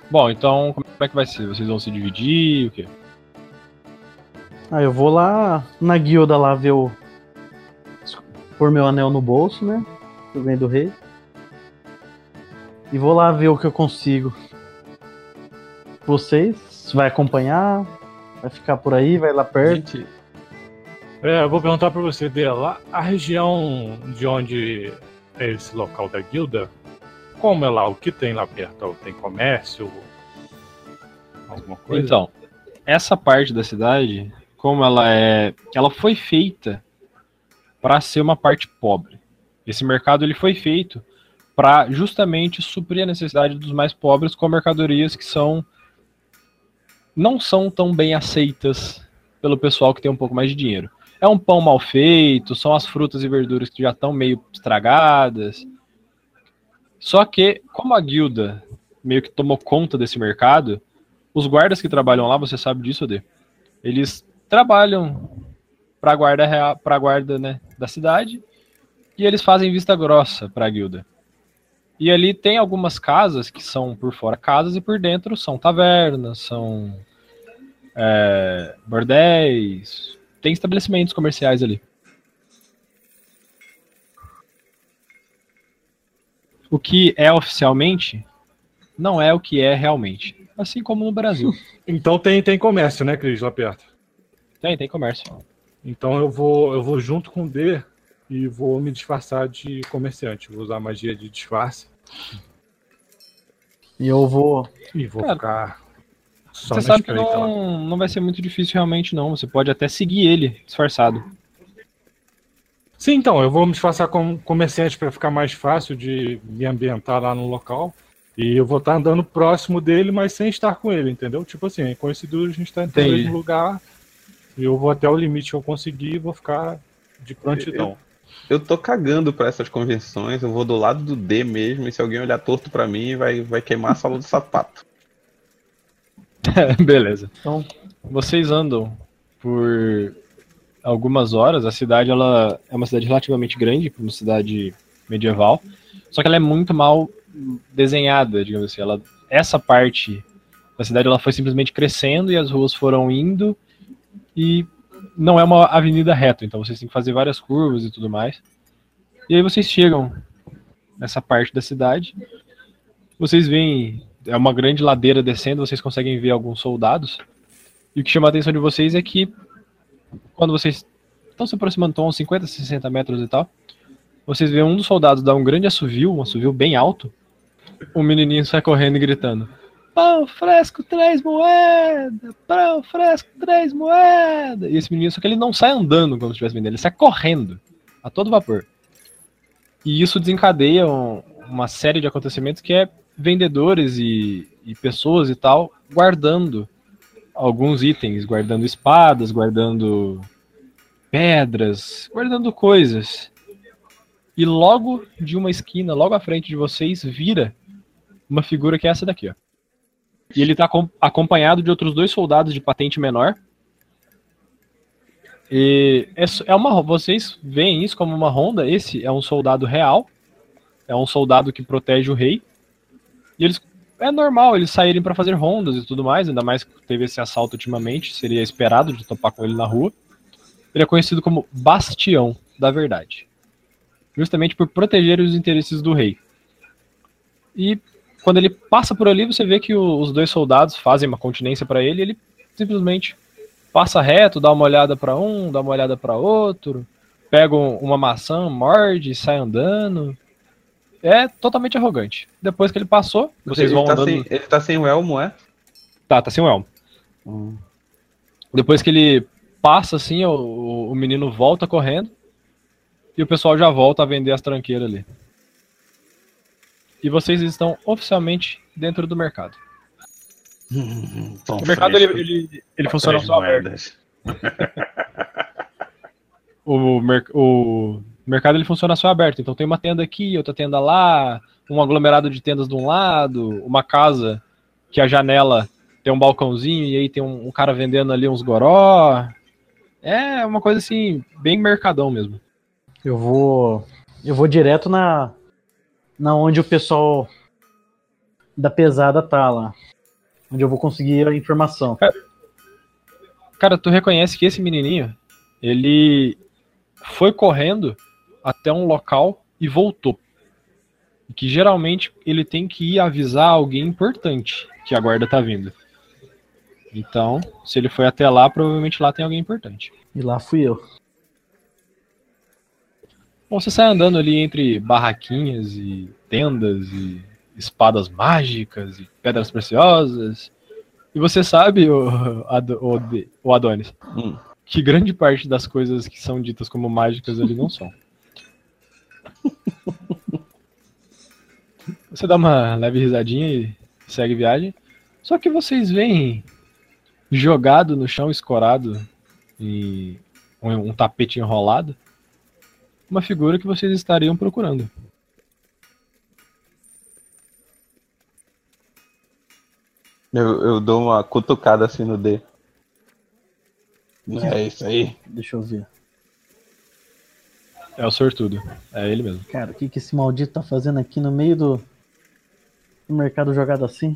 Bom, então como é que vai ser? Vocês vão se dividir? O quê? ah, eu vou lá na guilda lá ver o. pôr meu anel no bolso, né? Que eu ganhei do rei. E vou lá ver o que eu consigo. Vocês? Vai acompanhar? Vai ficar por aí? Vai lá perto? Gente, é, eu vou perguntar pra você, Dê, lá a região de onde é esse local da guilda? Como é lá? O que tem lá perto? Tem comércio? Alguma coisa? Então, essa parte da cidade, como ela é, ela foi feita para ser uma parte pobre. Esse mercado ele foi feito para justamente suprir a necessidade dos mais pobres com mercadorias que são não são tão bem aceitas pelo pessoal que tem um pouco mais de dinheiro. É um pão mal feito, são as frutas e verduras que já estão meio estragadas. Só que, como a guilda meio que tomou conta desse mercado, os guardas que trabalham lá, você sabe disso, Ade? Eles trabalham para a guarda, pra guarda né, da cidade e eles fazem vista grossa para a guilda. E ali tem algumas casas que são por fora casas e por dentro são tavernas, são é, bordéis, tem estabelecimentos comerciais ali. O que é oficialmente não é o que é realmente. Assim como no Brasil. Então tem, tem comércio, né, Cris, lá perto? Tem, tem comércio. Então eu vou, eu vou junto com o D e vou me disfarçar de comerciante. Vou usar magia de disfarce. E eu vou. E vou Cara, ficar. Só você sabe que não, não vai ser muito difícil realmente, não. Você pode até seguir ele disfarçado. Sim, então, eu vou me disfarçar como comerciante para ficar mais fácil de me ambientar lá no local. E eu vou estar andando próximo dele, mas sem estar com ele, entendeu? Tipo assim, é coincidiu a gente estar tá no mesmo lugar. E eu vou até o limite que eu conseguir e vou ficar de prontidão. Eu, eu tô cagando para essas convenções, eu vou do lado do D mesmo, e se alguém olhar torto para mim, vai, vai queimar a sala do sapato. Beleza. Então, vocês andam por algumas horas. A cidade ela é uma cidade relativamente grande, uma cidade medieval. Só que ela é muito mal desenhada, digamos assim. Ela, essa parte da cidade ela foi simplesmente crescendo e as ruas foram indo e não é uma avenida reta, então vocês têm que fazer várias curvas e tudo mais. E aí vocês chegam nessa parte da cidade. Vocês veem é uma grande ladeira descendo, vocês conseguem ver alguns soldados. E o que chama a atenção de vocês é que quando vocês estão se aproximando, estão uns 50, 60 metros e tal, vocês veem um dos soldados dar um grande assovio, um assovio bem alto, o menininho sai correndo e gritando: Pão fresco, três moedas! Pão fresco, três moedas! E esse menino, só que ele não sai andando como se estivesse vendendo, ele sai correndo, a todo vapor. E isso desencadeia um, uma série de acontecimentos que é vendedores e, e pessoas e tal guardando alguns itens, guardando espadas, guardando pedras, guardando coisas. E logo de uma esquina, logo à frente de vocês, vira uma figura que é essa daqui, ó. E ele está acompanhado de outros dois soldados de patente menor. E é, é uma, vocês veem isso como uma ronda. Esse é um soldado real. É um soldado que protege o rei. E eles é normal eles saírem para fazer rondas e tudo mais, ainda mais que teve esse assalto ultimamente, seria esperado de topar com ele na rua. Ele é conhecido como Bastião da Verdade, justamente por proteger os interesses do rei. E quando ele passa por ali, você vê que os dois soldados fazem uma continência para ele, e ele simplesmente passa reto, dá uma olhada para um, dá uma olhada para outro, pega uma maçã, morde, sai andando. É totalmente arrogante. Depois que ele passou, vocês vão tá andando. Sem, ele tá sem o elmo, é? Tá, tá sem o elmo. Hum. Depois que ele passa assim, o, o menino volta correndo e o pessoal já volta a vender as tranqueiras ali e vocês estão oficialmente dentro do mercado. o mercado ele, ele, ele funciona só aberto. o, mer o mercado ele funciona só aberto, então tem uma tenda aqui, outra tenda lá, um aglomerado de tendas de um lado, uma casa que a janela tem um balcãozinho e aí tem um, um cara vendendo ali uns goró. É uma coisa assim, bem mercadão mesmo. Eu vou eu vou direto na na onde o pessoal da pesada tá lá. Onde eu vou conseguir a informação. Cara, tu reconhece que esse menininho, ele foi correndo até um local e voltou. Que geralmente ele tem que ir avisar alguém importante que a guarda tá vindo. Então, se ele foi até lá, provavelmente lá tem alguém importante. E lá fui eu. Bom, você sai andando ali entre barraquinhas e tendas e espadas mágicas e pedras preciosas. E você sabe, o, o, o Adonis, Hum. que grande parte das coisas que são ditas como mágicas ali não são. Você dá uma leve risadinha e segue viagem. Só que vocês veem jogado no chão, escorado em um, um tapete enrolado, uma figura que vocês estariam procurando. Eu, eu dou uma cutucada assim no D. É isso aí? Deixa eu ver. É o sortudo. É ele mesmo. Cara, o que, que esse maldito tá fazendo aqui no meio do, do mercado jogado assim?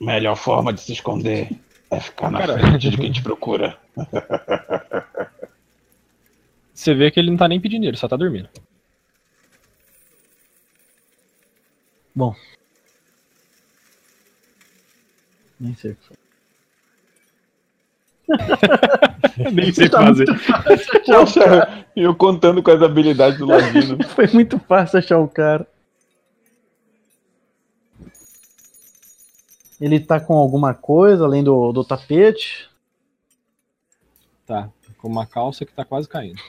Melhor forma de se esconder é ficar na Cara. frente de quem te procura. Você vê que ele não tá nem pedindo, ele só tá dormindo. Bom. Nem sei o que nem sei Tá fazer. Poxa, eu contando com as habilidades do Ladino. Foi muito fácil achar o cara. Ele tá com alguma coisa além do, do tapete? Tá, com uma calça que tá quase caindo.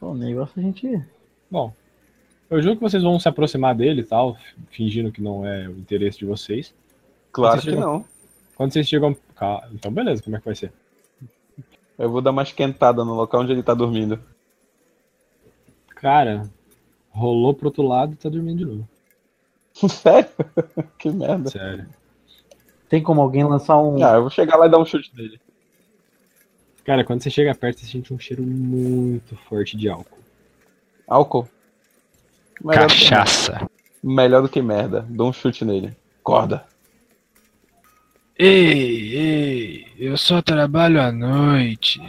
O negócio a gente. Bom, eu juro que vocês vão se aproximar dele e tal, fingindo que não é o interesse de vocês. Claro Você que chegou- não. Quando vocês chegam. Então, beleza, como é que vai ser? Eu vou dar uma esquentada no local onde ele tá dormindo. Cara, rolou pro outro lado e tá dormindo de novo. Sério? que merda. Sério. Tem como alguém lançar um. Ah, eu vou chegar lá e dar um chute nele. Cara, quando você chega perto, você sente um cheiro muito forte de álcool. Álcool? Melhor do que- Cachaça. melhor do que merda. Dou um chute nele. Corda. Ei, ei, eu só trabalho à noite.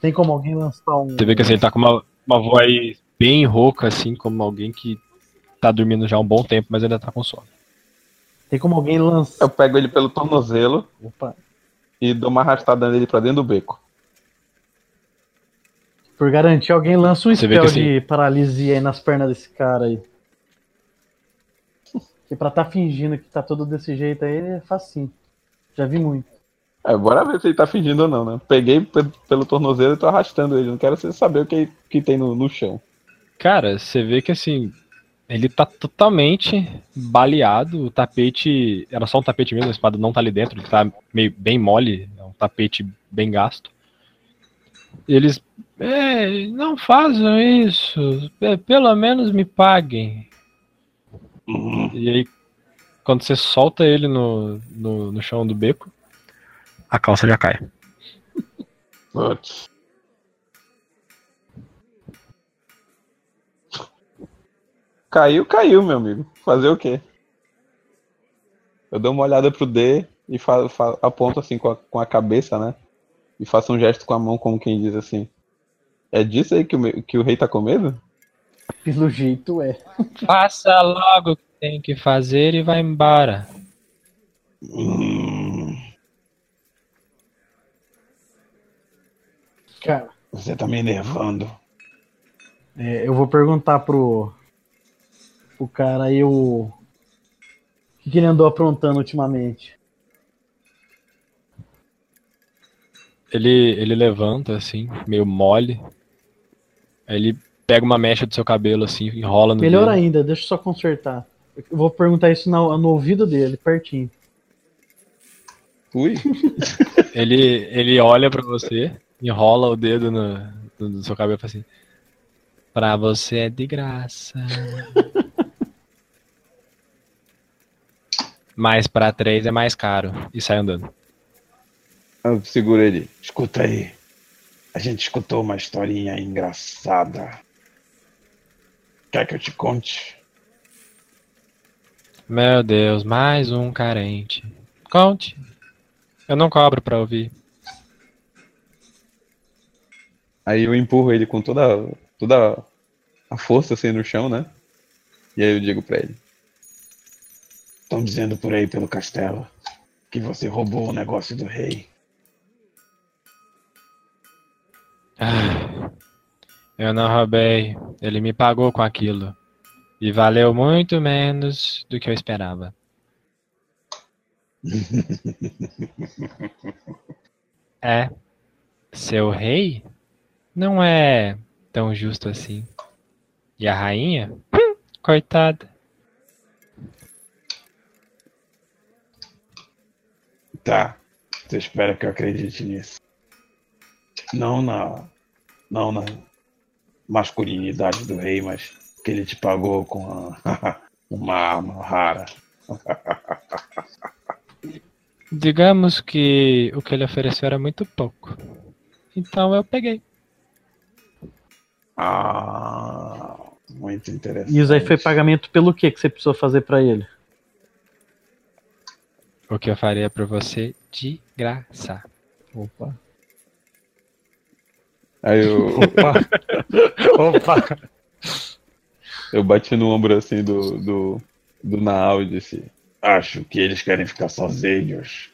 Tem como alguém lançar um. Você vê que assim, ele tá com uma, uma voz bem rouca, assim, como alguém que tá dormindo já há um bom tempo, mas ainda tá com sono. Tem como alguém lançar. Eu pego ele pelo tornozelo Opa. e dou uma arrastada nele pra dentro do beco. Por garantir, alguém lança um Você vê spell que assim- de paralisia aí nas pernas desse cara aí. E pra tá fingindo que tá todo desse jeito aí é facinho. Já vi muito. É, bora ver se ele tá fingindo ou não, né? Peguei pe- pelo tornozelo e tô arrastando ele. Não quero saber o que, que tem no, no chão. Cara, você vê que assim, ele tá totalmente baleado. O tapete. Era só um tapete mesmo, a espada não tá ali dentro, ele tá meio bem mole, é um tapete bem gasto. Eles. "É, não façam isso. é, pelo menos me paguem. E aí, quando você solta ele no, no, no chão do beco, a calça já cai. Putz. Caiu, caiu, meu amigo. Fazer o quê? Eu dou uma olhada pro D e aponto assim com a, com a cabeça, né? E faço um gesto com a mão, como quem diz assim. É disso aí que o, que o rei tá com medo? Pelo jeito é. Faça logo o que tem que fazer e vai embora. Hum, Cara, você tá me enervando. é, eu vou perguntar pro. pro cara aí o. O que, que ele andou aprontando ultimamente. Ele, ele levanta, assim, meio mole. Aí ele pega uma mecha do seu cabelo, assim, enrola no Melhor dedo. ainda, deixa eu só consertar. Eu vou perguntar isso no, no ouvido dele, pertinho. Ui. Ele, ele olha pra você, enrola o dedo no, no, no seu cabelo e fala assim: Pra você é de graça. Mas pra três é mais caro. E sai andando. Eu seguro ele. Escuta aí. A gente escutou uma historinha engraçada. Quer que eu te conte? Meu Deus, mais um carente. Conte. Eu não cobro pra ouvir. Aí eu empurro ele com toda, toda a força assim no chão, né? E aí eu digo pra ele: Estão dizendo por aí pelo castelo que você roubou o negócio do rei. Ah, eu não roubei. Ele me pagou com aquilo. E valeu muito menos do que eu esperava. É. Seu rei não é tão justo assim. E a rainha? Hum, coitada. Tá. Você espera que eu acredite nisso. Não na. Não na masculinidade do rei, mas que ele te pagou com a, uma arma rara. Digamos que o que ele ofereceu era muito pouco. Então eu peguei. Ah, muito interessante. E isso aí foi pagamento pelo que que você precisou fazer pra ele? O que eu faria pra você de graça. Opa. Aí eu, Opa! eu bati no ombro assim do, do, do Naal e disse: Acho que eles querem ficar sozinhos.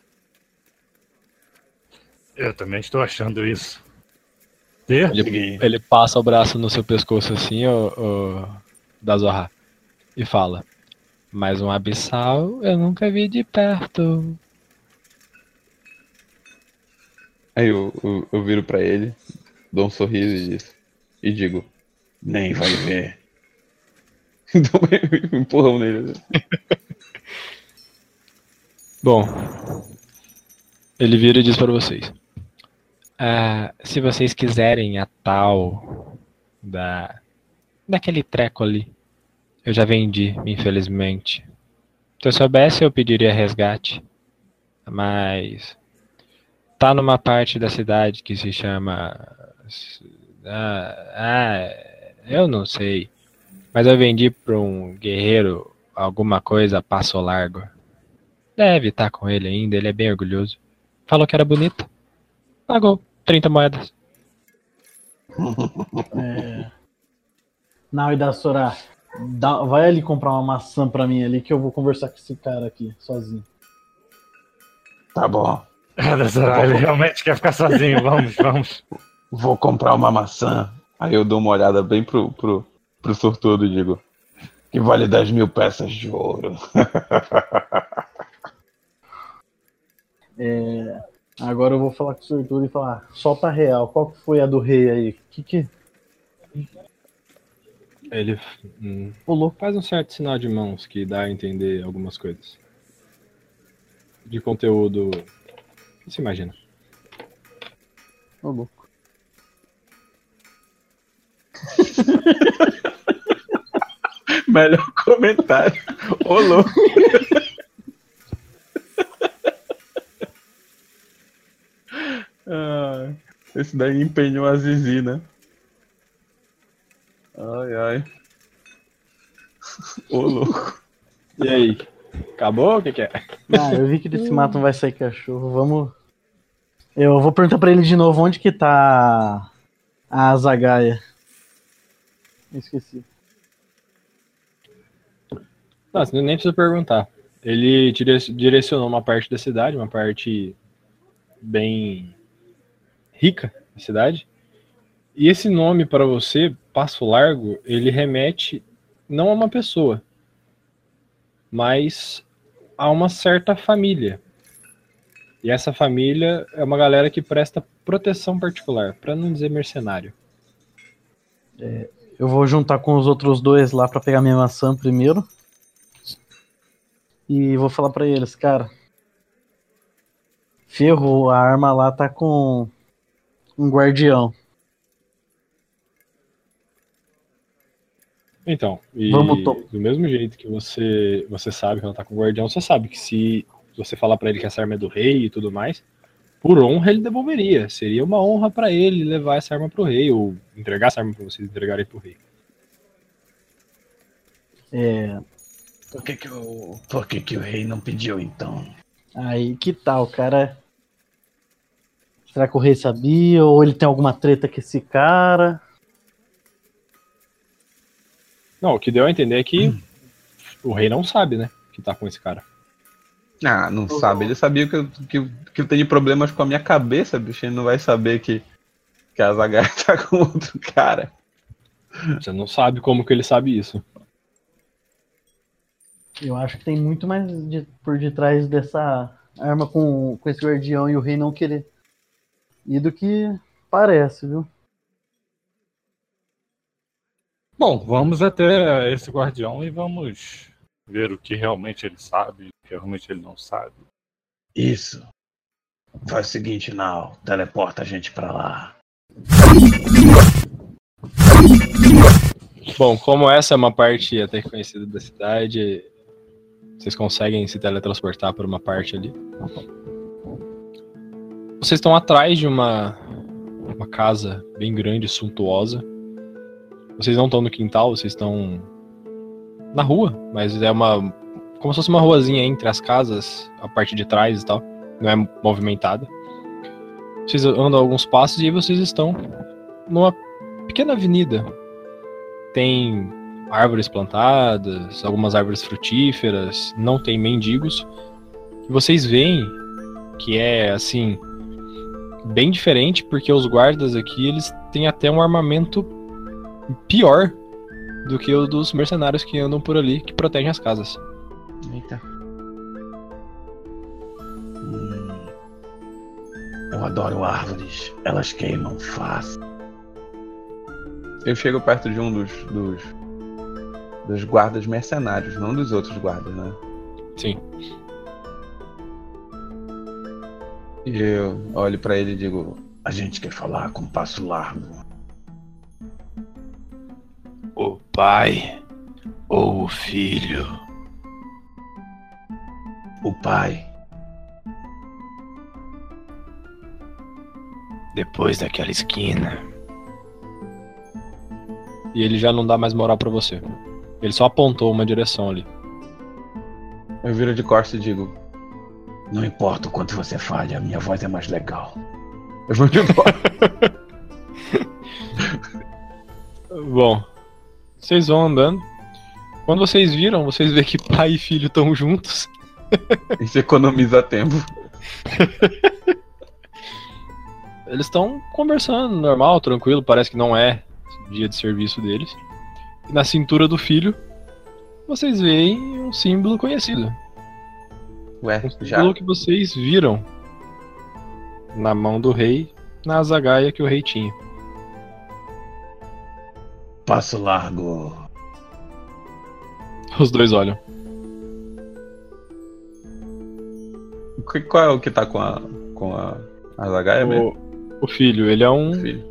Eu também estou achando isso. Ele, ele passa o braço no seu pescoço assim, ô, ô, da Zorra, e fala: Mas um abissal eu nunca vi de perto. Aí eu, eu, eu viro pra ele, dou um sorriso e, diz- e digo: Nem vai ver. Dou um empurrão nele. Bom, ele vira e diz para vocês: "Ah, se vocês quiserem a tal da daquele treco ali, eu já vendi, infelizmente. Se eu soubesse, eu pediria resgate, mas tá numa parte da cidade que se chama ah, ah, eu não sei, mas eu vendi para um guerreiro alguma coisa passo largo. Deve estar com ele ainda, ele é bem orgulhoso. Falou que era bonita. Pagou 30 moedas. É... Não, e da Sora, dá- vai ali comprar uma maçã pra mim ali que eu vou conversar com esse cara aqui, sozinho. Tá bom. É, ele realmente quer ficar sozinho. Vamos, vamos. Vou comprar uma maçã. Aí eu dou uma olhada bem pro, pro, pro sortudo e digo: Que vale 10 mil peças de ouro. É, Agora eu vou falar com o sortudo e falar, solta a real, qual que foi a do rei aí? Que que... Ele hum, Pulou. faz um certo sinal de mãos que dá a entender algumas coisas. De conteúdo. O que você imagina? Ô, louco. Melhor comentário. Ô, louco. Ah, esse daí empenhou a Zizi, né? Ai, ai. Ô, louco. E aí? Acabou? O que, que é? Ah, eu vi que desse mato não vai sair cachorro, vamos... Eu vou perguntar pra ele de novo onde que tá a Zagaia. Esqueci. Nem precisa perguntar. Ele dire- direcionou uma parte da cidade, uma parte bem rica da cidade. E esse nome para você, Passo Largo, ele remete não a uma pessoa, mas a uma certa família. E essa família é uma galera que presta proteção particular, para não dizer mercenário. Eu vou juntar com os outros dois lá pra pegar minha maçã primeiro. E vou falar pra eles, cara. Ferro, a arma lá tá com um guardião. Então, e Vamos do mesmo jeito que você você sabe que ela tá com o guardião, você sabe que se você falar pra ele que essa arma é do rei e tudo mais, por honra ele devolveria. Seria uma honra pra ele levar essa arma pro rei ou entregar essa arma pra vocês entregarem pro rei. É, Por que, que, o, por que, que o rei não pediu então? aí que tal, cara? Será que o rei sabia? Ou ele tem alguma treta com esse cara? Não, o que deu a entender é que o rei não sabe, né, que tá com esse cara. Ah, não sabe. Ele sabia que eu, que, que eu tenho problemas com a minha cabeça, bicho. Ele não vai saber que, que a Zagai tá com outro cara. Você não sabe como que ele sabe isso. Eu acho que tem muito mais de- por detrás dessa arma com, com esse guardião e o rei não querer ir do que parece, viu? Bom, vamos até esse guardião e vamos ver o que realmente ele sabe, o que realmente ele não sabe. Isso. Faz o seguinte, Nau. Teleporta a gente pra lá. Bom, como essa é uma parte até conhecida da cidade, vocês conseguem se teletransportar por uma parte ali. Vocês estão atrás de uma, uma casa bem grande, suntuosa. Vocês não estão no quintal, vocês estão na rua, mas é uma. como se fosse uma ruazinha entre as casas, a parte de trás e tal. Não é movimentada. Vocês andam alguns passos e vocês estão numa pequena avenida tem árvores plantadas, algumas árvores frutíferas, não tem mendigos. E vocês veem que é assim bem diferente porque os guardas aqui eles têm até um armamento pior do que o dos mercenários que andam por ali que protegem as casas. Eita. Hum. Eu adoro árvores. Elas queimam fácil. Eu chego perto de um dos, dos, dos guardas mercenários, não dos outros guardas, né? Sim. E eu olho pra ele e digo: A gente quer falar com passo largo. O pai ou o filho? O pai. Depois daquela esquina. E ele já não dá mais moral pra você. Ele só apontou uma direção ali. Eu viro de costas e digo: Não importa o quanto você fale, a minha voz é mais legal. Eu vou embora. Bom, vocês vão andando. Quando vocês viram, vocês veem que pai e filho estão juntos. Isso economiza tempo. Eles estão conversando normal, tranquilo, parece que não é dia de serviço deles. E na cintura do filho, vocês veem um símbolo conhecido. Ué, Um já. símbolo que vocês viram na mão do rei, na azagaia que o rei tinha. Passo largo. Os dois olham. Que- Qual é o que tá com a. com a. a Zagaia mesmo? O, o filho, ele é um, Filho.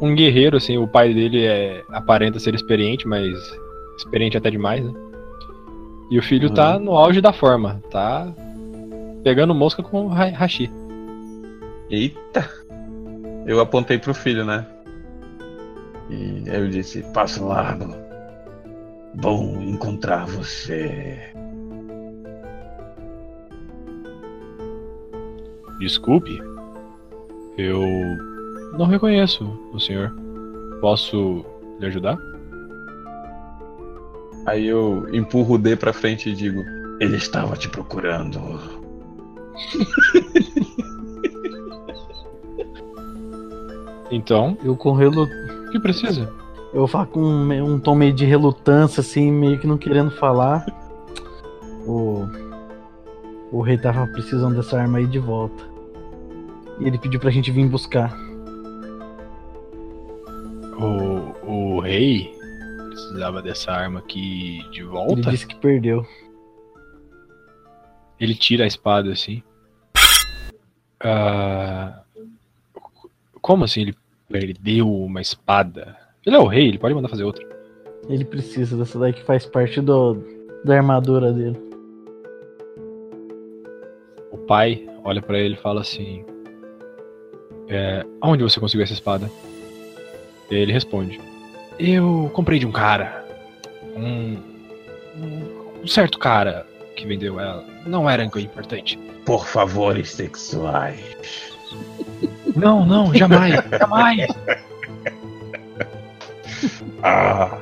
um guerreiro, assim, o pai dele é aparenta ser experiente, mas experiente até demais, né? E o filho tá no auge da forma, tá pegando mosca com ha- hashi. Eita! Eu apontei pro filho, né? E eu disse: Passo largo. Bom encontrar você. Desculpe, eu não reconheço o senhor. Posso lhe ajudar? Aí eu empurro o D pra frente e digo: Ele estava te procurando. Então, Eu com relu... que precisa? Eu falo com um, um tom meio de relutância, assim, meio que não querendo falar. O, o rei tava precisando dessa arma aí de volta. E ele pediu pra gente vir buscar. O, o rei precisava dessa arma aqui de Ele volta? disse que perdeu. Ele tira a espada assim. Ah, como assim ele perdeu uma espada? Ele é o rei, ele pode mandar fazer outra. Ele precisa dessa daí que faz parte do, da armadura dele. O pai olha pra ele e fala assim: é, Aonde você conseguiu essa espada? E ele responde: Eu comprei de um cara. Um, um, certo cara que vendeu ela. Não era algo importante. Por favores sexuais. Não, não, jamais, jamais. Ah!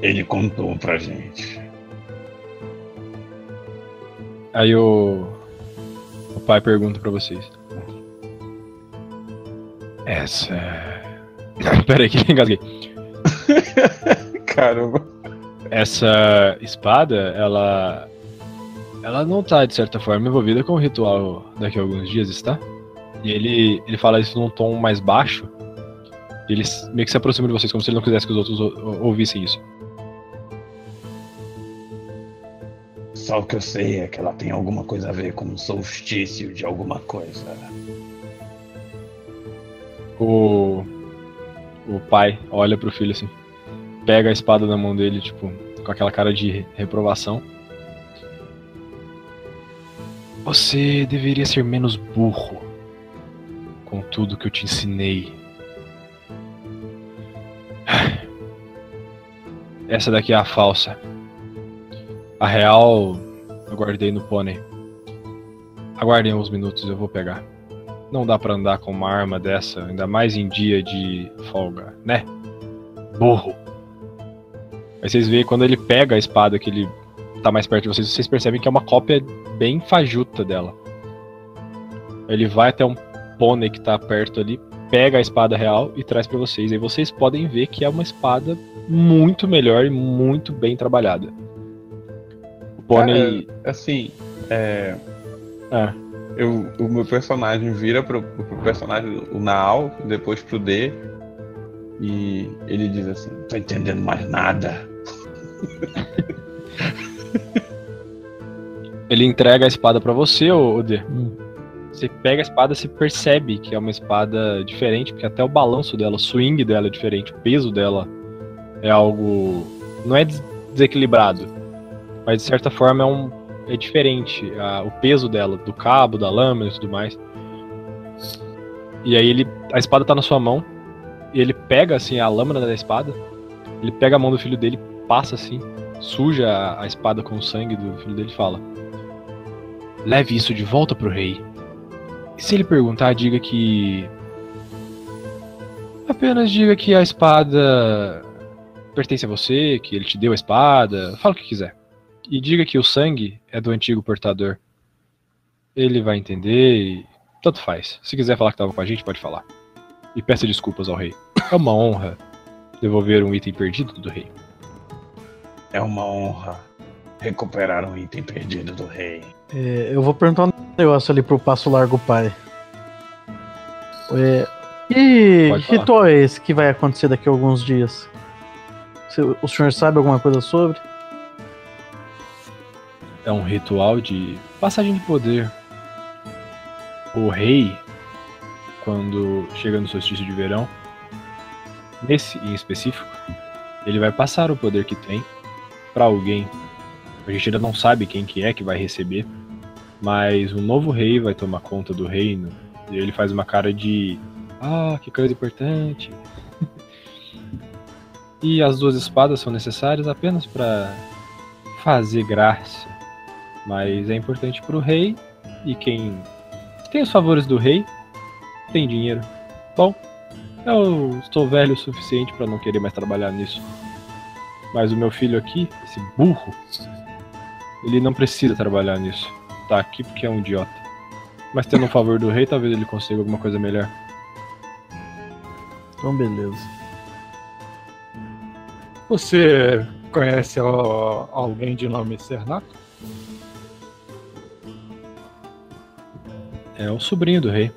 Ele contou pra gente. Aí o, o pai pergunta pra vocês: Essa Pera aí, que engasguei. Caramba. Essa espada, ela. Ela não tá, de certa forma, envolvida com o ritual daqui a alguns dias, está? E ele, ele fala isso num tom mais baixo. E ele meio que se aproxima de vocês, como se ele não quisesse que os outros ou- ou- ouvissem isso. Só o que eu sei é que ela tem alguma coisa a ver com um solstício de alguma coisa. O. O pai olha pro filho assim. Pega a espada na mão dele, tipo, com aquela cara de reprovação. Você deveria ser menos burro com tudo que eu te ensinei. Essa daqui é a falsa. A real eu guardei no pônei. Aguardem uns minutos, eu vou pegar. Não dá pra andar com uma arma dessa, ainda mais em dia de folga, né? Burro. Aí vocês veem quando ele pega a espada que ele tá mais perto de vocês, vocês percebem que é uma cópia bem fajuta dela. Ele vai até um pônei que tá perto ali, pega a espada real e traz pra vocês. Aí vocês podem ver que é uma espada muito melhor e muito bem trabalhada. O pônei. Assim, é. É. Eu, o meu personagem vira pro, pro personagem, o Naal, depois pro D. E ele diz assim: Não tô entendendo mais nada. Ele entrega a espada pra você, ô ô D. Hum. Você pega a espada, você percebe que é uma espada diferente, porque até o balanço dela, o swing dela é diferente, o peso dela é algo. não é des- desequilibrado, mas de certa forma é, um, é diferente. a- o peso dela, do cabo, da lâmina e tudo mais. E aí ele. A espada tá na sua mão, e ele pega assim a lâmina da espada, ele pega a mão do filho dele, passa assim, suja a, a espada com o sangue do filho dele e fala. Leve isso de volta pro rei. E se ele perguntar, diga que. Apenas diga que a espada pertence a você, que ele te deu a espada. Fala o que quiser. E diga que o sangue é do antigo portador. Ele vai entender e. Tanto faz. Se quiser falar que tava com a gente, pode falar. E peça desculpas ao rei. É uma honra devolver um item perdido do rei. É uma honra recuperar um item perdido do rei. É, eu vou perguntar negócio ali pro Passo Largo Pai. É, falar. ritual é esse que vai acontecer daqui a alguns dias? O senhor sabe alguma coisa sobre? é um ritual de passagem de poder. O rei, quando chega no solstício de verão, nesse em específico, ele vai passar o poder que tem para alguém. A gente ainda não sabe quem que é que vai receber, mas um novo rei vai tomar conta do reino e ele faz uma cara de ah, que coisa importante. e as duas espadas são necessárias apenas para fazer graça mas é importante pro rei e quem tem os favores do rei tem dinheiro. Bom, eu estou velho o suficiente para não querer mais trabalhar nisso. Mas o meu filho aqui, esse burro, ele não precisa trabalhar nisso. Tá aqui porque é um idiota. Mas tendo o favor do rei, talvez ele consiga alguma coisa melhor. Então, beleza. Você conhece ó, alguém de nome Cernato? É o sobrinho do rei.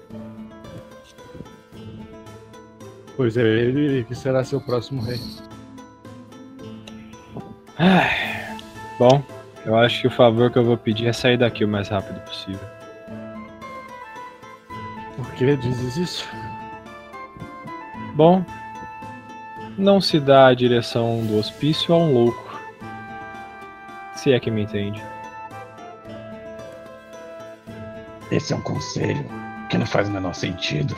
Pois é, ele que será seu próximo rei. Ai, Bom, eu acho que o favor que eu vou pedir é sair daqui o mais rápido possível. Por que dizes isso? Bom, não se dá a direção do hospício a um louco. Se é que me entende. Esse é um conselho que não faz o menor sentido.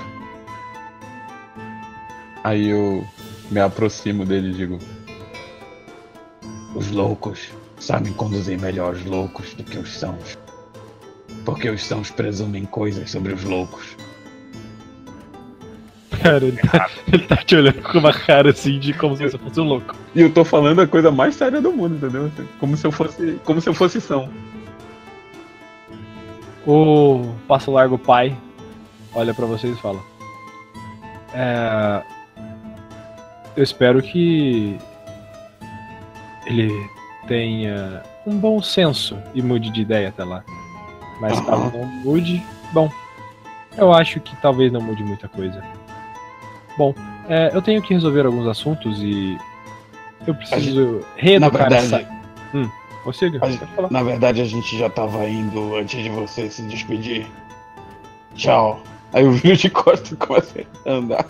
Aí eu me aproximo dele e digo: Os loucos sabem conduzir melhor os loucos do que os sãos. Porque os sãos presumem coisas sobre os loucos. Cara, ele tá, ele tá te olhando com uma cara assim de como se você fosse um louco. E eu tô falando a coisa mais séria do mundo, entendeu? Como se eu fosse, como se eu fosse são. O Passo Largo Pai olha pra vocês e fala: É. eu espero que ele tenha um bom senso e mude de ideia até lá. Mas Aham. caso não mude, bom, eu acho que talvez não mude muita coisa. Bom, é, eu tenho que resolver alguns assuntos e eu preciso reeducar verdade, essa. Hum, gente- falar. na verdade a gente já tava indo antes de você se despedir. Tchau. Aí o vinho de costa começa a andar.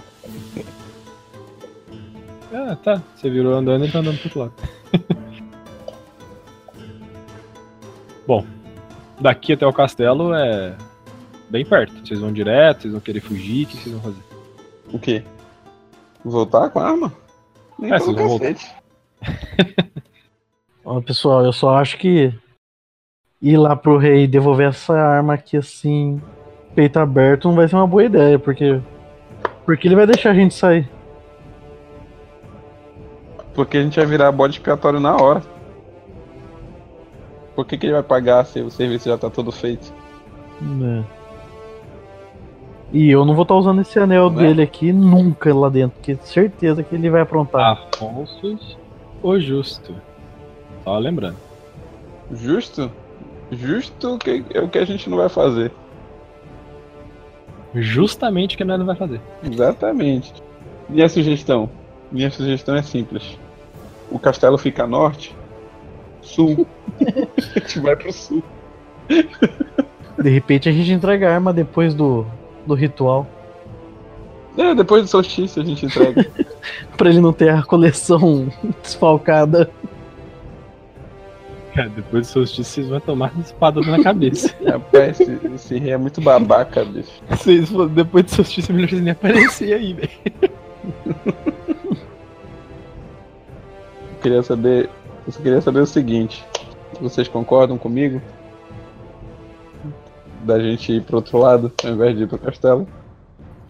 Ah, tá. Você virou andando e tá andando pro outro lado. Bom, daqui até o castelo é bem perto. Vocês vão direto, vocês vão querer fugir, o que vocês vão fazer? O quê? Voltar com a arma? Nem É, pelo vocês vão cacete. Ó, pessoal, eu só acho que ir lá pro rei e devolver essa arma aqui assim, peito aberto, não vai ser uma boa ideia, porque. Porque ele vai deixar a gente sair. Porque a gente vai virar bode expiatório na hora. Por que, que ele vai pagar se o serviço já tá todo feito? né? E eu não vou estar usando esse anel Não é? dele aqui nunca lá dentro, porque certeza que ele vai aprontar. Afonso o Justo. Só lembrando. Justo? Justo que é o que a gente não vai fazer. Justamente o que nós não vai fazer. Exatamente. Minha sugestão. Minha sugestão é simples. O castelo fica a norte, sul. a gente vai pro sul. De repente a gente entrega a arma depois do, do ritual. É, depois do solstício a gente entrega. Pra ele não ter a coleção desfalcada. Cara, depois do solstício vocês vão tomar espada na cabeça. Rapaz, esse, esse rei é muito babaca, bicho. vocês, depois do solstício é melhor vocês nem aparecer aí, velho. Queria saber. Eu só queria saber o seguinte. Vocês concordam comigo? Da gente ir pro outro lado ao invés de ir pro castelo?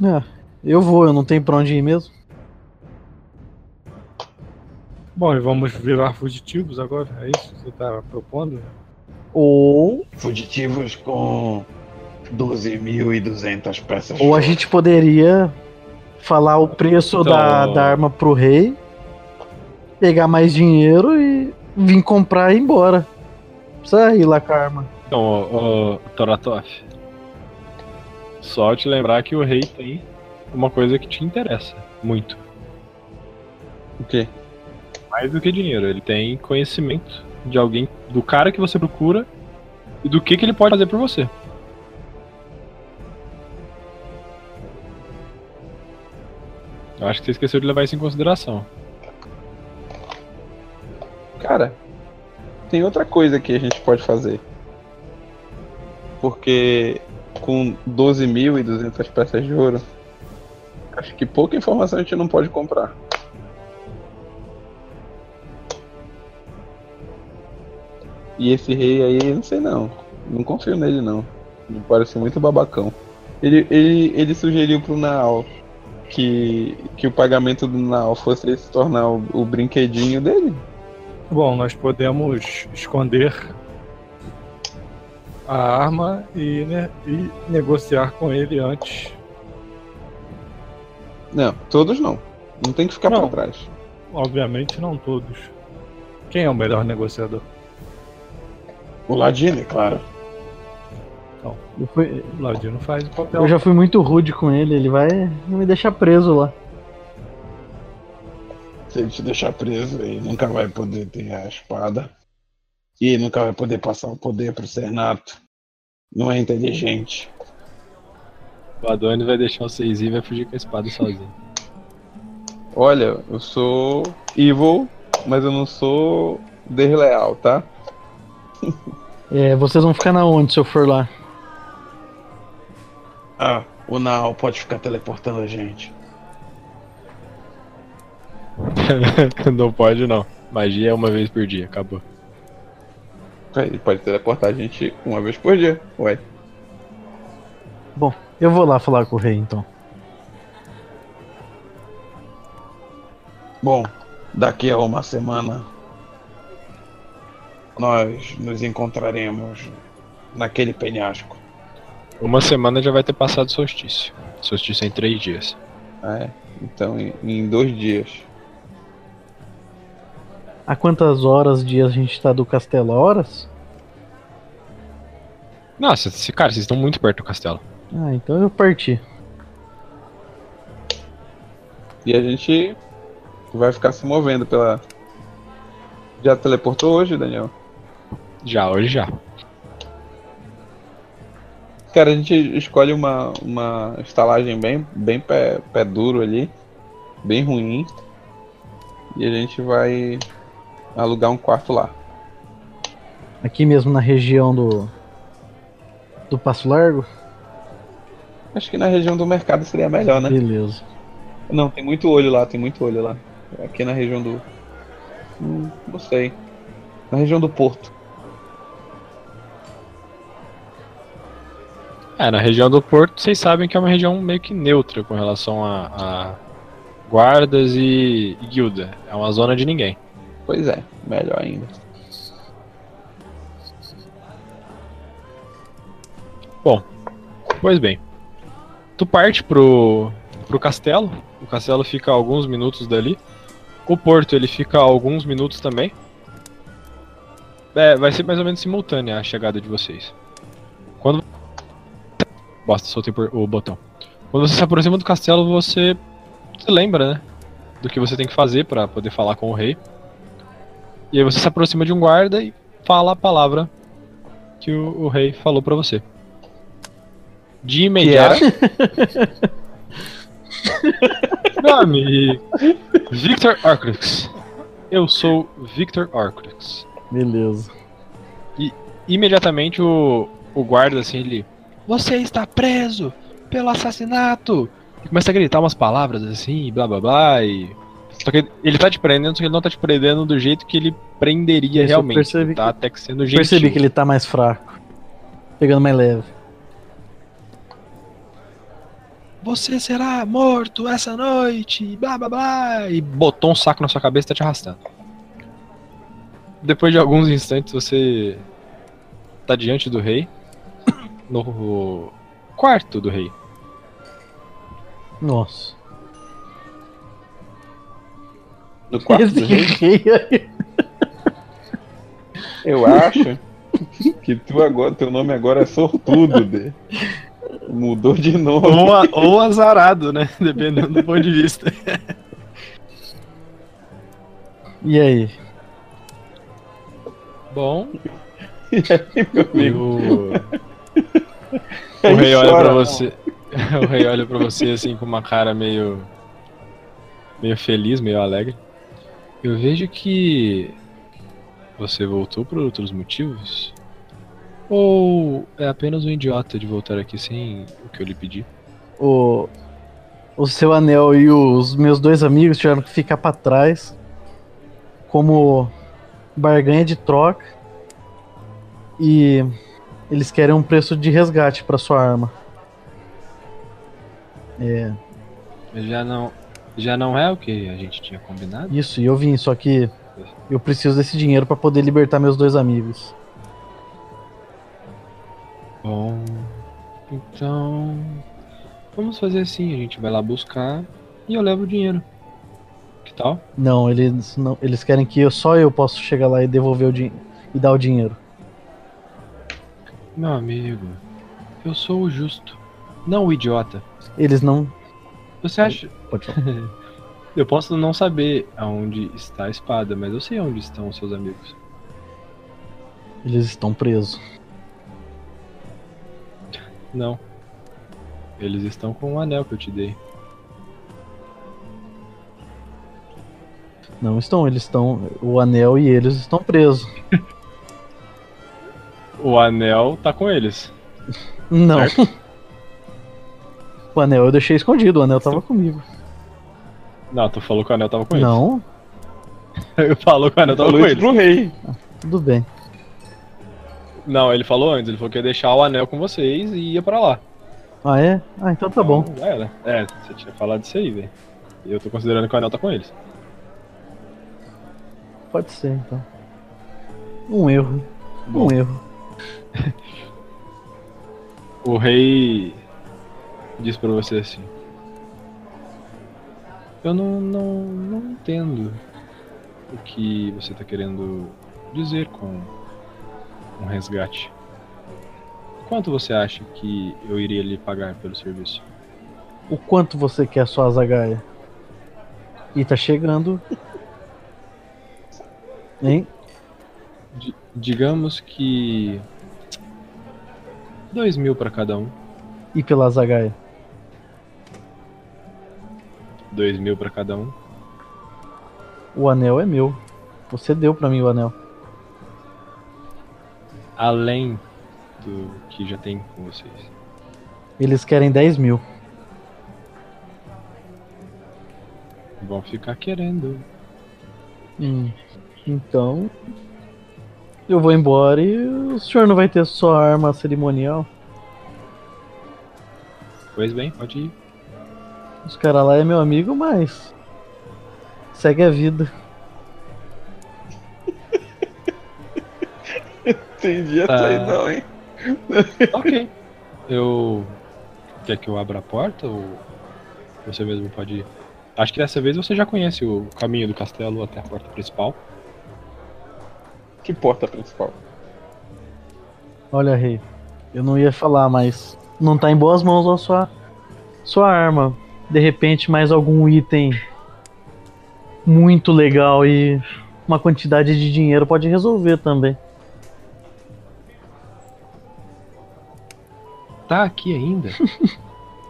Ah, eu vou, eu não tenho pra onde ir mesmo. Bom, e vamos virar fugitivos agora? É isso que você tá propondo? Ou, Fugitivos com 12.200 peças. ou a gente poderia falar o preço Então- da, da arma pro rei, pegar mais dinheiro e vir comprar e ir embora. Não Precisa ir lá com a arma. Então, ô, ô, Toratov. Só te lembrar que o rei tem uma coisa que te interessa muito. O quê? Mais do que dinheiro. Ele tem conhecimento de alguém, do cara que você procura e do que, que ele pode fazer por você. Eu acho que você esqueceu de levar isso em consideração. Cara, tem outra coisa que a gente pode fazer. Porque com 12.200 peças de ouro, acho que pouca informação a gente não pode comprar. E esse rei aí, não sei não. Não confio nele não. Ele parece muito babacão. Ele, ele, ele sugeriu pro Naal que, que o pagamento do Naal fosse se tornar o, o brinquedinho dele. Bom, nós podemos esconder a arma e, né, e negociar com ele antes. Não, todos não. Não tem que ficar pra trás. Obviamente não todos. Quem é o melhor negociador? O Ladino, é claro. Eu, fui- O Ladino faz o papel. eu já fui muito rude com ele, ele vai me deixar preso lá. Se ele te deixar preso, ele nunca vai poder ter a espada. E nunca vai poder passar o poder pro Sernato. Não é inteligente. O Adonis vai deixar vocês ir e vai fugir com a espada sozinho. Olha, eu sou evil, mas eu não sou desleal, tá? É, vocês vão ficar na onde se eu for lá? Ah, o Nao pode ficar teleportando a gente. não pode não. Magia é uma vez por dia, acabou. Ele pode teleportar a gente uma vez por dia. Ué. Eu vou lá falar com o rei então. Bom, daqui a uma semana nós nos encontraremos naquele penhasco. Uma semana já vai ter passado o solstício. Solstício é em três dias. Ah, é. Então, em, em dois dias. A quantas horas, dias a gente tá do castelo? Horas? Nossa, esse, cara, vocês estão muito perto do castelo. Ah, então eu parti. E a gente vai ficar se movendo pela. Já teleportou hoje, Daniel? Já, hoje já. Cara, a gente escolhe uma, uma estalagem bem, bem pé, pé duro ali, bem ruim. E a gente vai alugar um quarto lá. Aqui mesmo na região do. Do Passo Largo? Acho que na região do mercado seria melhor, né? Beleza. Não, tem muito olho lá, tem muito olho lá. Aqui na região do. Hum, não sei. Na região do Porto. É, na região do Porto, vocês sabem que é uma região meio que neutra com relação a, a guardas e, e guilda. É uma zona de ninguém. Pois é, melhor ainda. Pois bem. Tu parte pro, pro castelo. O castelo fica alguns minutos dali. O porto ele fica alguns minutos também. É, vai ser mais ou menos simultânea a chegada de vocês. Quando. Basta, soltei o botão. Quando você se aproxima do castelo, você se lembra, né? Do que você tem que fazer pra poder falar com o rei. E aí você se aproxima de um guarda e fala a palavra que o, o rei falou pra você. De imediato. Meu amigo. Victor Arcrux. Eu sou Victor Arcrux. Beleza. Imediatamente o, o guarda assim, ele. Você está preso pelo assassinato! E começa a gritar umas palavras assim, blá blá blá. E... Só que ele tá te prendendo, só que ele não tá te prendendo do jeito que ele prenderia Isso, eu realmente. percebi tá até que sendo gentil. Percebi que ele tá mais fraco. Pegando mais leve. Você será morto essa noite, blá blá blá. E botou um saco na sua cabeça e tá te arrastando. Depois de alguns instantes você tá diante do rei. No quarto do rei. Nossa. No quarto do rei. aí. Eu acho que tu agora, teu nome agora é sortudo, Dê. Mudou de nome. Ou, a- ou azarado, né? Dependendo do ponto de vista. E aí? Bom, meu amigo. o, o rei olha chora. pra você. O rei olha pra você assim com uma cara meio. meio feliz, meio alegre. Eu vejo que. Você voltou por outros motivos? Ou é apenas um idiota de voltar aqui sem o que eu lhe pedi? O, o seu anel e os meus dois amigos tiveram que ficar pra trás como barganha de troca. E eles querem um preço de resgate pra sua arma. É, Já não. Já não é o que a gente tinha combinado? isso, e eu vim, só que eu preciso desse dinheiro pra poder libertar meus dois amigos. Bom, então vamos fazer assim, a gente vai lá buscar e eu levo o dinheiro. Que tal? Não, eles não, eles querem que eu, só eu possa chegar lá e devolver o dinheiro e dar o dinheiro. Meu amigo, eu sou o justo, não o idiota. Eles não, Você acha? pode falar. Eu posso não saber aonde está a espada, mas eu sei onde estão os seus amigos. Eles estão presos. Não. Eles estão com o anel que eu te dei. Não estão, eles estão. O anel e eles estão presos. O anel tá com eles. Não. O anel eu deixei escondido, o anel tava comigo. Não, tu falou que o anel tava com eles. Não, Ele falou que o anel tava com eles. pro rei. tudo bem. Não, ele falou antes, ele falou que ia deixar o anel com vocês e ia pra lá. Ah, é? Ah, então tá bom. Então, Era. É, você tinha falado isso aí, velho. E eu tô considerando que o anel tá com eles. Pode ser, então. Um erro. Um erro. O rei diz pra você assim: Eu não, não, não entendo. o que você tá querendo dizer com um resgate. Quanto você acha que eu iria lhe pagar pelo serviço? O quanto você quer sua Zagaia? E tá chegando. Hein? Di- digamos que. Dois mil pra cada um. E pela Zagaia? Dois mil pra cada um. O anel é meu. Você deu pra mim o anel. Além do que já tem com vocês. Eles querem 10 mil. Vão ficar querendo. Hum, Então. Eu vou embora e o senhor não vai ter sua arma cerimonial. Pois bem, pode ir. Os caras lá é meu amigo, mas. Segue a vida. Entendi essa Tá. aí não, hein? Ok. Eu. Quer que eu abra a porta ou você mesmo pode ir? Acho que dessa vez você já conhece o caminho do castelo até a porta principal. Que porta principal? Olha, rei. Eu não ia falar, mas. Não tá em boas mãos a sua. Sua arma. De repente, mais algum item. Muito legal e. Uma quantidade de dinheiro pode resolver também. Tá aqui ainda?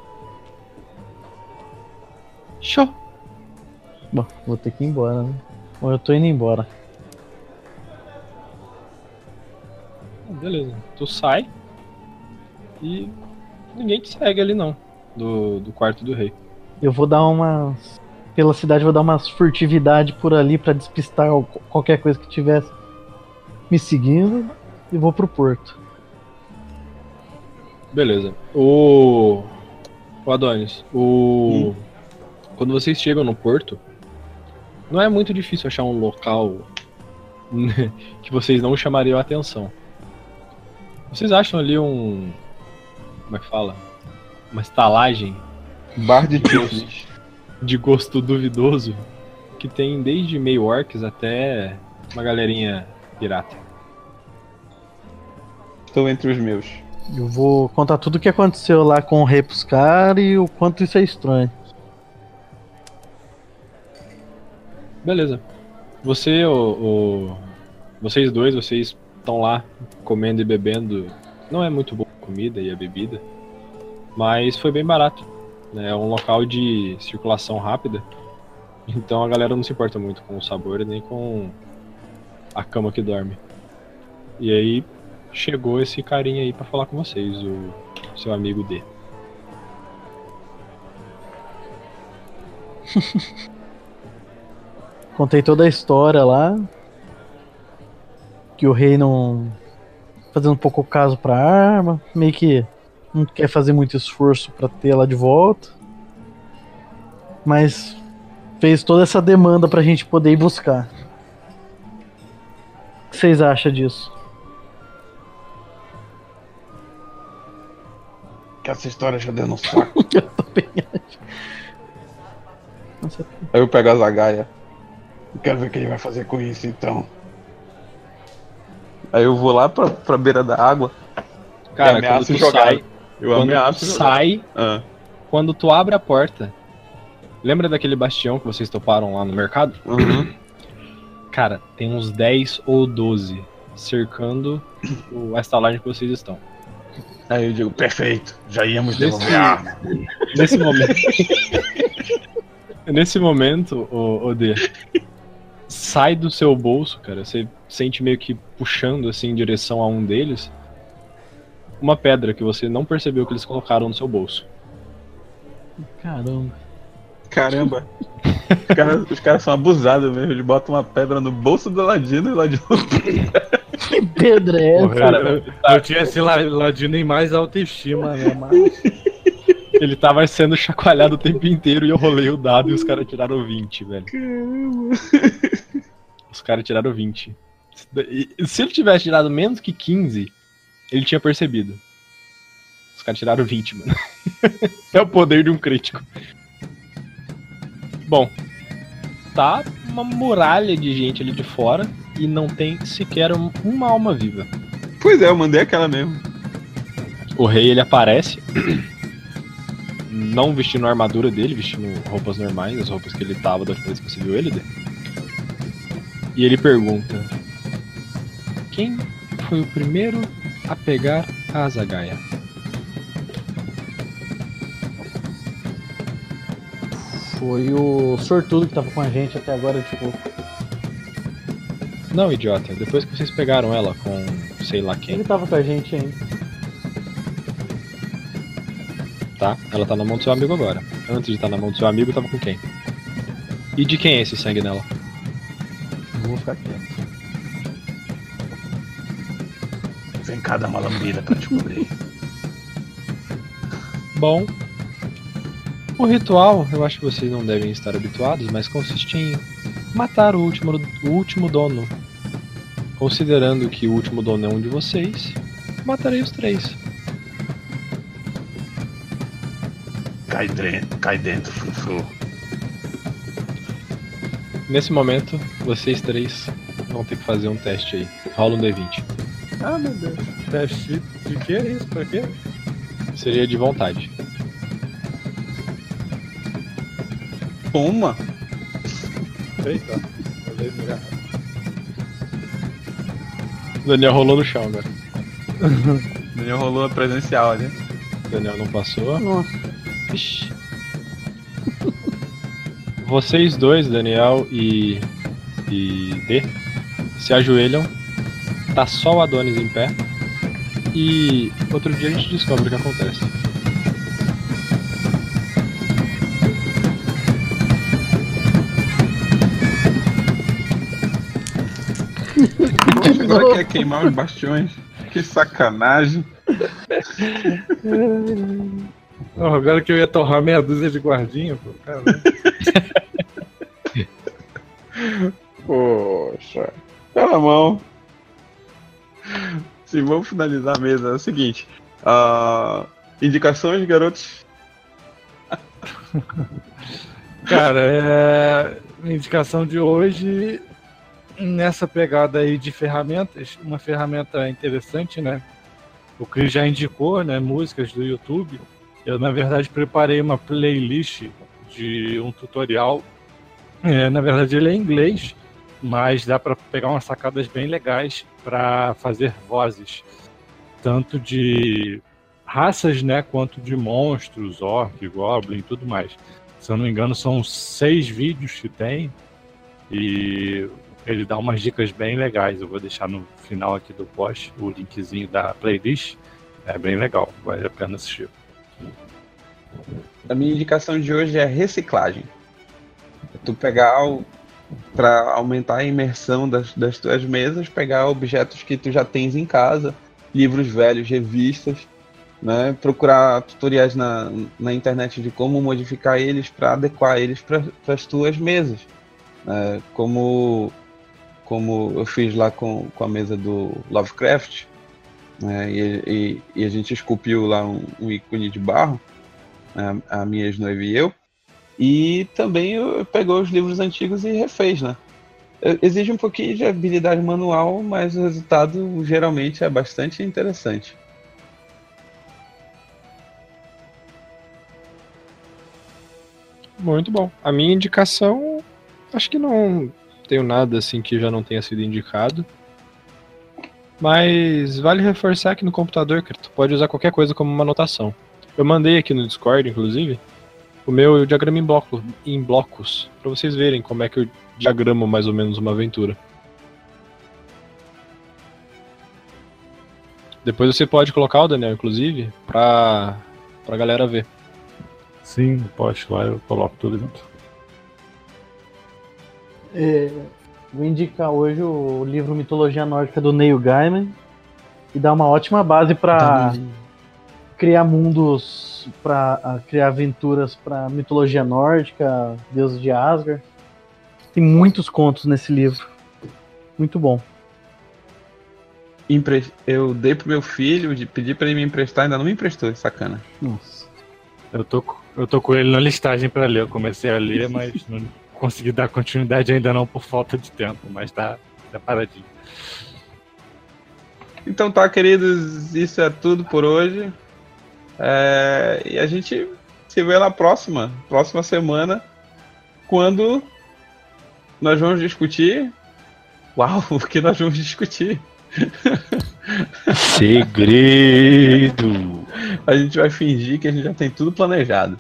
Show! Bom, vou ter que ir embora, né? Bom, eu tô indo embora. Beleza. Tu sai e ninguém te segue ali não. Do, do quarto do rei. Eu vou dar umas. Pela cidade, vou dar umas furtividade por ali pra despistar qualquer coisa que tivesse me seguindo. E vou pro porto. Beleza. O. O Adonis, o. Quando vocês chegam no porto, não é muito difícil achar um local que vocês não chamariam a atenção. Vocês acham ali um. Como é que fala? Uma estalagem Bar de Tiffany's. de gosto duvidoso que tem desde meio orcs até uma galerinha pirata. Estou entre os meus. Eu vou contar tudo o que aconteceu lá com o caras e o quanto isso é estranho. Beleza. Você, o, o- vocês dois, vocês estão lá comendo e bebendo. Não é muito boa a comida e a bebida, mas foi bem barato. Né? É um local de circulação rápida, então a galera não se importa muito com o sabor nem com a cama que dorme. E aí chegou esse carinha aí pra falar com vocês, o seu amigo D. Contei toda a história lá. Que o rei não. Fazendo um pouco caso pra arma. Meio que não quer fazer muito esforço pra ter ela de volta. Mas fez toda essa demanda pra gente poder ir buscar. O que vocês acham disso? Que essa história já deu no saco. Eu também acho. Nossa, Aí eu pego a Zagaia. Eu Quero ver o que ele vai fazer com isso então. Aí eu vou lá pra, pra beira da água. Cara, E quando tu jogar. sai, Eu quando ameaço sai Ah, quando tu abre a porta, lembra daquele bastião que vocês toparam lá no mercado? uhum. Cara, tem uns 10 ou 12 cercando o, a estalagem que vocês estão. Aí eu digo, Perfeito, já íamos Desse- devolver a arma. Nesse momento. Nesse momento, o, o D, sai do seu bolso, cara. Você sente meio que puxando assim em direção a um deles uma pedra que você não percebeu que eles colocaram no seu bolso. caramba. caramba. Os caras, os caras são abusados mesmo. Eles botam uma pedra no bolso do Ladino e o Ladino. Que pedra é essa? Cara, eu, eu tinha esse la- ladino em mais autoestima, né? Mas Ele tava sendo chacoalhado o tempo inteiro e eu rolei o dado e os caras tiraram 20, velho. Os caras tiraram 20. E se ele tivesse tirado menos que 15, ele tinha percebido. Os caras tiraram 20, mano. é o poder de um crítico. Bom, tá uma muralha de gente ali de fora e não tem sequer um- uma alma viva. Pois é, eu mandei aquela mesmo. O rei ele aparece, não vestindo a armadura dele, vestindo roupas normais, as roupas que ele tava da última vez que você viu ele. Dê. E ele pergunta: Quem foi o primeiro a pegar a Azagaia? Foi o sortudo que tava com a gente até agora, tipo. Não, idiota, depois que vocês pegaram ela com sei lá quem, Ele tava com a gente ainda. tá? Ela tá na mão do seu amigo agora. Antes de estar na mão do seu amigo, tava com quem? E de quem é esse sangue nela? Vou ficar quieto. Cada malambida pra descobrir. Bom, o ritual, eu acho que vocês não devem estar habituados, mas consiste em matar o último, o último dono. Considerando que o último dono é um de vocês, matarei os três. Cai dentro, cai dentro, frufru. Nesse momento, vocês três vão ter que fazer um teste aí. Rola um D20. Ah, meu Deus. Teste de que é isso? Pra quê? Seria de vontade. Uma. Eita. Olhei Daniel rolou no chão agora. Daniel rolou a presencial ali. O Daniel não passou. Nossa. Ixi. Vocês dois, Daniel e. e D, se ajoelham. Tá só o Adonis em pé. E outro dia a gente descobre o que acontece. Agora quer queimar os bastiões. Que sacanagem. Oh, agora que eu ia torrar meia dúzia de guardinha, pô. Poxa. Pela mão. Sim, vamos finalizar mesa. É o seguinte. ah, indicações, garotos? Cara, é... indicação de hoje, nessa pegada aí de ferramentas, uma ferramenta interessante, né? O Cris já indicou, né? Músicas do YouTube. Eu, na verdade, preparei uma playlist de um tutorial. É, na verdade, ele é em inglês, mas dá para pegar umas sacadas bem legais para fazer vozes, tanto de raças, né, quanto de monstros, orc, goblin tudo mais. Se eu não me engano, são seis vídeos que tem e ele dá umas dicas bem legais. Eu vou deixar no final aqui do post o linkzinho da playlist. É bem legal, vale a pena assistir. A minha indicação de hoje é reciclagem. É tu pegar o. Pra aumentar a imersão das, das tuas mesas, pegar objetos que tu já tens em casa, livros velhos, revistas, né? Procurar tutoriais na, na internet de como modificar eles para adequar eles para as tuas mesas. né? como, como eu fiz lá com, com a mesa do Lovecraft, né? e, e, e a gente esculpiu lá um, um ícone de barro, né? a minha ex-noiva e eu. E também pegou os livros antigos e refez, né? Eh, Exige um pouquinho de habilidade manual, mas o resultado geralmente é bastante interessante. Muito bom. A minha indicação, acho que não tenho nada assim que já não tenha sido indicado. Mas vale reforçar que no computador, tu pode usar qualquer coisa como uma anotação. Eu mandei aqui no Discord, inclusive, o meu diagrama em, bloco, em blocos, para vocês verem como é que eu diagramo mais ou menos uma aventura. Depois você pode colocar o Daniel, inclusive, pra, pra galera ver. Sim, post lá eu coloco tudo junto. É, vou indicar hoje o livro Mitologia Nórdica do Neil Gaiman e dá uma ótima base para criar mundos, para criar aventuras para mitologia nórdica, deuses de Asgard. Tem muitos contos nesse livro. Muito bom. Empre- Eu dei pro meu filho, de- pedi pra ele me emprestar, ainda não me emprestou, sacana. Nossa. Eu tô, eu tô com ele na listagem pra ler. Eu comecei a ler, mas não conseguir dar continuidade ainda não por falta de tempo, mas tá, tá paradinho. Então tá, queridos, isso é tudo por hoje. É, e a gente se vê na próxima, próxima semana, quando nós vamos discutir. Uau, o que nós vamos discutir? Segredo. A gente vai fingir que a gente já tem tudo planejado.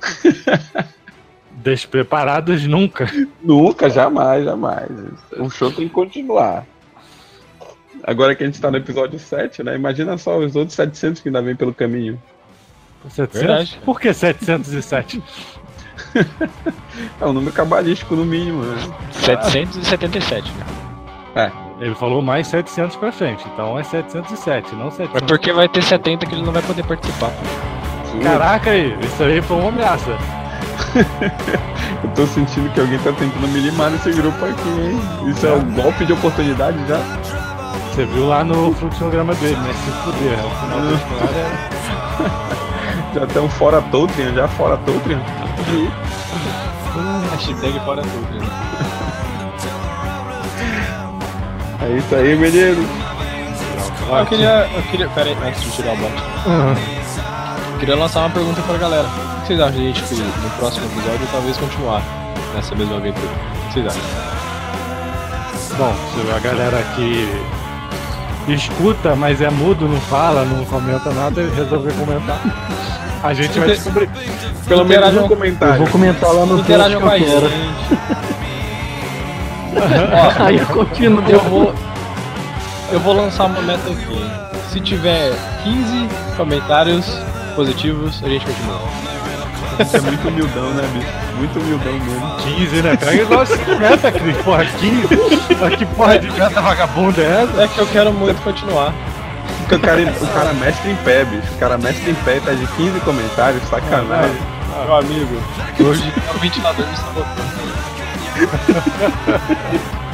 Despreparados nunca. Nunca, jamais, jamais. O show tem que continuar. Agora que a gente tá no episódio 7, né? Imagina só os outros 700 que ainda vem pelo caminho. 700? Verdade. Por que 707? É um número cabalístico no mínimo, né? 777, né? Ele falou mais 700 pra frente, então é 707, não 700. Mas porque vai ter 70 que ele não vai poder participar. Caraca, aí, isso aí foi uma ameaça. Eu tô sentindo que alguém tá tentando me limar nesse grupo aqui, hein? Isso é um golpe de oportunidade já? Você viu lá no fluxograma dele, né? Se fuder, o final da história. Já tem um fora Tolkien, já fora Tolkien. Hashtag fora né? É isso aí, menino. Eu queria. Eu queria. Pera aí, antes de tirar o bote. Eu queria lançar uma pergunta pra galera. O que vocês acham de a gente no próximo episódio talvez continuar nessa mesma aventura? O que vocês acham? Bom, se a galera que escuta, mas é mudo, não fala, não comenta nada, e resolver comentar. A gente vai descobrir. Pelo menos um Eu comentário. vou comentar lá no texto que eu quero. gente. Aí eu continuo. Eu vou. Eu vou lançar uma meta aqui. Se tiver 15 comentários positivos, a gente continua. Isso é muito humildão, né, bicho? Muito humildão mesmo. 15, né? Pega igual 50, Cris. Porra, 15. Mas que porra de meta vagabunda é essa? É que eu quero muito continuar. Porque o cara, o cara mestre em pé, bicho. O cara mestre em pé tá de 15 comentários, sacanagem. Meu amigo, hoje o ventilador me sabotou.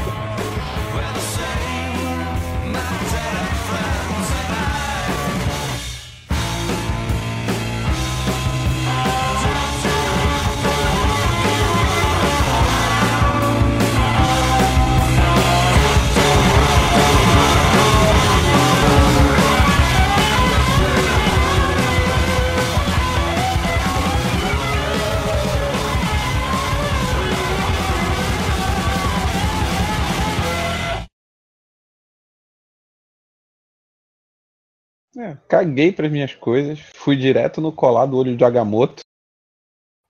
É, caguei pras minhas coisas, fui direto no colar do olho de Agamotto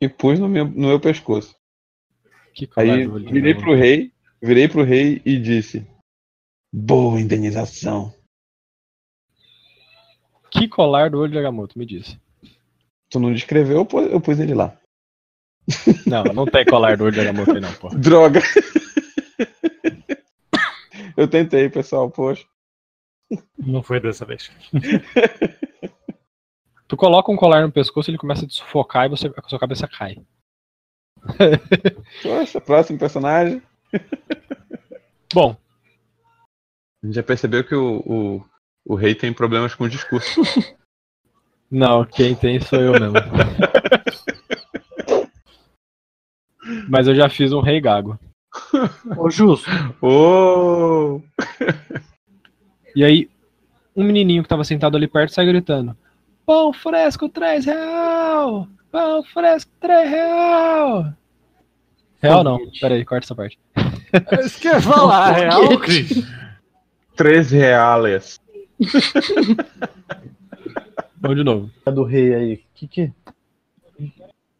e pus no meu, no meu pescoço. Que Aí virei pro rei, virei pro rei e disse: Boa indenização. Que colar do olho de Agamotto, me diz. Tu não descreveu, eu pus, eu pus ele lá. Não, não tem colar do olho de Agamotto aí não. Droga! eu tentei, pessoal, poxa. Não foi dessa vez. Tu coloca um colar no pescoço, ele começa a te sufocar e você, a sua cabeça cai. Poxa, próximo personagem. Bom, A gente já percebeu que o, o, o rei tem problemas com o discurso. não, quem tem sou eu mesmo. Mas eu já fiz um rei gago. Ô, Justo, Ô! E aí, um menininho que tava sentado ali perto sai gritando: Pão fresco, 3 real! Pão fresco, 3 real! Real não, Foguete. pera aí, corta essa parte. Isso que eu ia falar, real, Cris. Três reais. Vamos de novo. é do rei aí. Que que...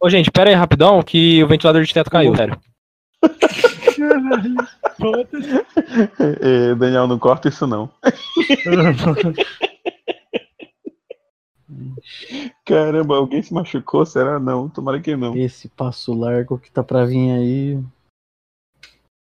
Ô, gente, pera aí rapidão, que o ventilador de teto caiu, sério. Daniel, não corta isso não. Caramba, alguém se machucou? Será? Não, tomara que não. Esse passo largo que tá pra vir aí.